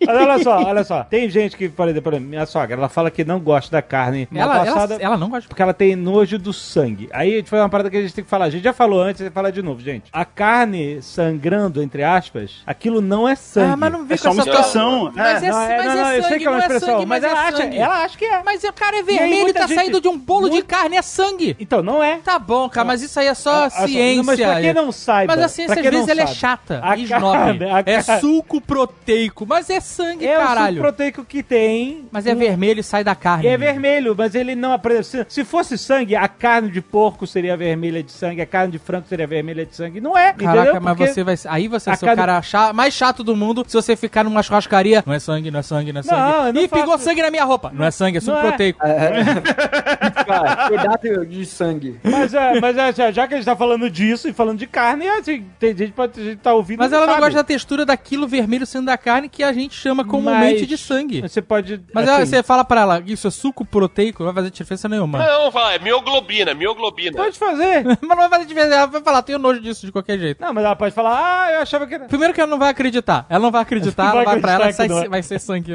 Speaker 2: Mas olha só, olha só. Tem gente que, por exemplo, minha sogra, ela fala que não gosta da carne mal
Speaker 6: ela,
Speaker 2: passada
Speaker 6: ela, ela não gosta de
Speaker 2: porque ela tem nojo do sangue. Aí a gente foi uma parada que a gente tem que falar. A gente já falou antes, a gente fala de novo, gente. A carne sangrando, entre aspas, aquilo não é sangue.
Speaker 6: Ah, mas não vem
Speaker 4: É
Speaker 6: com
Speaker 4: só uma
Speaker 6: essa
Speaker 4: expressão.
Speaker 6: Mas
Speaker 4: É.
Speaker 6: é,
Speaker 2: Não, é-
Speaker 6: mas
Speaker 2: não,
Speaker 6: é
Speaker 2: não, eu sei
Speaker 6: sangue,
Speaker 2: que é uma
Speaker 6: não
Speaker 2: expressão,
Speaker 6: sangue,
Speaker 2: mas,
Speaker 6: mas
Speaker 2: ela,
Speaker 6: é
Speaker 2: acha,
Speaker 6: sangue.
Speaker 2: ela acha que é.
Speaker 6: Mas o cara é vermelho e tá
Speaker 2: gente-
Speaker 6: saindo de um bolo de
Speaker 2: muito-
Speaker 6: carne, é sangue.
Speaker 2: Então, não é.
Speaker 6: Tá bom, cara, mas isso aí é só
Speaker 2: Ah, só-
Speaker 6: ciência.
Speaker 2: Mas pra quem não saiba.
Speaker 6: Mas a ciência, às vezes,
Speaker 2: não
Speaker 6: ela é
Speaker 2: sabe,
Speaker 6: chata
Speaker 2: a
Speaker 6: e
Speaker 2: a
Speaker 6: É suco proteico, mas é sangue,
Speaker 2: É
Speaker 6: caralho.
Speaker 2: suco proteico que tem.
Speaker 6: Mas é vermelho e sai da carne.
Speaker 2: É vermelho, mas ele não aprende. Se, se fosse sangue, a carne de porco seria vermelha de sangue, a carne de frango seria vermelha de sangue. Não é,
Speaker 6: Caraca,
Speaker 2: entendeu?
Speaker 6: mas
Speaker 2: Porque-
Speaker 6: você vai. Aí você vai ser
Speaker 2: cada-
Speaker 6: o cara mais chato do mundo se você ficar numa churrascaria. Não é sangue, não é sangue, não é sangue.
Speaker 2: Não, não
Speaker 6: Ih, pingou
Speaker 2: faço-
Speaker 6: sangue na minha roupa. Não é sangue, é suco
Speaker 2: Não é.
Speaker 6: proteico. [laughs]
Speaker 3: Cara, cuidado de sangue.
Speaker 2: Mas, é, mas é, já- que a gente tá falando disso e falando de carne, assim, tem gente que pode a gente tá ouvindo.
Speaker 6: Mas ela não
Speaker 2: sabe.
Speaker 6: gosta da textura daquilo vermelho sendo da carne que a gente chama comumente
Speaker 2: Mas-
Speaker 6: de sangue.
Speaker 2: Você pode.
Speaker 6: Mas
Speaker 2: assim,
Speaker 6: você fala pra ela, isso é suco proteico, não vai fazer diferença nenhuma.
Speaker 5: Não, fala, é mioglobina, mioglobina.
Speaker 2: Pode fazer. [laughs]
Speaker 6: Mas não vai fazer diferença. Ela vai falar, tenho nojo disso de qualquer jeito.
Speaker 2: não, mas ela pode falar, ah, eu achava que era.
Speaker 6: Primeiro que ela não vai acreditar. Ela não vai acreditar,
Speaker 2: Não
Speaker 6: ela
Speaker 2: vai
Speaker 6: vai pra ela sai,
Speaker 2: não é.
Speaker 6: vai ser sangue.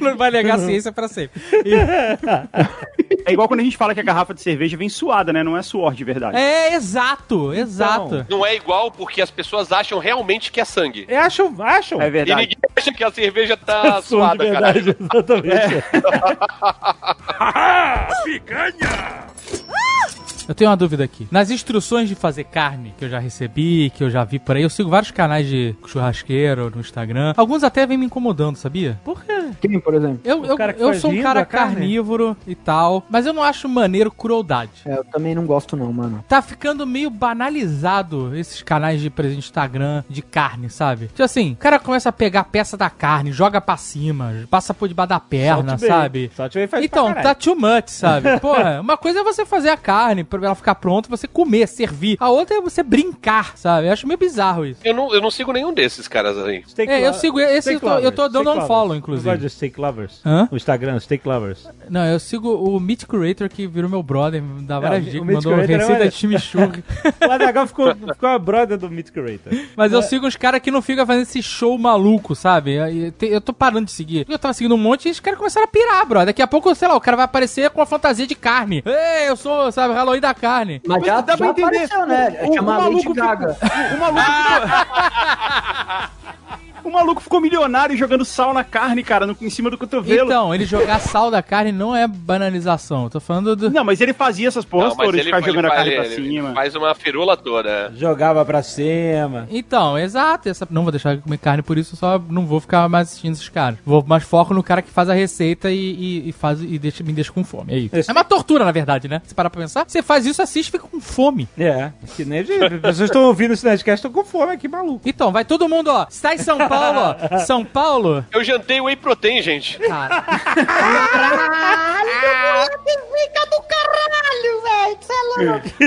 Speaker 6: Não vai negar a ciência pra sempre. E- [laughs]
Speaker 4: É igual quando a gente fala que a garrafa de cerveja vem suada, né? Não é suor de verdade.
Speaker 6: é, exato, exato.
Speaker 5: Não é igual porque as pessoas acham realmente que é sangue.
Speaker 2: É, acham, acham.
Speaker 4: É
Speaker 5: E
Speaker 4: verdade.
Speaker 5: ninguém acha que a cerveja tá [laughs]
Speaker 2: Som de
Speaker 5: suada, cara.
Speaker 2: verdade, [laughs] exatamente. [laughs]
Speaker 6: Eu tenho uma dúvida aqui. Nas instruções de fazer carne que eu já recebi, que eu já vi por aí, eu sigo vários canais de churrasqueiro no Instagram. Alguns até vêm me incomodando, sabia?
Speaker 2: Por quê?
Speaker 3: Quem, por exemplo?
Speaker 6: Eu, eu, eu sou um cara
Speaker 2: carne?
Speaker 6: carnívoro e tal, mas eu não acho maneiro crueldade.
Speaker 3: É, eu também não gosto não, mano.
Speaker 6: Tá ficando meio banalizado esses canais de exemplo, Instagram de carne, sabe? Tipo assim, o cara começa a pegar a peça da carne, joga pra cima, passa por debaixo da perna,
Speaker 2: Salt Bay.
Speaker 6: sabe?
Speaker 2: Salt Bay faz
Speaker 6: Então,
Speaker 2: pra
Speaker 6: tá too much, sabe? [laughs] Porra, uma coisa é você fazer a carne, por pra ela ficar pronta, você comer, servir. A outra é você brincar, sabe? Eu acho meio bizarro isso.
Speaker 5: Eu não, eu não sigo nenhum desses caras aí.
Speaker 2: Steak
Speaker 6: É, eu sigo esse, eu tô, eu tô dando um follow, inclusive.
Speaker 2: De Steak Lovers?
Speaker 6: Hã?
Speaker 2: O Instagram, Steak Lovers.
Speaker 6: Não, eu sigo o Meat Curator, que virou meu brother, me dá várias
Speaker 2: o
Speaker 6: dicas,
Speaker 2: Meat
Speaker 6: mandou
Speaker 2: Curator é
Speaker 6: receita
Speaker 2: maneiro.
Speaker 6: de chimichurri. [laughs]
Speaker 2: O Adagal ficou, ficou a brother do Meat Curator.
Speaker 6: Mas eu sigo uns caras que não ficam fazendo esse show maluco, sabe? Te- Eu tô parando de seguir. Eu tava seguindo um monte e os caras começaram a pirar, bro. Daqui a pouco, sei lá, o cara vai aparecer com a fantasia de carne. Ei, eu sou, sabe, Halloween da carne.
Speaker 3: Mas já,
Speaker 4: dá pra
Speaker 3: já
Speaker 4: entender.
Speaker 3: apareceu, né?
Speaker 4: O- o
Speaker 3: Lady
Speaker 4: maluco
Speaker 3: Gaga.
Speaker 4: O maluco [laughs] [laughs] O maluco ficou milionário jogando sal na carne, cara, no- em cima do cotovelo.
Speaker 6: Então, ele jogar sal da carne não é banalização. Eu tô falando do.
Speaker 4: Não, mas ele fazia essas porras
Speaker 5: Não, mas
Speaker 4: todas,
Speaker 5: ele,
Speaker 4: ficar
Speaker 5: ele
Speaker 4: jogando a
Speaker 5: faz,
Speaker 4: carne pra
Speaker 5: ele
Speaker 4: cima.
Speaker 5: faz uma firula toda.
Speaker 2: Jogava pra cima.
Speaker 6: Então, exato. Essa... Não vou deixar de comer carne, por isso só não vou ficar mais assistindo esses caras. Vou mais foco no cara que faz a receita e, e, e faz e deixa, me deixa com fome. É isso.
Speaker 2: Esse-
Speaker 6: É uma tortura, na verdade, né? Se parar pra pensar, você faz isso, assiste e fica com fome.
Speaker 2: É, que nem gente. [laughs] As pessoas estão ouvindo esse Nerdcast estão com fome aqui, maluco.
Speaker 6: Então, vai todo mundo, ó. Em São Paulo, [laughs] ó. São Paulo.
Speaker 5: Eu jantei whey protein, gente.
Speaker 6: Cara,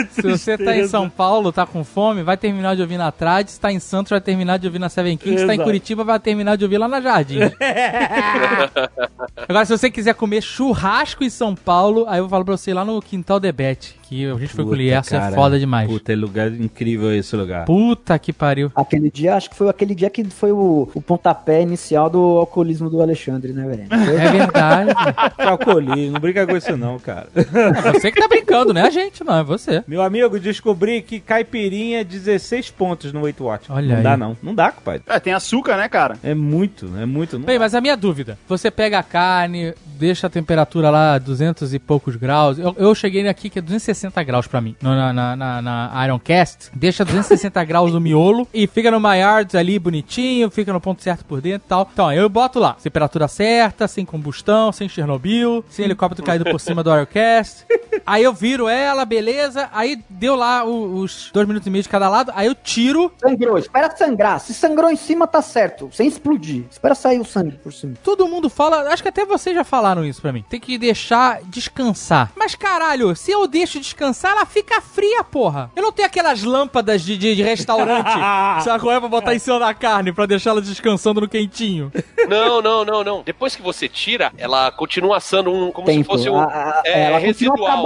Speaker 6: se você tá em São Paulo, tá com fome, vai terminar de ouvir na Trad. Se tá em Santos, vai terminar de ouvir na Seven Kings. Se tá em. Curitiba, vai terminar de ouvir lá na Jardim. [laughs] Agora, se você quiser comer churrasco em São Paulo, aí eu falo pra você ir lá no Quintal Debete, que a gente foi com o Lierso, é foda demais. Puta.
Speaker 2: Puta, é lugar incrível esse lugar.
Speaker 6: que pariu.
Speaker 3: Aquele dia, acho que foi aquele dia que foi o, o pontapé inicial do alcoolismo do Alexandre, né, velho?
Speaker 6: É verdade. [laughs]
Speaker 2: Alcoolismo, não brinca com isso não, cara.
Speaker 6: É você que tá brincando, não é a gente, não, é você.
Speaker 2: Meu amigo, descobri que caipirinha é 16 pontos no Weight Watch.
Speaker 6: Olha
Speaker 2: não
Speaker 6: aí.
Speaker 2: dá não. Não dá, compadre.
Speaker 4: É, tem açúcar, né, cara?
Speaker 2: É muito, é muito.
Speaker 6: Bem,
Speaker 2: dá.
Speaker 6: mas a minha dúvida, você pega a carne, deixa a temperatura lá 200 e poucos graus, eu, eu cheguei aqui que é 260 graus pra mim, na, na, na, na Ironcast, deixa 260 graus no miolo e fica no Maillard ali bonitinho, fica no ponto certo por dentro e tal. Então, aí eu boto lá, temperatura certa, sem combustão, sem Chernobyl, sem helicóptero caído por cima do Ironcast. Aí eu viro ela, beleza, aí deu lá o- os dois minutos e meio de cada lado, aí eu tiro
Speaker 3: Sangrou, espera sangrar. Se sangrou em cima, tá certo. Sem explodir. Espera sair o sangue por cima.
Speaker 6: Todo mundo fala, acho que até vocês já falaram isso pra mim. Tem que deixar descansar. Mas caralho, se eu deixo descansar, ela fica fria, porra. Eu não tenho aquelas lâmpadas de, de, de restaurante, [laughs] sabe qual é pra botar em cima da carne pra deixar ela descansando no quentinho.
Speaker 5: Não, não, não, não. Depois que você tira, ela continua assando um, como se
Speaker 3: Tempo.
Speaker 5: fosse um.
Speaker 3: A- a-
Speaker 5: é,
Speaker 3: ela
Speaker 5: residual.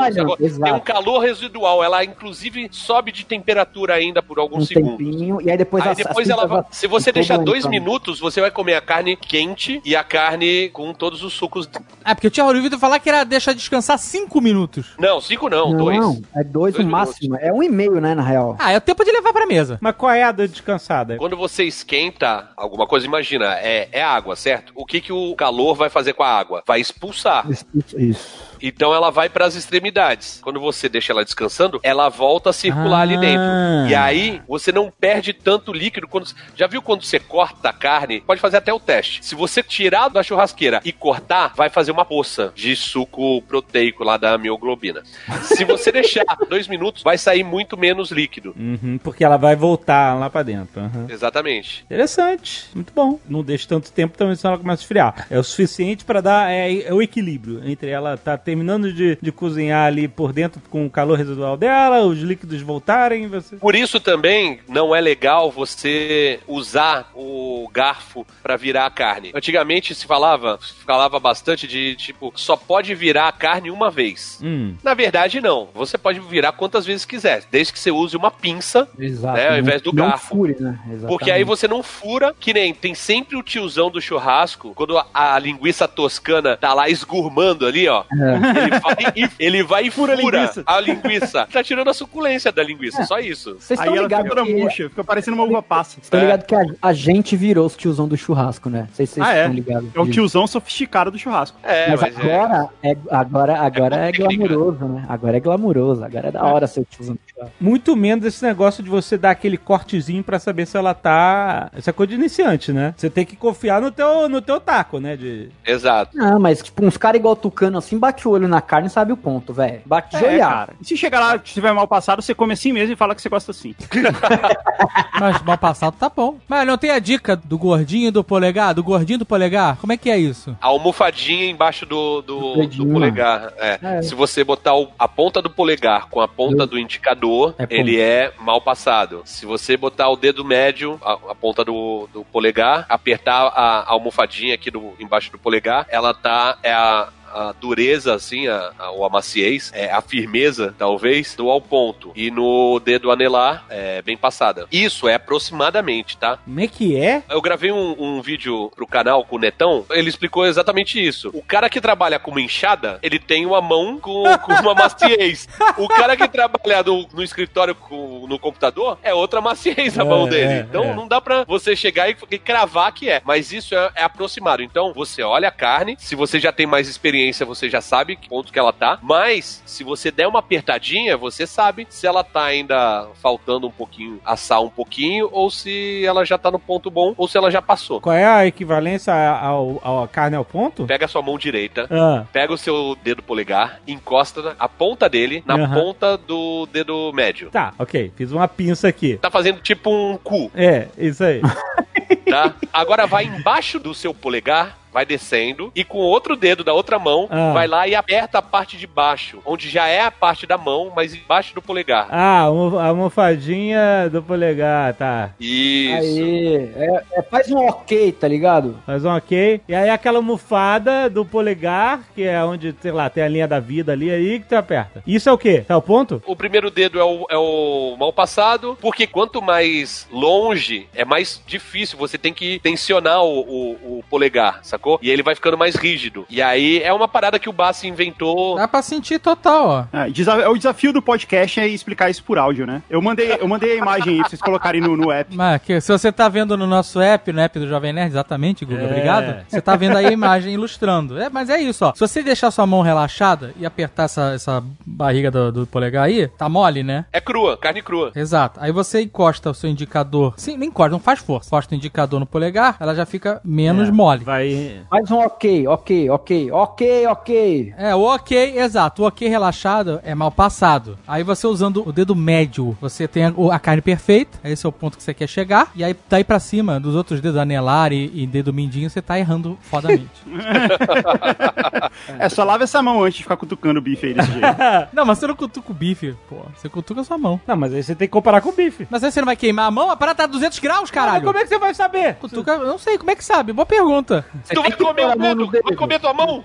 Speaker 5: Tem um calor residual. Ela, inclusive, sobe de temperatura ainda por alguns
Speaker 3: Um
Speaker 5: segundos.
Speaker 3: tempinho. E aí depois
Speaker 5: Aí
Speaker 3: as- as
Speaker 5: depois ela
Speaker 3: pintas
Speaker 5: vai, se você deixar dois
Speaker 3: doendo,
Speaker 5: minutos, você vai comer a carne quente e a carne com todos os sucos.
Speaker 6: É, porque eu tinha ouvido falar que era deixar descansar 5 minutos.
Speaker 5: Não, cinco não,
Speaker 3: Não,
Speaker 5: dois.
Speaker 3: É dois,
Speaker 5: Dois
Speaker 3: o máximo. É um e meio, né, na real.
Speaker 6: Ah, é o tempo de levar pra mesa.
Speaker 2: Mas qual é a da descansada?
Speaker 5: Quando você esquenta alguma coisa, imagina, é, é água, certo? O que, que o calor vai fazer com a água? Vai expulsar.
Speaker 3: Isso. isso.
Speaker 5: Então ela vai para as extremidades. Quando você deixa ela descansando, ela volta a circular
Speaker 2: Ah.
Speaker 5: ali dentro. E aí você não perde tanto líquido. Quando, já viu quando você corta a carne? Pode fazer até o teste. Se você tirar da churrasqueira e cortar, vai fazer uma poça de suco proteico lá da mioglobina. Se você deixar [laughs] dois minutos, vai sair muito menos líquido.
Speaker 2: Uhum, porque ela vai voltar lá pra dentro. uhum.
Speaker 5: Exatamente.
Speaker 2: Interessante, muito bom. Não deixa tanto tempo também, senão ela começa a esfriar. É o suficiente pra dar é, é o equilíbrio entre ela tá terminando de, de cozinhar ali por dentro com o calor residual dela, os líquidos voltarem, você.
Speaker 5: Por isso também não é legal você usar o garfo para virar a carne. Antigamente se falava, falava bastante de tipo, só pode virar a carne uma vez.
Speaker 2: Hum.
Speaker 5: Na verdade, não. Você pode virar quantas vezes quiser, desde que você use uma pinça,
Speaker 3: Exato.
Speaker 5: né, ao invés do
Speaker 3: não
Speaker 5: garfo.
Speaker 3: Fure, né?
Speaker 5: Porque aí você não fura, que nem tem sempre o tiozão do churrasco, quando a, a linguiça toscana tá lá esgurmando ali, ó. Ele vai e, [laughs] ele vai e fura,
Speaker 4: Fura a linguiça.
Speaker 5: a linguiça. Tá tirando a suculência da linguiça, só isso.
Speaker 3: Vocês
Speaker 4: Aí ela fica toda murcha, fica parecendo uma uva passa.
Speaker 3: Estão
Speaker 5: É.
Speaker 3: ligados que a, a gente virou os tiozão do churrasco, né? Vocês vocês
Speaker 4: Ah, é?
Speaker 3: estão ligados.
Speaker 4: É o tiozão sofisticado do churrasco.
Speaker 5: É,
Speaker 3: Mas,
Speaker 5: mas, é.
Speaker 3: agora é, agora, agora
Speaker 5: É
Speaker 3: é,
Speaker 5: técnica.
Speaker 3: glamuroso, né? Agora é glamuroso, agora é da hora ser o tiozão do churrasco.
Speaker 2: Muito menos esse negócio de você dar aquele cortezinho pra saber se ela tá. Essa é coisa de iniciante, né? Você tem que confiar no teu, no teu taco, né? De...
Speaker 5: Exato.
Speaker 3: Não, mas tipo, uns caras igual tucano assim, bate o olho na carne e sabe o ponto, velho. Bate de
Speaker 4: É,
Speaker 3: olhar.
Speaker 4: cara. E se chegar lá, se tiver mal passado, você come assim mesmo e fala que você gosta assim. [laughs]
Speaker 6: Mas mal passado tá bom. Mas não tem a dica do gordinho do polegar? Do gordinho do polegar? Como é que é isso?
Speaker 5: A almofadinha embaixo do, do,
Speaker 3: Do
Speaker 5: do polegar. É.
Speaker 3: É.
Speaker 5: Se você botar o- a ponta do polegar com a ponta do indicador,
Speaker 3: É
Speaker 5: ele é mal passado. Se você botar o dedo médio, a, a ponta do, do polegar, apertar a, a almofadinha aqui do, embaixo do polegar, ela tá. É a. A dureza, assim, a, a, ou a maciez, é, a firmeza, talvez, do ao ponto. E no dedo anelar, é bem passada. Isso é aproximadamente, tá?
Speaker 2: Como é que é?
Speaker 5: Eu gravei um, um vídeo pro canal com o Netão, ele explicou exatamente isso. O cara que trabalha com uma enxada, ele tem uma mão com, com uma [laughs] maciez. O cara que trabalha no, no escritório com- no computador é outra maciez a
Speaker 2: É,
Speaker 5: mão dele.
Speaker 2: é,
Speaker 5: então
Speaker 2: é.
Speaker 5: não dá pra você chegar e, e cravar que é. Mas isso é, é aproximado. Então você olha a carne, se você já tem mais experiência, você já sabe que ponto que ela tá. Mas se você der uma apertadinha, você sabe se ela tá ainda faltando um pouquinho, assar um pouquinho, ou se ela já tá no ponto bom, ou se ela já passou.
Speaker 2: Qual é a equivalência ao, ao, à carne ao ponto?
Speaker 5: Pega a sua mão direita,
Speaker 2: Ah,
Speaker 5: pega o seu dedo polegar, encosta a ponta dele na
Speaker 2: Aham.
Speaker 5: ponta do dedo médio.
Speaker 2: tá, ok. Fiz uma pinça aqui.
Speaker 5: Tá fazendo tipo um cu,
Speaker 2: É, isso aí. [laughs]
Speaker 5: tá? Agora vai embaixo do seu polegar, vai descendo e com o outro dedo da outra mão
Speaker 2: Ah.
Speaker 5: vai lá e aperta a parte de baixo, onde já é a parte da mão, mas embaixo do polegar.
Speaker 2: Ah, a almofadinha do polegar, tá.
Speaker 5: Isso.
Speaker 3: Aí, é, é, faz um ok, tá ligado?
Speaker 2: Faz um ok. E aí aquela almofada do polegar, que é onde, sei lá, tem a linha da vida ali, aí que tu aperta. Isso é o quê? Tá o ponto?
Speaker 5: O primeiro dedo é o, é o mal passado, porque quanto mais longe, é mais difícil. Você tem que tensionar o, o- o polegar, sacou? E ele vai ficando mais rígido. E aí é uma parada que o Bassi inventou.
Speaker 6: Dá pra sentir total, ó.
Speaker 4: Ah, desa- o desafio do podcast é explicar isso por áudio, né? Eu mandei, eu mandei a imagem aí pra vocês colocarem no, no app.
Speaker 6: Mas que, se você tá vendo no nosso app, no app do Jovem Nerd, exatamente, Guga,
Speaker 2: É.
Speaker 6: obrigado. Você tá vendo aí a imagem ilustrando. É, mas é isso, ó. Se você deixar sua mão relaxada e apertar essa, essa barriga do, do polegar aí, tá mole, né?
Speaker 5: É crua, carne crua.
Speaker 6: Exato. Aí você encosta o seu indicador. Sim, não encosta, não faz força. Encosta o indicador no polegar, ela já fica menos
Speaker 2: É,
Speaker 6: mole.
Speaker 2: Vai.
Speaker 3: Faz um ok, ok, ok, ok, ok.
Speaker 6: É, o ok, exato. O ok relaxado é mal passado. Aí você usando o dedo médio, você tem a, carne perfeita. Esse é o ponto que você quer chegar. E aí, daí pra cima, dos outros dedos anelar e, e dedo mindinho, você tá errando fodamente.
Speaker 4: É só lava essa mão antes de ficar cutucando o bife aí desse jeito. [laughs]
Speaker 6: não, mas você não cutuca o bife, pô. Você cutuca a sua mão.
Speaker 2: Não, mas aí você tem que comparar com o bife.
Speaker 6: Mas aí você não vai queimar a mão? A parada tá a 200 graus,
Speaker 2: Mas
Speaker 6: caralho.
Speaker 2: como é que você vai saber?
Speaker 6: Cutuca, eu não sei, como é que sabe? Boa pergunta.
Speaker 5: Tu vai comer o dedo? Vai comer tua mão?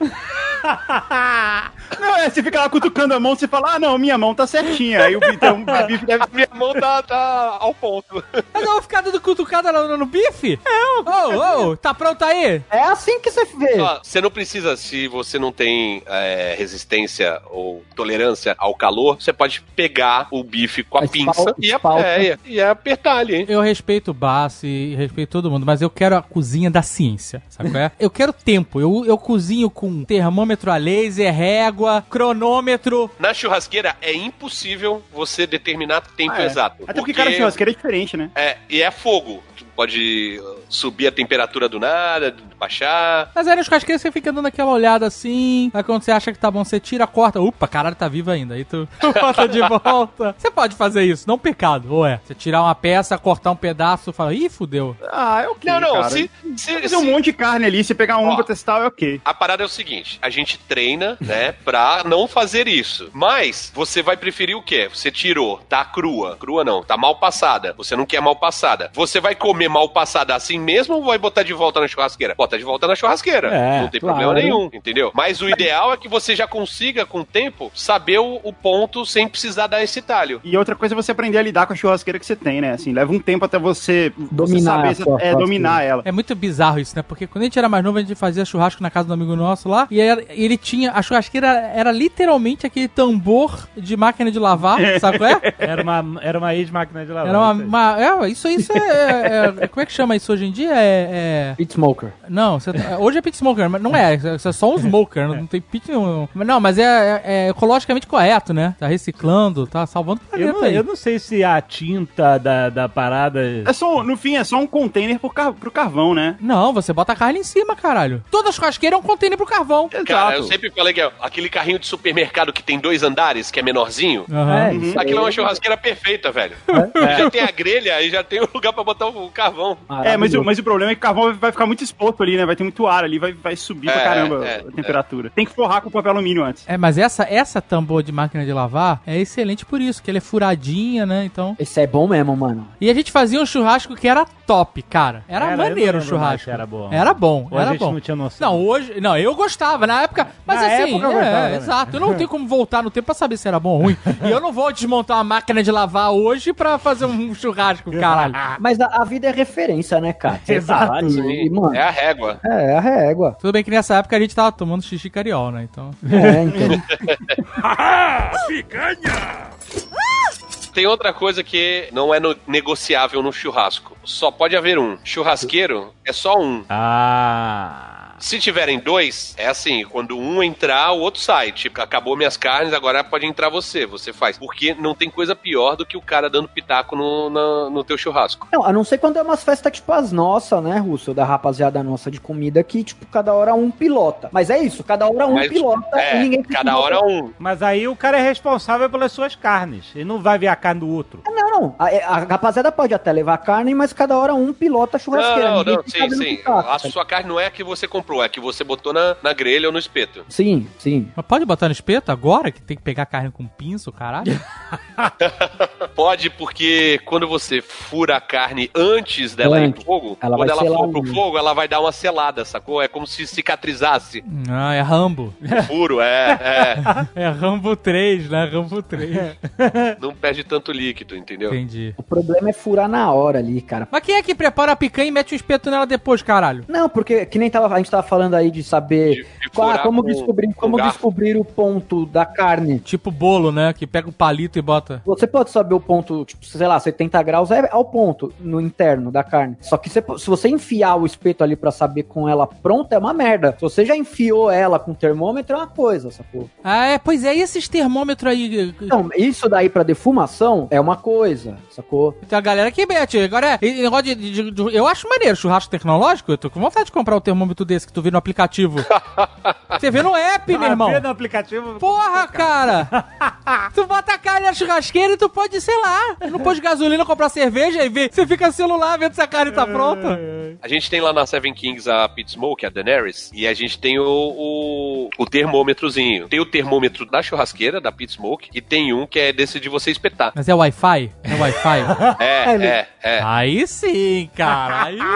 Speaker 4: Não, é, você fica lá cutucando a mão, você fala, ah, não, minha mão tá certinha. Aí o bife, então, o bife deve...
Speaker 5: Minha mão tá, tá ao ponto.
Speaker 6: Mas eu vou ficar dando cutucada no, no bife? É, ô, ô, tá pronto aí?
Speaker 3: É assim que você vê.
Speaker 5: Você não precisa, se você não tem é, resistência ou tolerância ao calor, você pode pegar o bife com a
Speaker 3: A
Speaker 5: pinça e,
Speaker 3: espalda.
Speaker 5: é, e, apertar ali, hein?
Speaker 6: Eu respeito o Bassi e respeito todo mundo, mas eu quero a cozinha da ciência, sabe qual é? Eu quero tempo. Eu, eu cozinho com termômetro a laser, régua, cronômetro.
Speaker 5: Na churrasqueira é impossível você determinar tempo
Speaker 4: Ah, é.
Speaker 5: exato.
Speaker 4: Até porque cada churrasqueira é diferente, né?
Speaker 5: É, e é fogo. Tu pode subir a temperatura do nada, baixar.
Speaker 6: Mas aí nos casqueiros você fica dando aquela olhada assim. Aí quando você acha que tá bom, você tira, corta. Opa, caralho, tá vivo ainda. Aí tu [laughs] bota de volta. Você pode fazer isso, não pecado, ou é? Você tirar uma peça, cortar um pedaço, fala, ih, fudeu.
Speaker 4: Ah, é ok,
Speaker 5: Não, não,
Speaker 4: cara.
Speaker 5: se, se,
Speaker 4: Fazer um
Speaker 5: se-
Speaker 4: monte de carne ali, você pegar um
Speaker 5: Ó.
Speaker 4: pra testar, é ok.
Speaker 5: A parada é o seguinte: a gente treina, né, pra não fazer isso. Mas você vai preferir o quê? Você tirou, tá crua. Crua não, tá mal passada. Você não quer mal passada. Você vai comer mal passada assim mesmo ou vai botar de volta na churrasqueira? Bota de volta na churrasqueira.
Speaker 2: É,
Speaker 5: não tem
Speaker 3: claro.
Speaker 5: problema nenhum, entendeu? Mas o ideal é que você já consiga, com o tempo, saber o, o ponto sem precisar dar esse talho.
Speaker 4: E outra coisa é você aprender a lidar com a churrasqueira que você tem, né? Assim, leva um tempo até você, você
Speaker 3: Dominar
Speaker 4: saber se-
Speaker 3: sua
Speaker 4: é, dominar ela.
Speaker 6: É muito bizarro isso, né? Porque quando a gente era mais novo, a gente fazia churrasco na casa do amigo nosso lá. E era- ele tinha. A churrasqueira era literalmente aquele tambor de máquina de lavar, sabe qual é?
Speaker 2: Era uma, era uma ex-máquina de lavar.
Speaker 6: Era uma.
Speaker 2: isso aí.
Speaker 6: uma- é, isso, isso é, é- é- Como é que chama isso hoje em dia? É. é-
Speaker 3: Pit smoker.
Speaker 6: não Não, você tá- hoje é pit smoker, mas não é. Isso é só um smoker, não tem pit nenhum. Não, mas é, é- é ecologicamente correto, né? Tá reciclando, tá salvando o
Speaker 2: Eu
Speaker 6: planeta
Speaker 2: não,
Speaker 6: aí.
Speaker 2: eu não sei se a tinta da, da parada.
Speaker 4: É só, no fim, é só um container pro, car pro carvão, né?
Speaker 6: Não, você bota a carne em cima, caralho. Toda churrasqueira é um container pro carvão.
Speaker 5: Cara, eu sempre falei que é aquele carrinho de supermercado que tem dois andares, que é menorzinho.
Speaker 6: Aham.
Speaker 3: É, isso
Speaker 5: Aquilo é uma churrasqueira perfeita, velho. Já tem a grelha e já tem o lugar pra botar o carvão.
Speaker 4: É, mas, o-
Speaker 3: maravilhoso.
Speaker 4: mas o problema é que o carvão vai ficar muito exposto ali, né? Vai ter muito ar ali, vai, vai subir pra
Speaker 5: É,
Speaker 4: caramba
Speaker 5: é,
Speaker 4: a temperatura. Tem que forrar com papel alumínio antes.
Speaker 6: É, mas essa, essa tambor de máquina de lavar é excelente por isso, que ela é furadinha, né? Então.
Speaker 3: Esse é bom mesmo, mano.
Speaker 6: E a gente fazia um churrasco que era top, cara. Era,
Speaker 2: Era,
Speaker 6: maneiro o churrasco.
Speaker 2: era bom.
Speaker 6: Era bom,
Speaker 2: a
Speaker 6: era
Speaker 2: gente
Speaker 6: bom.
Speaker 2: não tinha noção.
Speaker 6: Não, hoje. Não, eu gostava na época. Mas
Speaker 2: Na
Speaker 6: assim,
Speaker 2: época eu
Speaker 6: é,
Speaker 2: gostava, né?
Speaker 6: exato. Eu não tenho como voltar no tempo pra saber se era bom ou ruim. [laughs] e eu não vou desmontar uma máquina de lavar hoje pra fazer um churrasco, caralho.
Speaker 3: Mas a, a vida é referência, né, cara? Você [laughs]
Speaker 2: Exato.
Speaker 3: lá e, mano,
Speaker 5: É a régua.
Speaker 3: é, é a régua.
Speaker 6: Tudo bem que nessa época a gente tava tomando xixi cariol, né? Então.
Speaker 3: É, então. [laughs]
Speaker 5: Tem outra coisa que não é no- negociável no churrasco. Só pode haver um. Churrasqueiro é só um.
Speaker 2: Ah.
Speaker 5: Se tiverem dois, é assim, quando um entrar, o outro sai. Tipo, acabou minhas carnes, agora pode entrar você, você faz. Porque não tem coisa pior do que o cara dando pitaco no, na- no teu churrasco.
Speaker 3: Não, a não ser quando é umas festas tipo as nossas, né, Russo? Da rapaziada nossa de comida que, tipo, cada hora um pilota. Mas é isso, cada hora um
Speaker 5: Mas,
Speaker 3: pilota
Speaker 5: é,
Speaker 3: e ninguém
Speaker 5: cada
Speaker 3: pilota.
Speaker 5: hora um.
Speaker 2: Mas aí o cara é responsável pelas suas carnes. Ele não vai ver a carne do outro.
Speaker 3: Não, não. A, a rapaziada pode até levar carne, mas cada hora um pilota a churrasqueira.
Speaker 5: Não, não, não, sim, sim.
Speaker 3: pitaco,
Speaker 5: A sua carne não é a que você comprou, é que você botou na, na grelha ou no espeto.
Speaker 3: Sim, sim.
Speaker 6: Mas pode botar no espeto agora? Que tem que pegar a carne com pinço, caralho? [laughs]
Speaker 5: Pode, porque quando você fura a carne antes dela ir
Speaker 3: Antes.
Speaker 5: pro fogo,
Speaker 3: Ela
Speaker 5: quando ela for pro fogo, ela vai dar uma selada, sacou? É como se cicatrizasse
Speaker 6: ah, é Rambo.
Speaker 5: o furo, é,
Speaker 6: É [laughs] Rambo 3, né? Rambo 3.
Speaker 5: é. [laughs] Não perde tanto líquido, entendeu?
Speaker 6: Entendi.
Speaker 3: O problema é furar na hora ali, cara.
Speaker 6: Mas quem é que prepara a picanha e mete um espeto nela depois, caralho?
Speaker 3: Não, porque que nem tava, a gente tava falando aí de saber
Speaker 5: De- de
Speaker 3: qual-
Speaker 5: furar
Speaker 3: como
Speaker 5: com-
Speaker 3: descobrir,
Speaker 5: com
Speaker 3: como
Speaker 5: garfo.
Speaker 3: descobrir o ponto da carne.
Speaker 6: Tipo bolo, né? Que pega o palito e bota.
Speaker 3: Você pode saber o ponto, tipo, sei lá, 70 graus é ao ponto no interno da carne. Só que você- se você enfiar o espeto ali pra saber com ela pronta, é uma merda. Se você já enfiou ela com termômetro, é uma coisa, sacou?
Speaker 6: Ah, é, pois é, e esses termômetros aí?
Speaker 3: Então, isso daí pra defumação é uma coisa, sacou?
Speaker 6: Tem a galera que mete. Agora, é, negócio de, de- de- eu acho maneiro churrasco tecnológico. Eu tô com vontade de comprar um termômetro desse que tu vê no aplicativo. [laughs] Você vê no app, meu irmão.
Speaker 2: Vê no aplicativo.
Speaker 6: Porra, cara! [laughs] tu bota a carne na churrasqueira e tu pode, sei lá, no posto de gasolina comprar cerveja e ver. Você fica no celular vendo se a carne tá pronta.
Speaker 5: A gente tem lá na Seven Kings a Pit Smoke, a Daenerys, e a gente tem o, o, o termômetrozinho. Tem o termômetro da churrasqueira, da Pit Smoke, e tem um que é desse de você espetar.
Speaker 6: Mas é Wi-Fi? É Wi-Fi? [laughs]
Speaker 5: É, [laughs] é, é.
Speaker 6: Aí sim, cara. Aí... [laughs]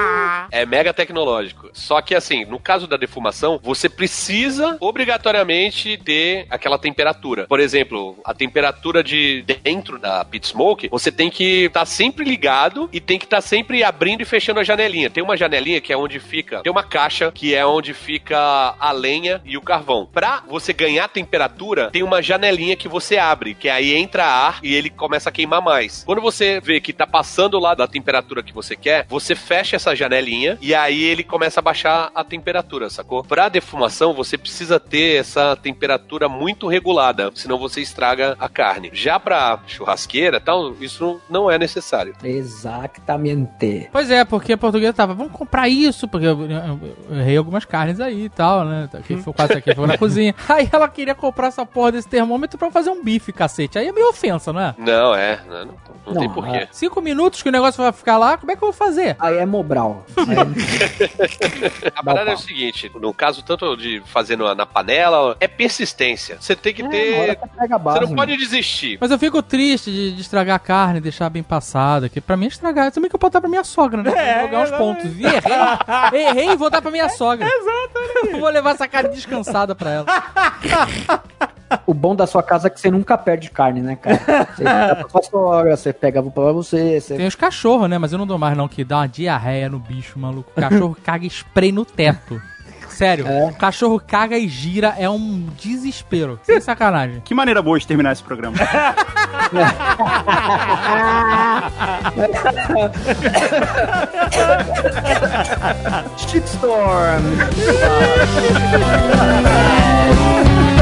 Speaker 5: É mega tecnológico. Só que assim, no caso da defumação, você precisa obrigatoriamente ter aquela temperatura. Por exemplo, a temperatura de dentro da pit smoke, você tem que estar sempre ligado e tem que estar sempre abrindo e fechando a janelinha. Tem uma janelinha que é onde fica, tem uma caixa que é onde fica a lenha e o carvão. Pra você ganhar temperatura, tem uma janelinha que você abre, que aí entra ar e ele começa a queimar mais. Quando você vê que tá passando lá da temperatura que você quer, você fecha essa janelinha e aí ele começa a baixar a temperatura, sacou? Pra defumação, você precisa ter essa temperatura muito regulada, senão você estraga a carne. Já pra churrasqueira, tal, isso não é necessário.
Speaker 3: Exatamente.
Speaker 6: Pois é, porque a portuguesa tava, vamos comprar isso, porque eu, eu- eu errei algumas carnes aí e tal, né? Aqui foi quase aqui, foi na [laughs] cozinha. Aí ela queria comprar essa porra desse termômetro pra fazer um bife, cacete. Aí é meio ofensa, não é?
Speaker 5: Não, é, não, não, não tem porquê.
Speaker 6: Cinco minutos que o negócio vai ficar lá, como é que eu vou fazer?
Speaker 3: Aí é Mobral. Aí- [laughs]
Speaker 5: A parada é o seguinte, no caso tanto de fazer na, na panela, é persistência. Você tem que
Speaker 3: É,
Speaker 5: ter...
Speaker 3: hora você pega a
Speaker 5: Você não pode desistir.
Speaker 6: Mas eu fico triste de, de estragar a carne, deixar bem passada, que pra mim é estragar. Também que eu vou dar pra minha sogra, né?
Speaker 2: É,
Speaker 6: vou ganhar uns pontos. E errei, errei e vou dar pra minha sogra. Exato. vou levar essa carne descansada pra ela.
Speaker 3: O bom da sua casa é que você nunca perde carne, né, cara? Você dá pra sua sogra, você pega pra você, você...
Speaker 6: Tem os cachorros, né? Mas eu não dou mais não, que dá uma diarreia no bicho, maluco. O cachorro [laughs] caga spray no teto. Sério,
Speaker 3: É.
Speaker 6: o cachorro caga e gira é um desespero. Sem sacanagem.
Speaker 4: Que maneira boa de terminar esse programa.
Speaker 3: Shitstorm. [laughs]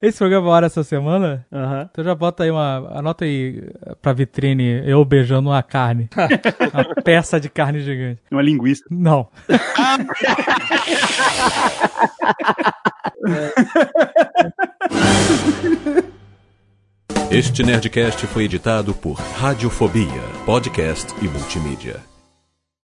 Speaker 6: Esse programa hora essa semana,
Speaker 2: Aham.
Speaker 6: então já bota aí uma. Anota aí pra vitrine eu beijando uma carne. [laughs] uma peça de carne gigante.
Speaker 4: Uma linguiça.
Speaker 6: Não.
Speaker 1: Este Nerdcast foi editado por Radiofobia, podcast e multimídia.